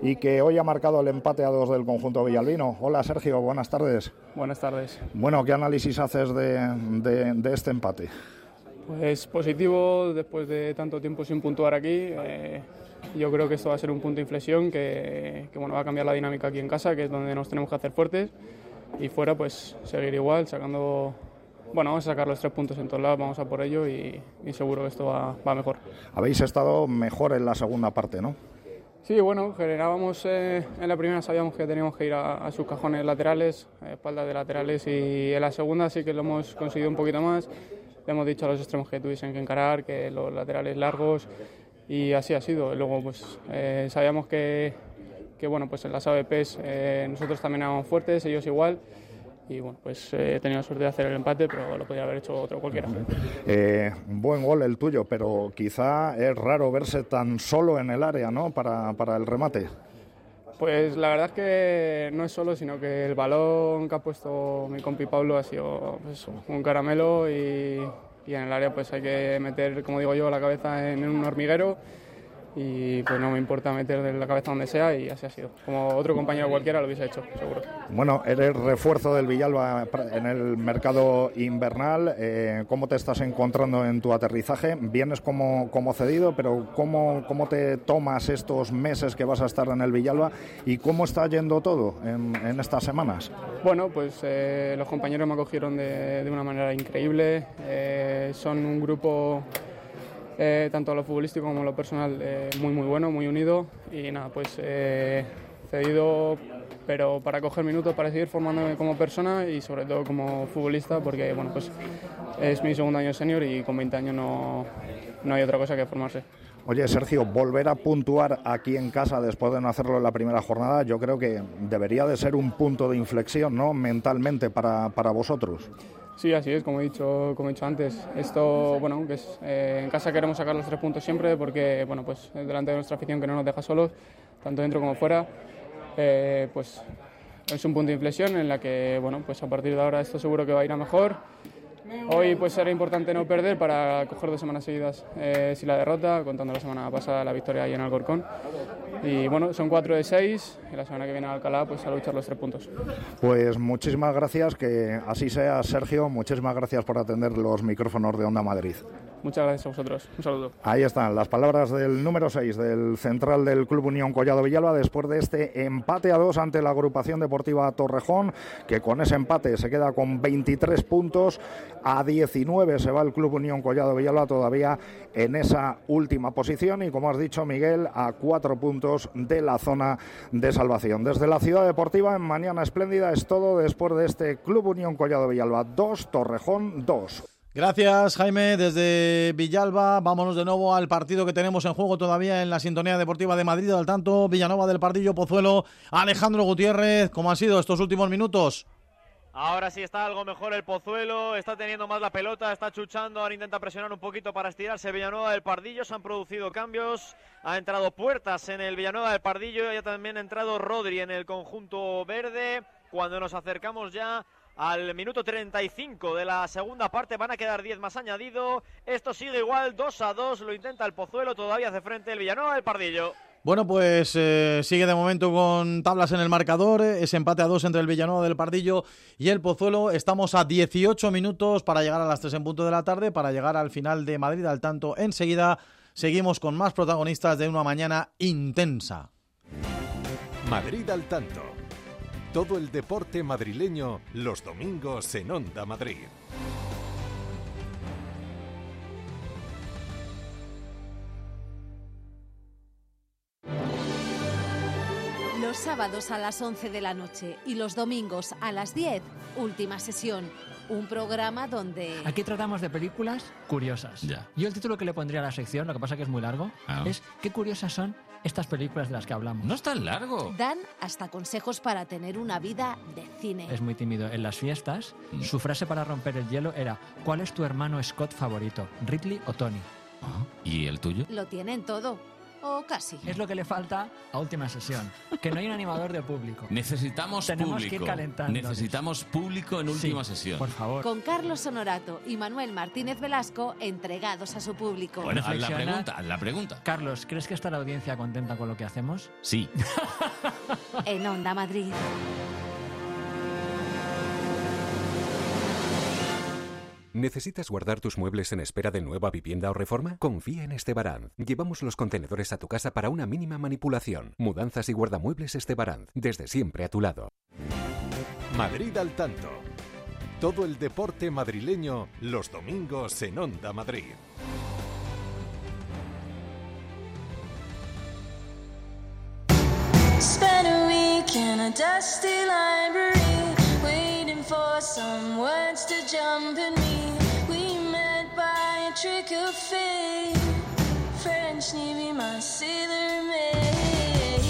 y que hoy ha marcado el empate a dos del conjunto villalbino. Hola Sergio, buenas tardes. Buenas tardes. Bueno, ¿qué análisis haces de, de- de este empate? Pues positivo después de tanto tiempo sin puntuar aquí. eh, yo creo que esto va a ser un punto de inflexión que, que, bueno, va a cambiar la dinámica aquí en casa, que es donde nos tenemos que hacer fuertes. Y fuera, pues seguir igual, sacando. Bueno, vamos a sacar los tres puntos en todos lados, vamos a por ello y, y seguro que esto va, va mejor. Habéis estado mejor en la segunda parte, ¿no? Sí, bueno, generábamos eh, en la primera, sabíamos que teníamos que ir a, a sus cajones laterales, a espaldas de laterales, y en la segunda sí que lo hemos conseguido un poquito más. Le hemos dicho a los extremos que tuviesen que encarar, que los laterales largos, y así ha sido. Luego, pues eh, sabíamos que, que, bueno, pues en las AVPs eh, nosotros también éramos fuertes, ellos igual. Y bueno, pues eh, he tenido suerte de hacer el empate, pero lo podría haber hecho otro cualquiera. Eh, buen gol el tuyo, pero quizá es raro verse tan solo en el área, ¿no? Para, para el remate. Pues la verdad es que no es solo, sino que el balón que ha puesto mi compi Pablo ha sido pues, un caramelo y, y en el área pues hay que meter, como digo yo, la cabeza en un hormiguero y pues no me importa meter la cabeza donde sea y así ha sido. Como otro compañero cualquiera lo hubiese hecho, seguro. Bueno, eres refuerzo del Villalba en el mercado invernal. Eh, ¿Cómo te estás encontrando en tu aterrizaje? Vienes como, como cedido, pero ¿cómo, ¿cómo te tomas estos meses que vas a estar en el Villalba y cómo está yendo todo en, en estas semanas? Bueno, pues eh, los compañeros me acogieron de, de una manera increíble. Eh, son un grupo, eh, tanto lo futbolístico como lo personal, eh, muy muy bueno, muy unido. Y nada, pues eh, cedido, pero para coger minutos, para seguir formándome como persona y sobre todo como futbolista, porque bueno, pues es mi segundo año senior y con 20 años no, no hay otra cosa que formarse. Oye, Sergio, volver a puntuar aquí en casa después de no hacerlo en la primera jornada, yo creo que debería de ser un punto de inflexión, ¿no? Mentalmente para, para vosotros. Sí, así es, como he dicho, como he dicho antes. Esto, bueno, que es, eh, en casa queremos sacar los tres puntos siempre porque, bueno, pues delante de nuestra afición que no nos deja solos, tanto dentro como fuera, eh, pues es un punto de inflexión en la que, bueno, pues a partir de ahora esto seguro que va a ir a mejor. Hoy pues será importante no perder para coger dos semanas seguidas eh, sin la derrota, contando la semana pasada la victoria ahí en Alcorcón. Y bueno, son cuatro de seis y la semana que viene a Alcalá pues a luchar los tres puntos. Pues muchísimas gracias, que así sea, Sergio. Muchísimas gracias por atender los micrófonos de Onda Madrid. Muchas gracias a vosotros. Un saludo. Ahí están las palabras del número 6 del central del Club Unión Collado Villalba después de este empate a dos ante la agrupación deportiva Torrejón, que con ese empate se queda con 23 puntos. A 19 se va el Club Unión Collado Villalba todavía en esa última posición y, como has dicho, Miguel, a cuatro puntos de la zona de salvación. Desde la ciudad deportiva, en Mañana Espléndida, es todo después de este Club Unión Collado Villalba 2, Torrejón 2. Gracias, Jaime. Desde Villalba, vámonos de nuevo al partido que tenemos en juego todavía en la Sintonía Deportiva de Madrid. Al tanto, Villanova del Pardillo, Pozuelo, Alejandro Gutiérrez. ¿Cómo han sido estos últimos minutos? Ahora sí está algo mejor el Pozuelo, está teniendo más la pelota, está chuchando, ahora intenta presionar un poquito para estirarse Villanueva del Pardillo, se han producido cambios, ha entrado Puertas en el Villanueva del Pardillo y ha también entrado Rodri en el conjunto verde. Cuando nos acercamos ya al minuto 35 de la segunda parte van a quedar 10 más añadido. Esto sigue igual, 2 a 2, lo intenta el Pozuelo, todavía hace frente el Villanueva del Pardillo. Bueno, pues eh, sigue de momento con tablas en el marcador, eh, ese empate a dos entre el Villanueva del Pardillo y el Pozuelo. Estamos a 18 minutos para llegar a las 3 en punto de la tarde, para llegar al final de Madrid al tanto. Enseguida seguimos con más protagonistas de una mañana intensa. Madrid al tanto. Todo el deporte madrileño los domingos en Onda Madrid. Los sábados a las 11 de la noche y los domingos a las 10, última sesión. Un programa donde... Aquí tratamos de películas curiosas. Yo el título que le pondría a la sección, lo que pasa que es muy largo, Ah. es ¿Qué curiosas son estas películas de las que hablamos? No es tan largo. Dan hasta consejos para tener una vida de cine. Es muy tímido. En las fiestas, Mm. su frase para romper el hielo era ¿Cuál es tu hermano Scott favorito? ¿Ridley o Tony? ¿Y el tuyo? Lo tienen todo. O casi. Es lo que le falta a última sesión. Que no hay un animador de público. Necesitamos Tenemos público. que ir calentando. Necesitamos público en última sesión. Por favor. Con Carlos Honorato y Manuel Martínez Velasco entregados a su público. Bueno, haz la pregunta, haz la pregunta. Carlos, ¿crees que está la audiencia contenta con lo que hacemos? Sí. En Onda Madrid. ¿Necesitas guardar tus muebles en espera de nueva vivienda o reforma? Confía en Estebaranz. Llevamos los contenedores a tu casa para una mínima manipulación. Mudanzas y guardamuebles Estebaranz. Desde siempre a tu lado. Madrid al tanto. Todo el deporte madrileño los domingos en Onda Madrid. Spent a week in a dusty library, waiting for some words to jump in me. We met by a trick of fate. French Navy, my sailor maid.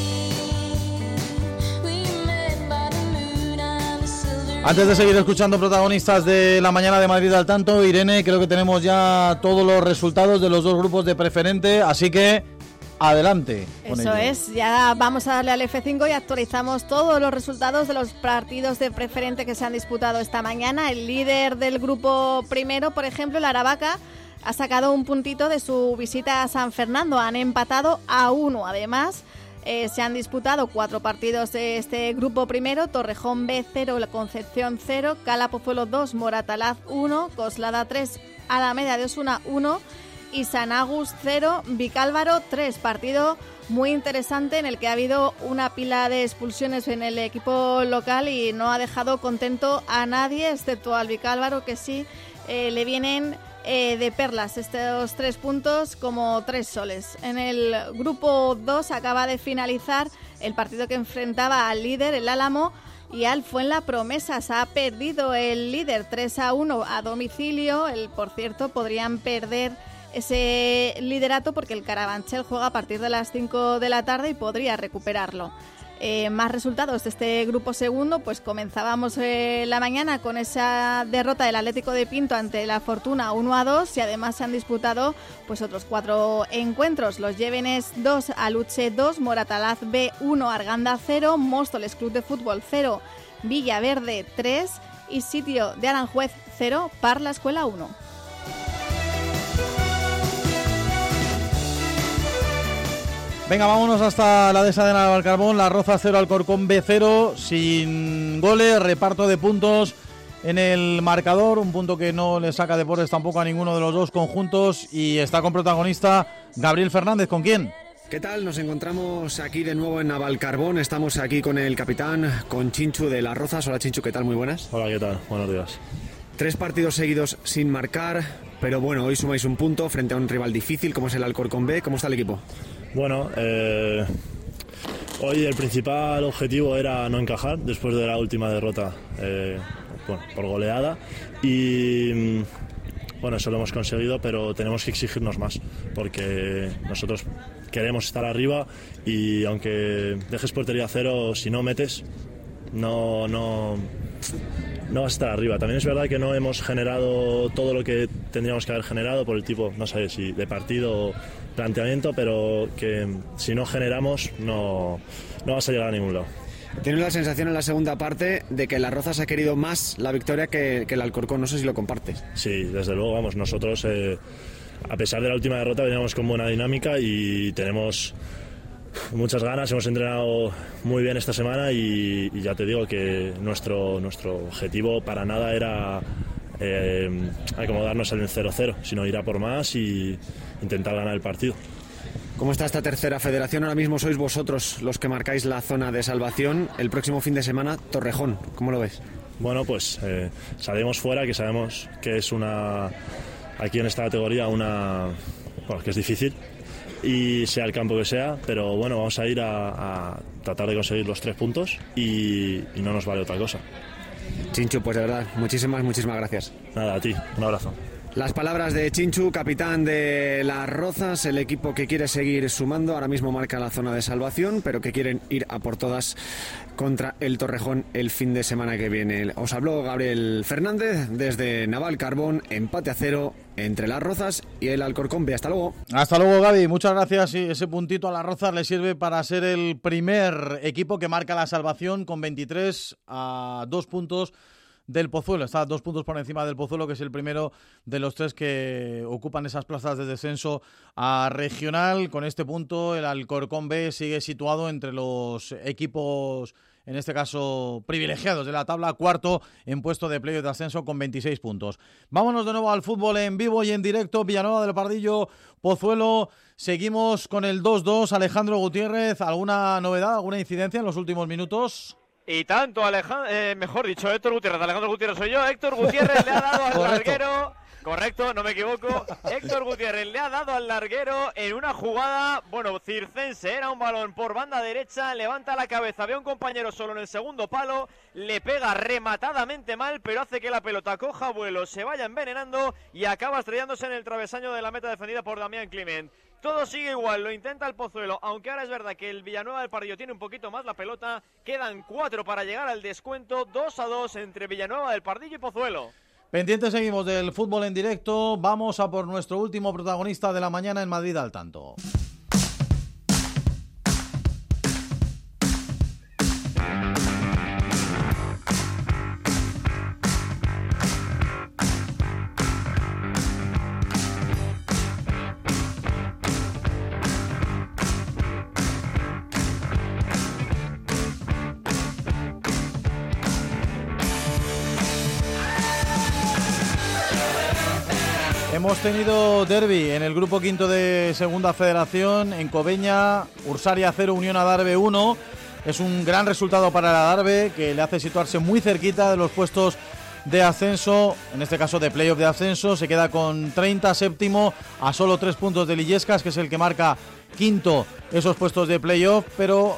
We met by the moon and the silver. Antes de seguir escuchando protagonistas de la mañana de Madrid al tanto, Irene, creo que tenemos ya todos los resultados de los dos grupos de preferente, así que adelante. con Eso ello. es, ya vamos a darle al F5 y actualizamos todos los resultados de los partidos de preferente que se han disputado esta mañana. El líder del grupo primero, por ejemplo, el Aravaca, ha sacado un puntito de su visita a San Fernando. Han empatado a uno. Además, eh, se han disputado cuatro partidos de este grupo primero. Torrejón B 0, La Concepción 0, Cala Pozuelo 2, Moratalaz 1, Coslada 3, Alameda de Osuna 1 y San Agus 0, Vicálvaro 3. Partido muy interesante en el que ha habido una pila de expulsiones en el equipo local y no ha dejado contento a nadie, excepto al Vicálvaro, que sí eh, le vienen eh, de perlas estos tres puntos como tres soles. En el grupo 2 acaba de finalizar el partido que enfrentaba al líder, el Álamo, y al la promesa. Se ha perdido el líder 3 a 1 a domicilio. El, por cierto, podrían perder ese liderato porque el Carabanchel juega a partir de las 5 de la tarde y podría recuperarlo. Eh, más resultados de este grupo segundo, pues comenzábamos eh, la mañana con esa derrota del Atlético de Pinto ante la Fortuna 1 a 2 y además se han disputado pues otros cuatro encuentros. Los Llévenes 2, Aluche 2, Moratalaz B 1, Arganda 0, Móstoles Club de Fútbol 0, Villaverde 3 y Sitio de Aranjuez 0, Parla Escuela 1. Venga, vámonos hasta la desadena de Valcarbón, la Roza 0, Alcorcón B 0, sin goles, reparto de puntos en el marcador, un punto que no le saca deportes tampoco a ninguno de los dos conjuntos y está con protagonista Gabriel Fernández, ¿con quién? ¿Qué tal? Nos encontramos aquí de nuevo en Navalcarbón. Estamos aquí con el capitán, con Chinchu de las Rozas. Hola Chinchu, ¿qué tal? Muy buenas. Hola, ¿qué tal? Buenos días. Tres partidos seguidos sin marcar, pero bueno, hoy sumáis un punto frente a un rival difícil como es el Alcorcón B. ¿Cómo está el equipo? Bueno, eh, hoy el principal objetivo era no encajar después de la última derrota eh, bueno, por goleada y mm, bueno, eso lo hemos conseguido, pero tenemos que exigirnos más porque nosotros queremos estar arriba y aunque dejes portería cero, si no metes, no, no, no vas a estar arriba. También es verdad que no hemos generado todo lo que tendríamos que haber generado por el tipo, no sé si de partido planteamiento, pero que si no generamos no, no vas a llegar a ningún lado. Tiene la sensación en la segunda parte de que la Rozas ha querido más la victoria que, que el Alcorcón. No sé si lo compartes. Sí, desde luego, vamos, nosotros, eh, a pesar de la última derrota, veníamos con buena dinámica y tenemos muchas ganas, hemos entrenado muy bien esta semana y, y ya te digo que nuestro, nuestro objetivo para nada era eh, acomodarnos en el 0-0, sino ir a por más y intentar ganar el partido. ¿Cómo está esta tercera federación? Ahora mismo sois vosotros los que marcáis la zona de salvación. El próximo fin de semana, Torrejón. ¿Cómo lo ves? Bueno, pues eh, salimos fuera, que sabemos que es una, aquí en esta categoría, una, bueno, que es difícil y sea el campo que sea, pero bueno, vamos a ir a, a tratar de conseguir los tres puntos y, y no nos vale otra cosa. Chinchu, pues de verdad, muchísimas, muchísimas gracias. Nada, a ti, un abrazo. Las palabras de Chinchu, capitán de las Rozas, el equipo que quiere seguir sumando, ahora mismo marca la zona de salvación, pero que quieren ir a por todas contra el Torrejón el fin de semana que viene. Os habló Gabriel Fernández desde Naval Carbón, empate a cero entre las Rozas y el Alcorcón. Hasta luego. Hasta luego, Gaby. Muchas gracias. Y ese puntito a las Rozas le sirve para ser el primer equipo que marca la salvación con 23 a dos puntos del Pozuelo. Está dos puntos por encima del Pozuelo, que es el primero de los tres que ocupan esas plazas de descenso a regional. Con este punto, el Alcorcón B sigue situado entre los equipos en este caso privilegiados de la tabla, cuarto en puesto de playoff de ascenso con 26 puntos. Vámonos de nuevo al fútbol en vivo y en directo, Villanueva del Pardillo, Pozuelo. Seguimos con el 2-2. Alejandro Gutiérrez, ¿alguna novedad, alguna incidencia en los últimos minutos? Y tanto, Alejandro, eh, mejor dicho, Héctor Gutiérrez, Alejandro Gutiérrez soy yo, Héctor Gutiérrez le ha dado al Correcto. larguero, correcto, no me equivoco, Héctor Gutiérrez le ha dado al larguero en una jugada, bueno, circense, era un balón por banda derecha, levanta la cabeza, ve a un compañero solo en el segundo palo, le pega rematadamente mal, pero hace que la pelota coja vuelo, se vaya envenenando y acaba estrellándose en el travesaño de la meta defendida por Damián Climent. Todo sigue igual, lo intenta el Pozuelo, aunque ahora es verdad que el Villanueva del Pardillo tiene un poquito más la pelota. Quedan cuatro para llegar al descuento, 2 a 2 entre Villanueva del Pardillo y Pozuelo. Pendientes seguimos del fútbol en directo. Vamos a por nuestro último protagonista de la mañana en Madrid al tanto. Tenido derby en el grupo quinto de Segunda Federación en Cobeña, Ursaria 0, Unión Adarve 1. Es un gran resultado para el Adarve que le hace situarse muy cerquita de los puestos de ascenso, en este caso de playoff de ascenso. Se queda con 30 séptimo a solo tres puntos de Lillescas, que es el que marca quinto esos puestos de playoff, pero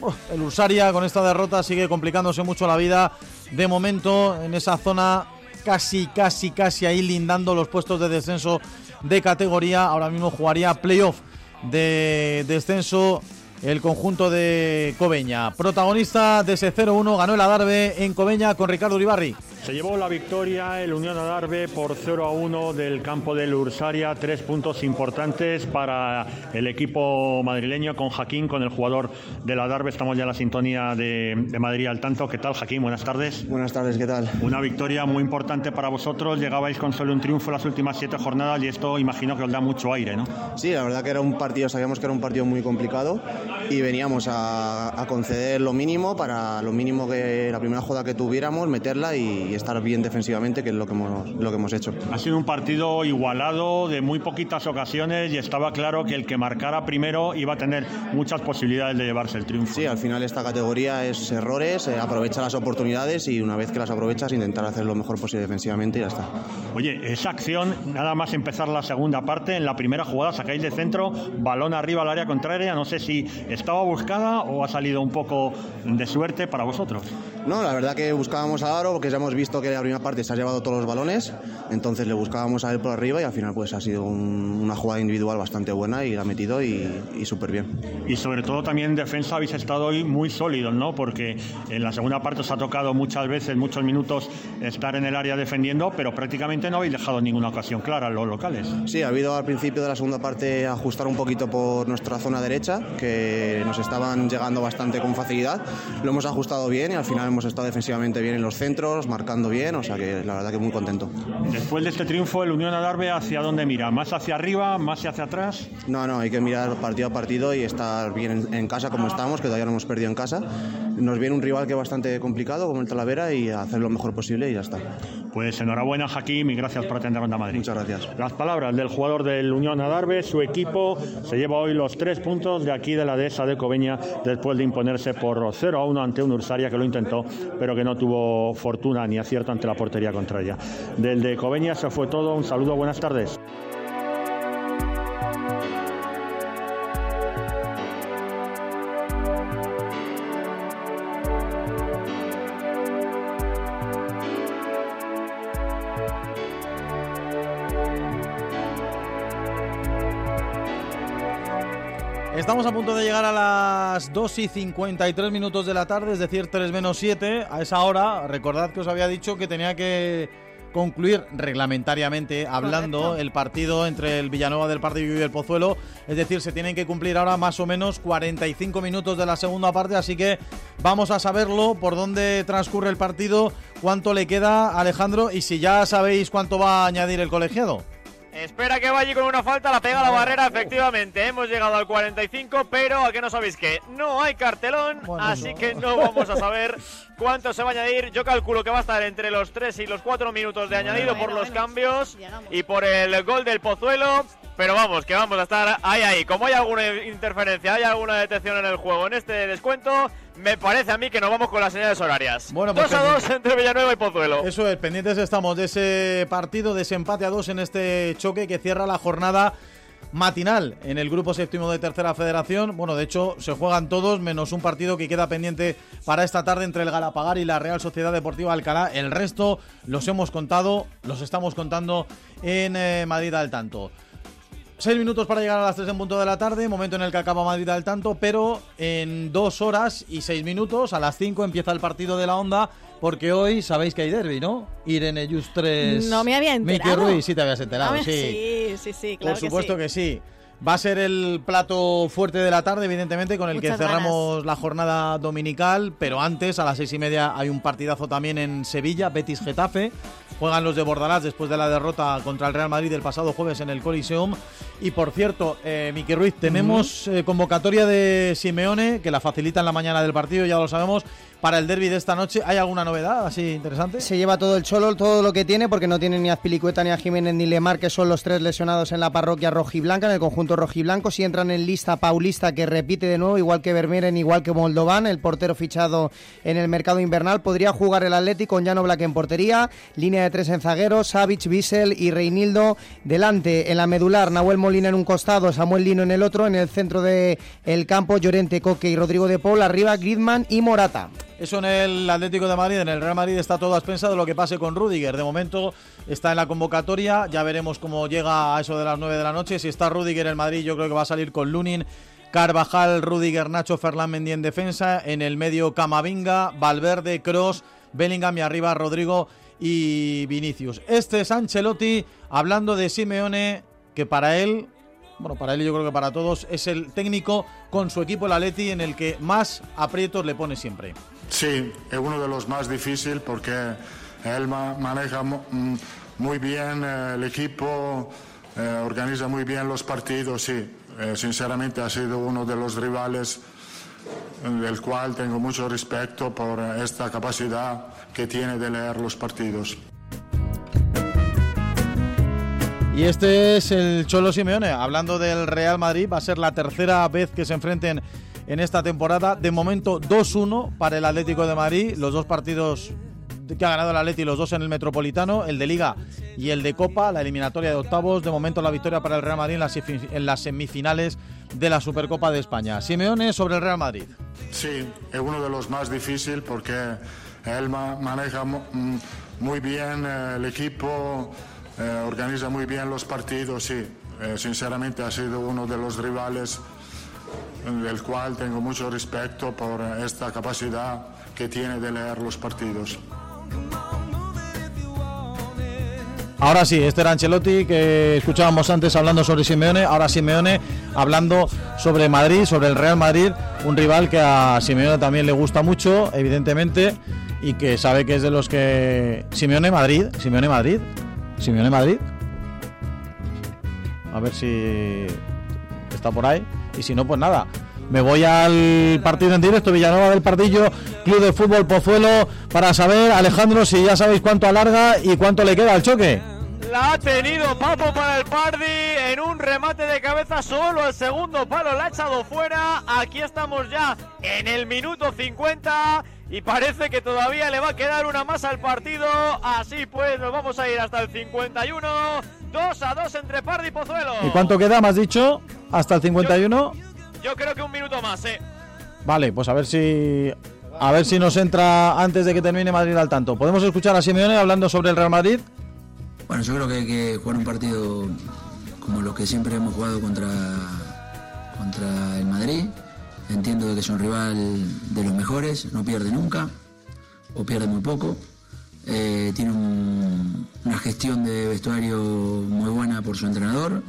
uf, el Ursaria con esta derrota sigue complicándose mucho la vida. De momento en esa zona casi, casi, casi ahí lindando los puestos de descenso de categoría. Ahora mismo jugaría playoff de descenso el conjunto de Cobeña. Protagonista de ese 0-1 ganó el Adarve en Cobeña con Ricardo Uribarri. Se llevó la victoria el Unión Adarve por 0 a 1 del campo del Ursaria. Tres puntos importantes para el equipo madrileño con Jaquín, con el jugador del Adarve. Estamos ya en la sintonía de, de Madrid al tanto. ¿Qué tal, Jaquín? Buenas tardes. Buenas tardes, ¿qué tal? Una victoria muy importante para vosotros. Llegabais con solo un triunfo las últimas siete jornadas y esto imagino que os da mucho aire, ¿no? Sí, la verdad que era un partido, sabíamos que era un partido muy complicado y veníamos a, a conceder lo mínimo para lo mínimo que la primera jugada que tuviéramos, meterla y, estar bien defensivamente, que es lo que hemos, lo que hemos hecho. Ha sido un partido igualado, de muy poquitas ocasiones y estaba claro que el que marcara primero iba a tener muchas posibilidades de llevarse el triunfo. Sí, al final esta categoría es errores, eh, aprovecha las oportunidades y una vez que las aprovechas intentar hacer lo mejor posible defensivamente y ya está. Oye, esa acción, nada más empezar la segunda parte, en la primera jugada sacáis de centro, balón arriba al área contraria, no sé si estaba buscada o ha salido un poco de suerte para vosotros. No, la verdad que buscábamos a Aro porque ya hemos visto que la primera parte se ha llevado todos los balones, entonces le buscábamos a él por arriba y al final pues ha sido un- una jugada individual bastante buena y la ha metido y, y súper bien. Y sobre todo también en defensa habéis estado hoy muy sólidos, ¿no? Porque en la segunda parte os ha tocado muchas veces, muchos minutos estar en el área defendiendo, pero prácticamente no habéis dejado ninguna ocasión clara los locales. Sí, ha habido al principio de la segunda parte ajustar un poquito por nuestra zona derecha, que nos estaban llegando bastante con facilidad. Lo hemos ajustado bien y al final hemos estado defensivamente bien en los centros, marcando bien, o sea que la verdad que muy contento. Después de este triunfo, el Unión Adarve, ¿hacia dónde mira? ¿Más hacia arriba, más hacia atrás? No, no, hay que mirar partido a partido y estar bien en, en casa como estamos, que todavía no hemos perdido en casa. Nos viene un rival que es bastante complicado, como el Talavera, y hacer lo mejor posible y ya está. Pues enhorabuena, Jaquín, y gracias por atender Onda Madrid. Muchas gracias. Las palabras del jugador del Unión Adarve, su equipo se lleva hoy los tres puntos de aquí de la dehesa de Cobeña después de imponerse por 0 a 1 ante un Ursaria que lo intentó, pero que no tuvo fortuna ni acierto ante la portería contraria. Del de Cobeña se fue todo. Un saludo, buenas tardes. Estamos a punto de llegar a las 2 y 53 minutos de la tarde, es decir, 3 menos 7. A esa hora, recordad que os había dicho que tenía que concluir reglamentariamente hablando Correcto. el partido entre el Villanueva del Partido y el Pozuelo. Es decir, se tienen que cumplir ahora más o menos 45 minutos de la segunda parte, así que vamos a saberlo por dónde transcurre el partido, cuánto le queda a Alejandro y si ya sabéis cuánto va a añadir el colegiado. Espera que vaya con una falta, la pega a la barrera, efectivamente. Hemos llegado al 45, pero ¿a qué no sabéis que No hay cartelón, así que no vamos a saber cuánto se va a añadir. Yo calculo que va a estar entre los 3 y los 4 minutos de añadido por los cambios y por el gol del Pozuelo. Pero vamos, que vamos a estar ahí, ahí. Como hay alguna interferencia, hay alguna detección en el juego en este descuento, me parece a mí que nos vamos con las señales horarias. Bueno, pues 2 a 2 pendiente- entre Villanueva y Pozuelo. Eso es, pendientes estamos de ese partido, de ese empate a dos en este choque que cierra la jornada matinal en el grupo séptimo de tercera federación. Bueno, de hecho, se juegan todos, menos un partido que queda pendiente para esta tarde entre el Galapagar y la Real Sociedad Deportiva Alcalá. El resto los hemos contado, los estamos contando en eh, Madrid al tanto. Seis minutos para llegar a las 3 en punto de la tarde, momento en el que acaba Madrid al tanto, pero en dos horas y seis minutos, a las 5 empieza el partido de la Onda, porque hoy sabéis que hay derby, ¿no? Irene Justres. No me había enterado. Ruiz, sí te habías enterado, Ah, sí. sí, sí, sí, claro Por supuesto que sí. Va a ser el plato fuerte de la tarde, evidentemente, con el Muchas que cerramos la jornada dominical. Pero antes, a las seis y media, hay un partidazo también en Sevilla, Betis Getafe. Juegan los de Bordalás después de la derrota contra el Real Madrid el pasado jueves en el Coliseum. Y por cierto, eh, Miki Ruiz, tenemos eh, convocatoria de Simeone, que la facilita en la mañana del partido, ya lo sabemos, para el derby de esta noche. ¿Hay alguna novedad así interesante? Se lleva todo el cholo, todo lo que tiene, porque no tiene ni a Azpilicueta, ni a Jiménez, ni Lemar, que son los tres lesionados en la parroquia rojiblanca, en el conjunto rojiblanco. Si entran en lista Paulista, que repite de nuevo, igual que Vermeeren, igual que Moldovan, el portero fichado en el mercado invernal. Podría jugar el Atlético con Llano Black en portería, línea de tres en zaguero, Savic, Bissell y Reinildo delante. En la medular, Nahuel Molina en un costado, Samuel Lino en el otro. En el centro del el campo, Llorente, Coque y Rodrigo de Paul. Arriba, Griezmann y Morata. Eso en el Atlético de Madrid, en el Real Madrid está todo a lo que pase con Rudiger. De momento está en la convocatoria, ya veremos cómo llega a eso de las 9 de la noche. Si está Rudiger en Madrid, yo creo que va a salir con Lunin, Carvajal, Rudiger, Nacho, Ferland Mendy en defensa. En el medio Camavinga, Valverde, Cross, Bellingham y arriba Rodrigo y Vinicius. Este es Ancelotti hablando de Simeone, que para él bueno, para él yo creo que para todos, es el técnico con su equipo, el Atleti, en el que más aprietos le pone siempre. Sí, es uno de los más difíciles porque él ma- maneja mm, muy bien eh, el equipo, eh, organiza muy bien los partidos, sí. Eh, sinceramente ha sido uno de los rivales del cual tengo mucho respeto por esta capacidad que tiene de leer los partidos. Y este es el Cholo Simeone, hablando del Real Madrid, va a ser la tercera vez que se enfrenten en esta temporada. De momento 2-1 para el Atlético de Madrid, los dos partidos que ha ganado el Atleti, los dos en el Metropolitano, el de Liga y el de Copa, la eliminatoria de octavos. De momento la victoria para el Real Madrid en las, semifinales de la Supercopa de España. Simeone sobre el Real Madrid. Sí, es uno de los más difíciles porque él ma- maneja mm, muy bien eh, el equipo, eh, organiza muy bien los partidos, sí. Eh, sinceramente ha sido uno de los rivales del cual tengo mucho respeto por esta capacidad que tiene de leer los partidos. Ahora sí, este era Ancelotti que escuchábamos antes hablando sobre Simeone, ahora Simeone hablando sobre Madrid, sobre el Real Madrid, un rival que a Simeone también le gusta mucho, evidentemente, y que sabe que es de los que Simeone Madrid, Simeone Madrid, Simeone Madrid. A ver si está por ahí y si no pues nada. Me voy al partido en directo Villanueva del Pardillo, Club de Fútbol Pozuelo, para saber, Alejandro, si ya sabéis cuánto alarga y cuánto le queda al choque. La ha tenido Papo para el Pardi en un remate de cabeza solo el segundo palo la ha echado fuera. Aquí estamos ya en el minuto 50 y parece que todavía le va a quedar una más al partido. Así pues nos vamos a ir hasta el 51. 2 a 2 entre Pardi y Pozuelo. ¿Y cuánto queda? ¿Me has dicho? ¿Hasta el 51? Yo creo que un minuto más, eh. Vale, pues a ver si a ver si nos entra antes de que termine Madrid al tanto. ¿Podemos escuchar a Simeone hablando sobre el Real Madrid? Bueno, yo creo que hay que jugar un partido como los que siempre hemos jugado contra, contra el Madrid. Entiendo que es un rival de los mejores, no pierde nunca o pierde muy poco. Eh, tiene un- una gestión de vestuario muy buena por su entrenador.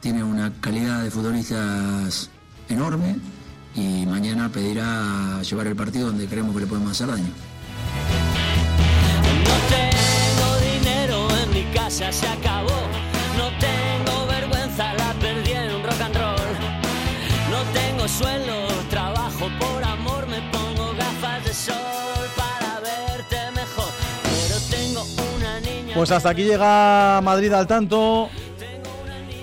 Tiene una calidad de futbolistas enorme y mañana pedirá llevar el partido donde creemos que le podemos hacer daño. No tengo dinero en mi casa, se acabó. No tengo vergüenza, la perdí en un rock and roll. No tengo sueldo, trabajo por amor, me pongo gafas de sol para verte mejor. Pero tengo una niña. Pues hasta aquí llega Madrid al tanto.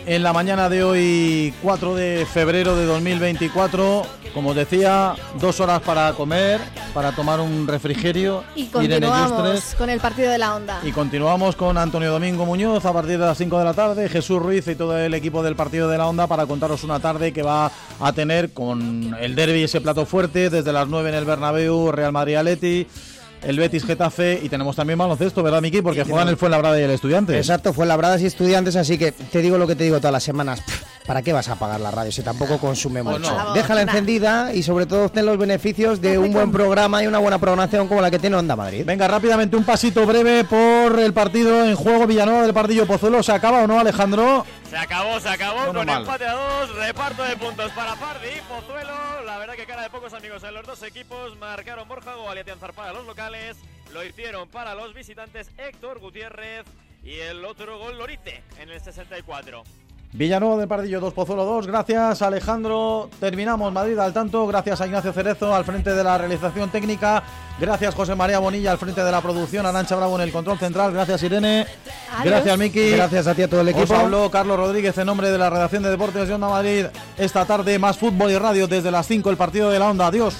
En la mañana de hoy, 4 de febrero de 2024, como os decía, dos horas para comer, para tomar un refrigerio. Y continuamos con el partido de la onda. Y continuamos con Antonio Domingo Muñoz a partir de las 5 de la tarde, Jesús Ruiz y todo el equipo del partido de la Onda para contaros una tarde que va a tener con el derby ese plato fuerte desde las 9 en el Bernabéu, Real Madrid Atleti, el Betis Getafe y tenemos también baloncesto, ¿verdad Miki? Porque juegan el Fuenlabrada y el Estudiante. Exacto, fue labradas y estudiantes, así que te digo lo que te digo todas las semanas. ¿Para qué vas a apagar la radio si tampoco consume Pues mucho? no. Déjala encendida y sobre todo obtén los beneficios de un buen programa y una buena programación como la que tiene Onda Madrid. Venga, rápidamente un pasito breve por el partido en juego Villanueva del Pardillo Pozuelo. ¿Se acaba o no, Alejandro? Se acabó, se acabó Bueno, con mal. empate a dos, reparto de puntos para Pardi y Pozuelo. Pocos amigos en los dos equipos. Marcaron Borja Atienzar para los locales. Lo hicieron para los visitantes Héctor Gutiérrez y el otro gol Lorite en el 64. Villanueva del Pardillo 2 Pozuelo 2. Gracias, Alejandro. Terminamos Madrid al tanto. Gracias a Ignacio Cerezo al frente de la realización técnica. Gracias, José María Bonilla al frente de la producción. Arancha Bravo en el control central. Gracias, Irene. Adiós. Gracias, Miki. Gracias a ti, a todo el equipo. Os habló Carlos Rodríguez en nombre de la redacción de Deportes de Onda Madrid. Esta tarde, más fútbol y radio desde las 5, el partido de la Onda. Adiós.